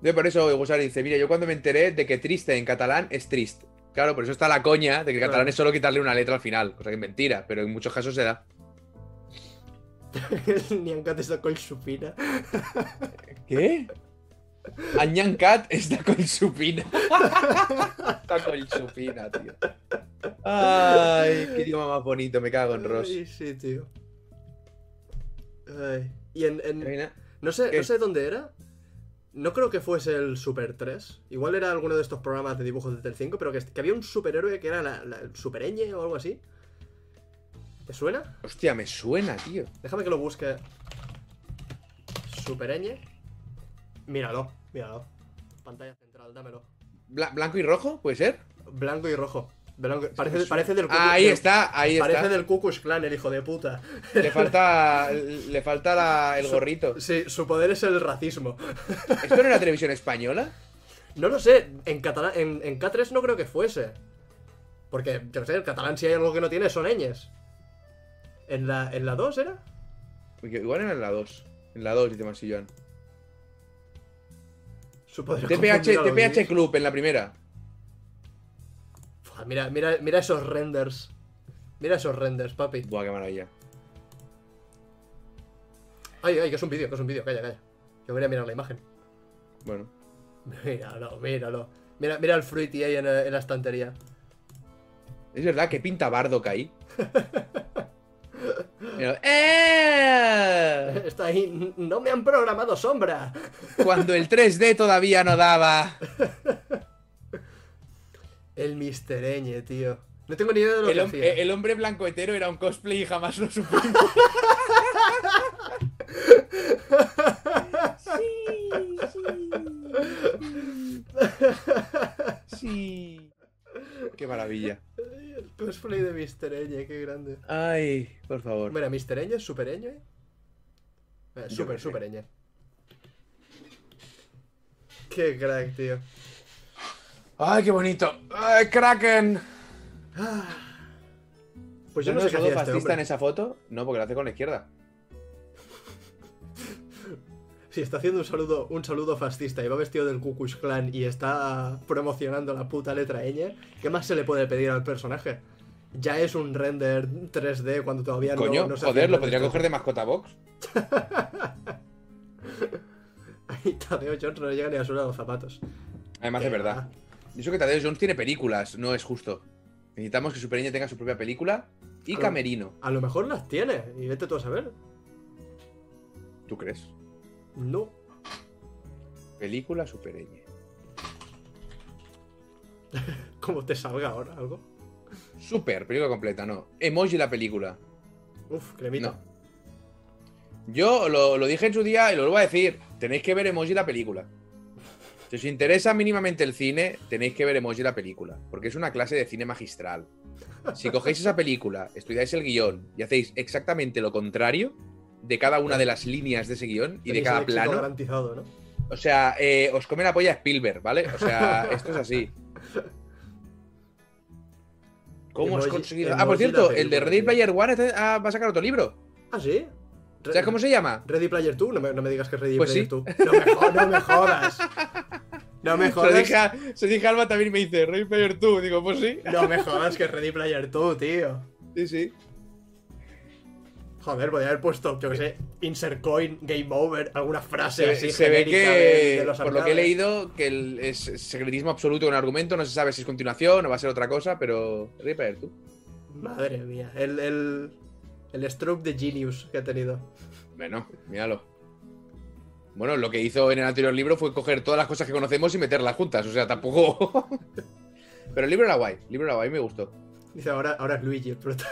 De por eso Gusar dice, mira, yo cuando me enteré de que triste en catalán es trist. Claro, por eso está la coña de que Claro. catalán es solo quitarle una letra al final, cosa que es mentira, pero en muchos casos se da. El Niancat está con supina. ¿Qué? Añancat está con supina. está con supina, tío. Ay, qué idioma más bonito, me cago en Ross. Ay, sí, tío. Ay. Y en, no sé, ¿Qué? no sé dónde era. No creo que fuese el Super 3. Igual era alguno de estos programas de dibujos de Telecinco, pero que, que había un superhéroe que era la, la- el Supereñe o algo así. ¿Te suena? Hostia, me suena, tío. Déjame que lo busque. Supereñe. Míralo, míralo. Pantalla central, dámelo. Bla- ¿Blanco y rojo? ¿Puede ser? Blanco y rojo. Blanco- parece, parece del Ahí está, ahí Parece está. del Cucus Clan, el hijo de puta. Le falta, le falta la- el gorrito. Sí, su poder es el racismo. ¿Esto no era televisión española? No lo sé, en catalán, en, en K3 no creo que fuese. Porque, yo no sé, en catalán si hay algo que no tiene son ñes. ¿En la, ¿En la 2 era? Porque Igual era en la 2. En la 2, dice Marsillón. TPH, TPH. Club en la primera. Fua, Mira, mira, mira esos renders. Mira esos renders, papi. Buah, qué maravilla. Ay, ay, que es un vídeo, que es un vídeo, calla, calla. Yo voy a mirar la imagen. Bueno. Míralo, míralo. Mira, mira el Fruity ahí en, en la estantería. Es verdad que pinta Bardock ahí. Pero, ¡eh! Está ahí. No me han programado sombra. Cuando el 3D todavía no daba. El Mr. Ñ, tío. No tengo ni idea de lo El, que hacía. el hombre blanco hetero era un cosplay y jamás lo supimos. Sí. Qué maravilla. El cosplay de Mr. Ñ, qué grande. Ay, por favor. Mira, Mr. Ñ es super Ñ. Eh, Yo super, super Ñ. Qué crack, tío. Ay, qué bonito. Ay, Kraken. Pues yo ¿No no sé qué todo hacía este fascista en esa foto? No, porque lo hace con la izquierda. Si está haciendo un saludo, un saludo fascista y va vestido del Ku Klux Klan y está promocionando la puta letra ñ, ¿qué más se le puede pedir al personaje? Ya es un render 3D cuando todavía no- Coño, no, se joder, lo podría coger de mascota box. Ahí Tadeo Jones no le llega ni a suela los zapatos. Además, de verdad. Y Eso que Tadeo Jones tiene películas, no es justo. Necesitamos que Supereña tenga su propia película y camerino. A lo mejor las tiene, y vete tú a saber. ¿Tú crees? No. Película Supereña. Como te salga ahora algo. Super, película completa, no. Emoji la película. Uf, cremita. No. Yo lo, lo dije en su día y lo vuelvo a decir. Tenéis que ver Emoji la película. Si os interesa mínimamente el cine, tenéis que ver Emoji la película. Porque es una clase de cine magistral. Si cogéis esa película, estudiáis el guion y hacéis exactamente lo contrario de cada una de las líneas de ese guion y de cada plano, garantizado, ¿no? o sea, eh, os come la polla Spielberg, ¿vale? O sea, esto es así. ¿Cómo has conseguido? Ah, por cierto, el de Ready. Player One está- ah, va a sacar otro libro. ¿Ah, sí? ¿Sabes cómo se llama? Ready Player 2, no me, no me digas que es Ready Pues Player sí. 2. No me, no me jodas. No me Se lo jodas. dije, a, se Alba también me dice, Ready Player 2. Digo, pues sí. No me jodas que es Ready Player 2, tío. Sí, sí. Joder, podría haber puesto, yo que sé, insert coin, game over, alguna frase Se, así se ve que, de- de los por lo que he leído, que el- es secretismo absoluto un argumento. No se sabe si es continuación o va a ser otra cosa, pero Player 2. Madre mía, el, el, el stroke de genius que ha tenido. Bueno, míralo. Bueno, lo que hizo en el anterior libro fue coger todas las cosas que conocemos y meterlas juntas. O sea, tampoco. Pero el libro era guay. El libro era guay, me gustó. Dice, ahora, ahora es Luigi el prota.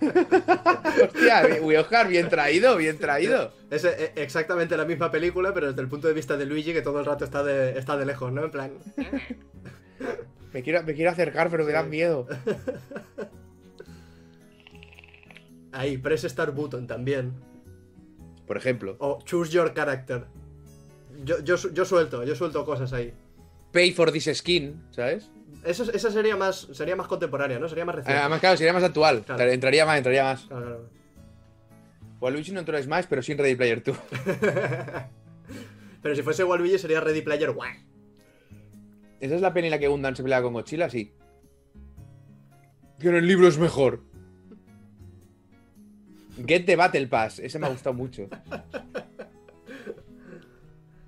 Hostia, Oscar, bien traído, bien traído. Es eh, exactamente la misma película, pero desde el punto de vista de Luigi, que todo el rato está de, está de lejos, ¿no? En plan. Me quiero, me quiero acercar, pero me da Sí. miedo. Ahí, press start button también. Por ejemplo, O choose your character. Yo, yo, yo suelto, yo suelto cosas ahí. pay for this skin, ¿sabes? Eso, esa sería más, sería más contemporánea, ¿no? Sería más reciente. Además, claro, sería más actual. Claro. Entraría más, entraría más. Claro, claro. Waluigi no entró en Smash, pero sí en Ready Player 2. Pero si fuese Waluigi sería Ready Player One. ¿Esa es la peli en la que Gundam se pelea con Godzilla? Sí. Que en el libro es mejor. Get the Battle Pass. Ese me ha gustado mucho.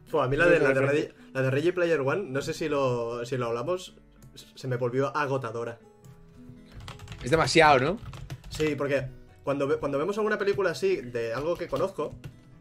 Fue, a mí la de, la, de Ready, la de Ready Player One, no sé si lo, si lo hablamos, se me volvió agotadora. Es demasiado, ¿no? Sí, porque cuando, cuando vemos alguna película así de algo que conozco,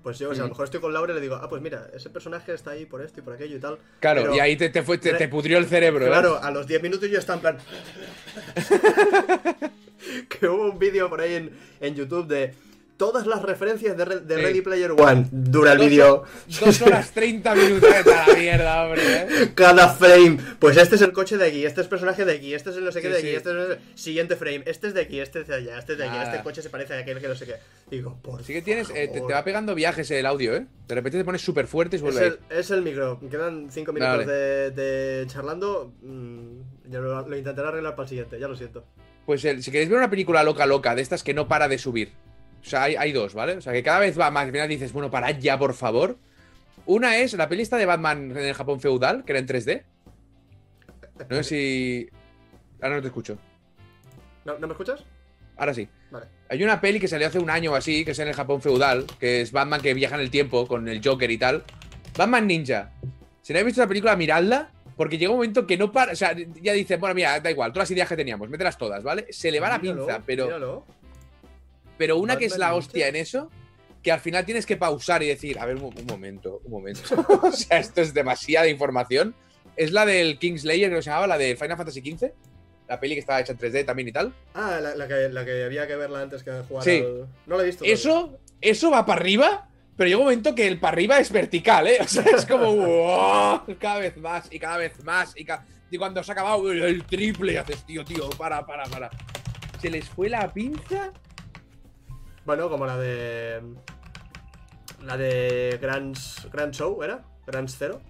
pues yo, o sea, a lo mejor estoy con Laura y le digo, ah, pues mira, ese personaje está ahí por esto y por aquello y tal. Claro, Pero, y ahí te, te fue, te pudrió el cerebro, ¿eh? Claro, a los 10 minutos yo estaba en plan. que hubo un vídeo por ahí en, en YouTube de todas las referencias de, Re- de Sí. Ready Player One. Dura el vídeo. Dos horas 30 minutos. A la mierda, hombre, ¿eh? Cada frame. Pues este es el coche de aquí, este es personaje de aquí, este es el no sé qué Sí, de aquí, sí. este es el siguiente frame, este es de aquí, este es de allá, este es de allá, Nada. este coche se parece a aquel que no sé qué. Digo, por Sí que tienes, eh, te, va pegando viajes el audio, ¿eh? De repente te pones súper fuerte y Es vuelve a el, es el micro. Quedan 5 minutos Vale. de, de charlando. mm, ya lo, lo intentaré arreglar para el siguiente, ya lo siento. Pues el- si queréis ver una película loca, loca, de estas que no para de subir. O sea, hay, hay dos, ¿vale? O sea, que cada vez va más. Al final dices, bueno, parad ya, por favor. Una es la pelista de Batman en el Japón feudal, que era en 3D. No sé si. Ahora no te escucho. ¿No, ¿no me escuchas? Ahora sí. Vale. Hay una peli que salió hace un año o así, que es en el Japón feudal, que es Batman que viaja en el tiempo con el Joker y tal. Batman Ninja. Si no habéis visto la película, miradla, porque llega un momento que no para. O sea, ya dice, bueno, mira, da igual, todas las ideas que teníamos, mételas todas, ¿vale? Se le va la pinza, pero. míralo. Pero una que es la hostia en eso, que al final tienes que pausar y decir, a ver, un, un momento, un momento. o sea, esto es demasiada información. Es la del Kingslayer, que se llamaba, la de Final Fantasy XV. La peli que estaba hecha en 3D también y tal. Ah, la, la que, la que había que verla antes que jugar Sí. al- No la he visto. todavía. Eso, eso va para arriba, pero llega un momento que el para arriba es vertical, ¿eh? O sea, es como ¡wow! cada vez más y cada vez más. Y, ca- y cuando se ha acabado el triple, haces, tío, tío, para, para, para. Se les fue la pinza. Bueno, como la de. La de Grand, Grand Show, ¿era? Grand Zero.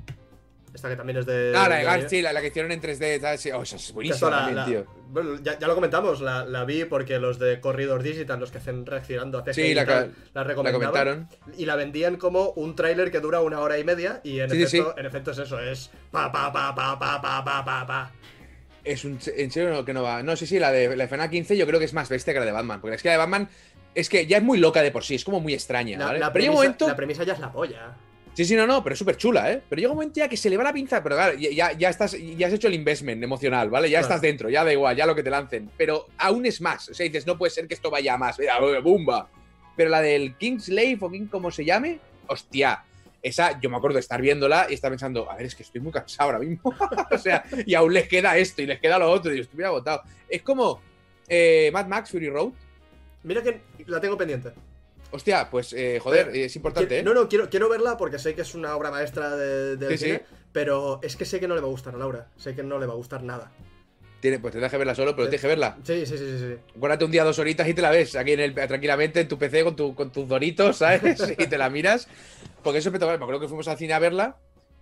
Esta que también es de. Ah, la de Gantz, sí, la, la que hicieron en 3D, ¿sabes? Oh, es buenísima también, la- tío. bueno, ya, ya lo comentamos, la, la vi porque los de Corridor Digital, los que hacen reaccionando a CGI Sí, la, tal, comentaron. Y la vendían como un tráiler que dura una hora y media. Y en, Sí, sí, efecto, en efecto es eso, es pa pa pa pa pa pa pa pa pa. Es un, en serio no, que no va. No, sí, sí, la de la de Final 15 yo creo que es más bestia que la de Batman. Porque es que la de Batman es que ya es muy loca de por sí, es como muy extraña, La, ¿vale? la premisa, momento. la premisa ya es la polla. Sí, sí, no, no, pero es súper chula, ¿eh? Pero llega un momento ya que se le va la pinza, pero claro, ya, ya, estás, ya has hecho el investment emocional, ¿vale? Ya Claro. estás dentro, ya da igual, ya lo que te lancen. Pero aún es más. O sea, dices, no puede ser que esto vaya a más. Mira, ¡bumba! Pero la del Kingslave o King, como se llame, hostia. Esa, yo me acuerdo de estar viéndola y estar pensando, a ver, es que estoy muy cansado ahora mismo. o sea, y aún les queda esto y les queda lo otro, y yo estoy agotado. Es como eh, Mad Max Fury Road. Mira que la tengo pendiente. Hostia, pues, eh, joder, Pero, es importante, ¿eh? No, no, quiero, quiero verla porque sé que es una obra maestra de, del Sí, sí. cine, pero es que sé que no le va a gustar a Laura. Sé que no le va a gustar nada. Tiene, pues te deje verla solo, pero Sí. tienes que verla. Sí, sí, sí, sí. sí. Guárdate un día dos horitas y te la ves aquí en el, tranquilamente en tu PC con, tu, con tus doritos, ¿sabes? y te la miras. Porque eso es espectacular. Me acuerdo que fuimos al cine a verla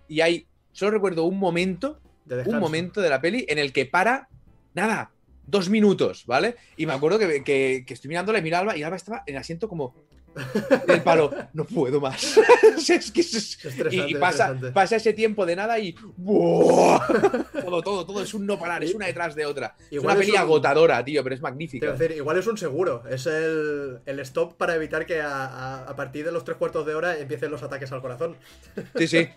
y hay. Solo recuerdo un momento, De un momento de la peli en el que para. Nada, dos minutos, ¿vale? Y me acuerdo que, que, que estoy mirándola y mira a Alba y Alba estaba en el asiento como. Del palo, no puedo más. es que es- y, y pasa, ese tiempo de nada y. ¡buah! todo, todo, todo es un no parar, es una detrás de otra. es una peli un- agotadora, tío, pero es magnífica. decir, igual es un seguro. Es el, el stop para evitar que a, a- a partir de los tres cuartos de hora empiecen los ataques al corazón. Sí, sí.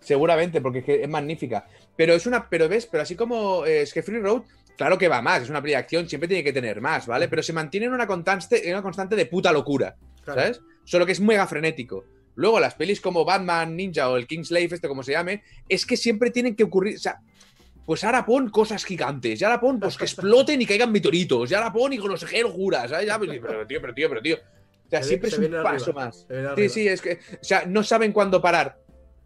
Seguramente, porque es, que es magnífica. Pero es una. Pero ves, pero así como eh, es que Free Road, claro que va más, es una peli de acción, siempre tiene que tener más, ¿vale? Pero se mantiene en una constante, en una constante de puta locura. Claro. ¿Sabes? Solo que es mega frenético. Luego, las pelis como Batman, Ninja o el Kingslave, este como se llame, es que siempre tienen que ocurrir. O sea, pues ahora pon cosas gigantes, ya ahora pon pues que exploten y caigan meteoritos, ya ahora pon y con los juras, ¿sabes? Ya, pero tío, pero tío, pero tío. O sea, Se siempre se es un paso más. Sí, sí, es que. O sea, no saben cuándo parar.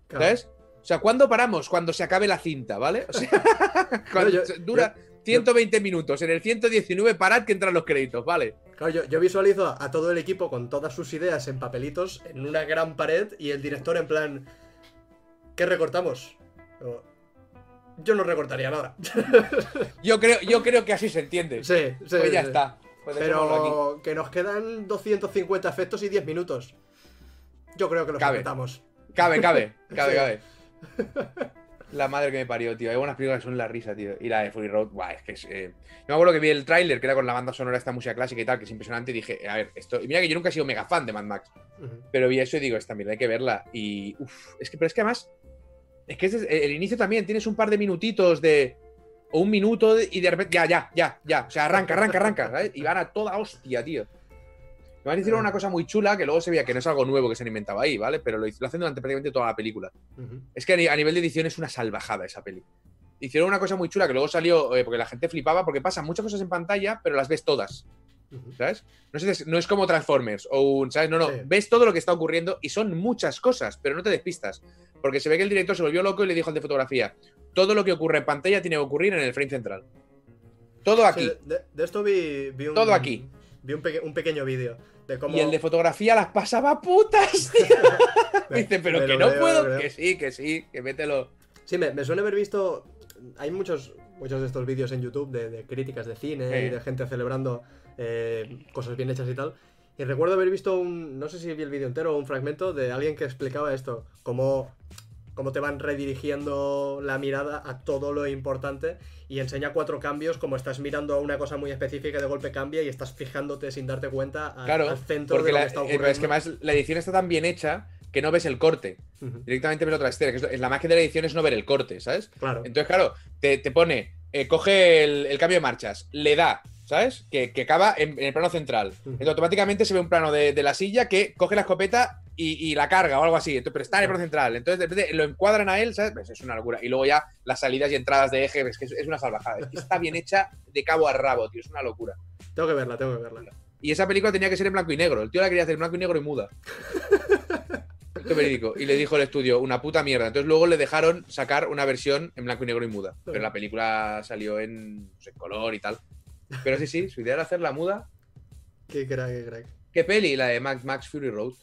Claro. ¿Sabes? O sea, ¿cuándo paramos? Cuando se acabe la cinta, ¿vale? O sea, cuando yo- dura 120 minutos. En el 119 parad que entran los créditos, ¿vale? Claro, yo, yo visualizo a, todo el equipo con todas sus ideas en papelitos en una gran pared y el director en plan. ¿Qué recortamos? Yo, yo no recortaría nada. Yo creo, yo creo que así se entiende. sí, sí. pues ya sí. está. Pues aquí. Pero que nos quedan 250 efectos y 10 minutos. Yo creo que los Cabe. Cabe, cabe, cabe, cabe. La madre que me parió, tío. Hay buenas películas que son la risa, tío. Y la de Fury Road, guau, es que es. eh, Yo me acuerdo que vi el tráiler, que era con la banda sonora, esta música clásica y tal, que es impresionante, y dije, a ver, esto. Y mira que yo nunca he sido mega fan de Mad Max. Pero vi eso y digo, esta mierda hay que verla. Y. Uf, es que, pero es que además. Es que este es- el inicio también tienes un par de minutitos de. O un minuto de- y de repente. Ya, ya, ya, ya. O sea, arranca, arranca, arranca. ¿sabes? Y van a toda hostia, tío. Además hicieron una cosa muy chula que luego se veía que no es algo nuevo que se han inventado ahí, ¿vale? Pero lo, lo hacen durante prácticamente toda la película. Es que a ni- a nivel de edición es una salvajada esa peli. Hicieron una cosa muy chula que luego salió, eh, porque la gente flipaba, porque pasan muchas cosas en pantalla, pero las ves todas. ¿sabes? No, es como Transformers o un, ¿sabes? No, no, Sí. ves todo lo que está ocurriendo y son muchas cosas, pero no te despistas. Porque se ve que el director se volvió loco y le dijo al de fotografía, todo lo que ocurre en pantalla tiene que ocurrir en el frame central. Todo aquí. Sí, de, de esto vi, vi un. Todo aquí. Vi un pequeño vídeo de cómo. Y el de fotografía las pasaba putas, tío. Me- Dice, pero que no creo, puedo. Que sí, que sí, que mételo. Sí, me, me suele haber visto. Hay muchos, muchos de estos vídeos en YouTube de, de críticas de cine Sí. y de gente celebrando eh, cosas bien hechas y tal. Y recuerdo haber visto un. No sé si vi el vídeo entero o un fragmento de alguien que explicaba esto. Cómo, cómo te van redirigiendo la mirada a todo lo importante. Y enseña cuatro cambios. Como estás mirando a una cosa muy específica, de golpe cambia y estás fijándote sin darte cuenta al, Claro, al centro porque de lo la- que está eh, ocurriendo. es que más la edición está tan bien hecha que no ves el corte. Directamente ves otra escena. Que es, la magia de la edición es no ver el corte, ¿sabes? Claro. Entonces, claro, te, te pone, eh, coge el, el cambio de marchas, le da, ¿sabes? Que, que acaba en, en el plano central. Entonces automáticamente se ve un plano de, de la silla que coge la escopeta y, y la carga o algo así. Entonces, pero está en el plano central. Entonces de repente lo encuadran a él, ¿sabes? Pues es una locura. Y luego ya las salidas y entradas de eje, es que es, una salvajada. Es que está bien hecha de cabo a rabo, tío. Es una locura. Tengo que verla, tengo que verla. Y esa película tenía que ser en blanco y negro. El tío la quería hacer en blanco y negro y muda. Es verídico. Y le dijo el estudio, una puta mierda. Entonces luego le dejaron sacar una versión en blanco y negro y muda. Pero la película salió en, pues, en color y tal. Pero sí, sí, su idea era hacerla muda. Qué crack, qué crack. ¿Qué peli? La de Max, Max Fury Road.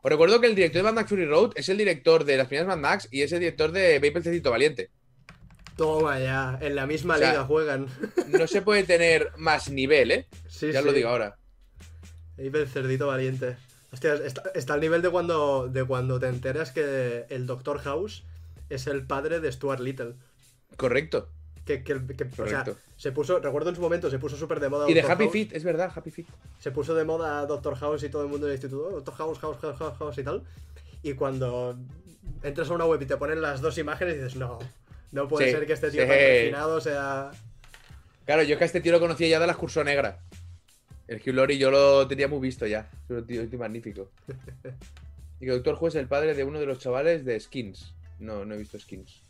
Os recuerdo que el director de Mad Max Fury Road es el director de las primeras Mad Max y es el director de el Cecito Valiente. Toma ya, en la misma O sea, liga juegan. No se puede tener más nivel, ¿eh? Sí, Ya sí. lo digo ahora. El cerdito valiente. Hostia, está, está al nivel de cuando, de cuando te enteras que el Doctor House es el padre de Stuart Little. Correcto. Que, que- que- o sea, Correcto. se puso, recuerdo en su momento, se puso súper de moda. Y de. Happy House. Feet, es verdad, Happy Feet. Se puso de moda Doctor House y todo el mundo del instituto. "Oh, Doctor House, House, House, House, House y tal. Y cuando entras a una web y te ponen las dos imágenes y dices, no, no puede Sí, ser que este tío sí. tan refinado sea. Claro, yo es que a este tío lo conocía ya de la excursión negra. El Hugh Laurie yo lo tenía muy visto ya. Es un tío, un tío magnífico. Y que Doctor Who es el padre de uno de los chavales de Skins. No, no he visto Skins.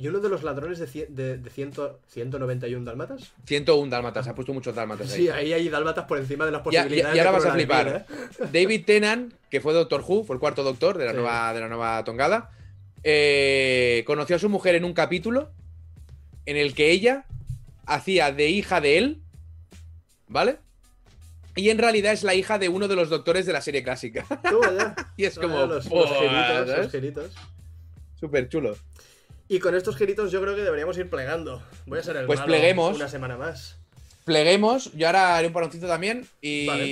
Y uno de los ladrones de, cien- de, de ciento- 191 dálmatas. 101 dálmatas, ha puesto muchos dálmatas ahí. Sí, ahí hay dálmatas por encima de las posibilidades. y ahora de vas a flipar. ¿eh? David Tennant, que fue Doctor Who, fue el cuarto doctor de la, Sí. nueva, de la nueva tongada, eh, conoció a su mujer en un capítulo en el que ella hacía de hija de él, ¿vale? Y en realidad es la hija de uno de los doctores de la serie clásica. Y es como... los, los giritos, los giritos. Súper chulo. Y con estos giritos yo creo que deberíamos ir plegando. Voy a ser el Pues malo pleguemos. una semana más. Pleguemos, yo ahora haré un paroncito también y, Vale.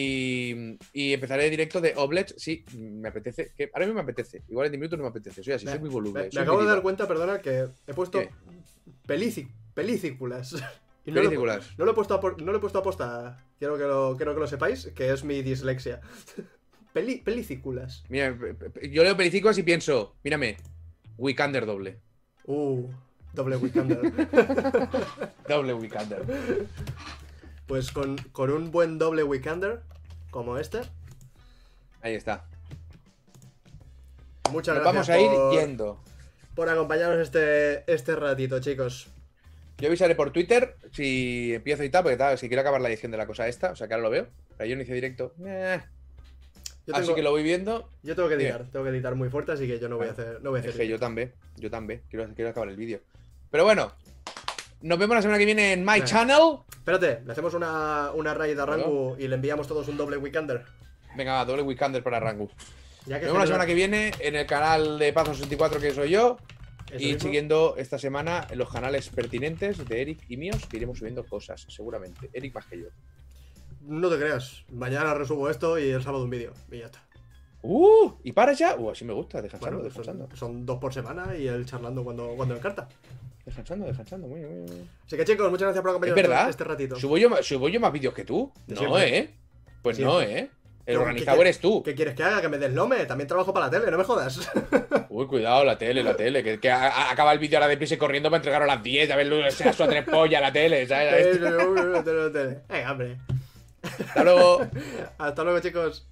y empezaré directo de Oblets. Sí, me apetece. Que ahora mismo me apetece. Igual en 10 minutos no me apetece. Soy así, Me- soy muy voluble. me acabo de dar cuenta, perdona, que he puesto películas. Y no lo he pu- Películas. No lo, he puesto a, no lo he puesto a posta. Quiero que lo, quiero que lo sepáis, que es mi dislexia. Peli, películas. Mira, yo leo películas y pienso, mírame, Weekander doble. Uh, doble Weekender. Doble Weekander. pues con, con un buen doble Weekender, como este, Ahí está. muchas Nos gracias vamos a ir por, yendo. por acompañarnos este, este ratito, chicos. Yo avisaré por Twitter si empiezo y tal, porque tal, si quiero acabar la edición de la cosa esta, o sea que ahora lo veo. Pero yo no hice directo. Eh, Así que lo voy viendo. yo tengo que editar, tengo que editar muy fuerte, así que yo no voy a hacer, no voy a Es hacer que yo también, yo también. Quiero, quiero acabar el vídeo. Pero bueno, nos vemos la semana que viene en My. Channel. Espérate, le hacemos una, una raid a Rangu y le enviamos todos un doble Weekender. Venga, va, doble Weekander para Rangu. Ya Nos vemos la se semana que viene en el canal de Pazo64 que soy yo. Y mismo. siguiendo esta semana en los canales pertinentes de Eric y míos, que iremos subiendo cosas, seguramente. Eric más que yo. No te creas, mañana resubo esto y el sábado un vídeo. Y ya está. ¡Uh! ¿Y para ya? ¡Uh! Así me gusta, descansando, Bueno, pues descansando. son, son dos por semana y el charlando cuando, cuando encarta. Descansando, descansando. Muy, muy, muy. Así que chicos, muchas gracias por Es acompañarnos verdad. este ratito. ¿Subo yo, ¿Subo yo más vídeos que tú? No, siempre. ¿eh? Pues no. ¿eh? El organizador ¿qué eres tú. ¿Qué quieres que haga? Que me deslome. También trabajo para la tele, no me jodas. Uy, cuidado, la tele, la tele. Que, que a- a- acaba el vídeo ahora deprisa y corriendo para entregar a las 10. A ver, su a tres pollas la tele, ¿sabes? Venga, hombre. Hasta luego. Hasta luego, chicos.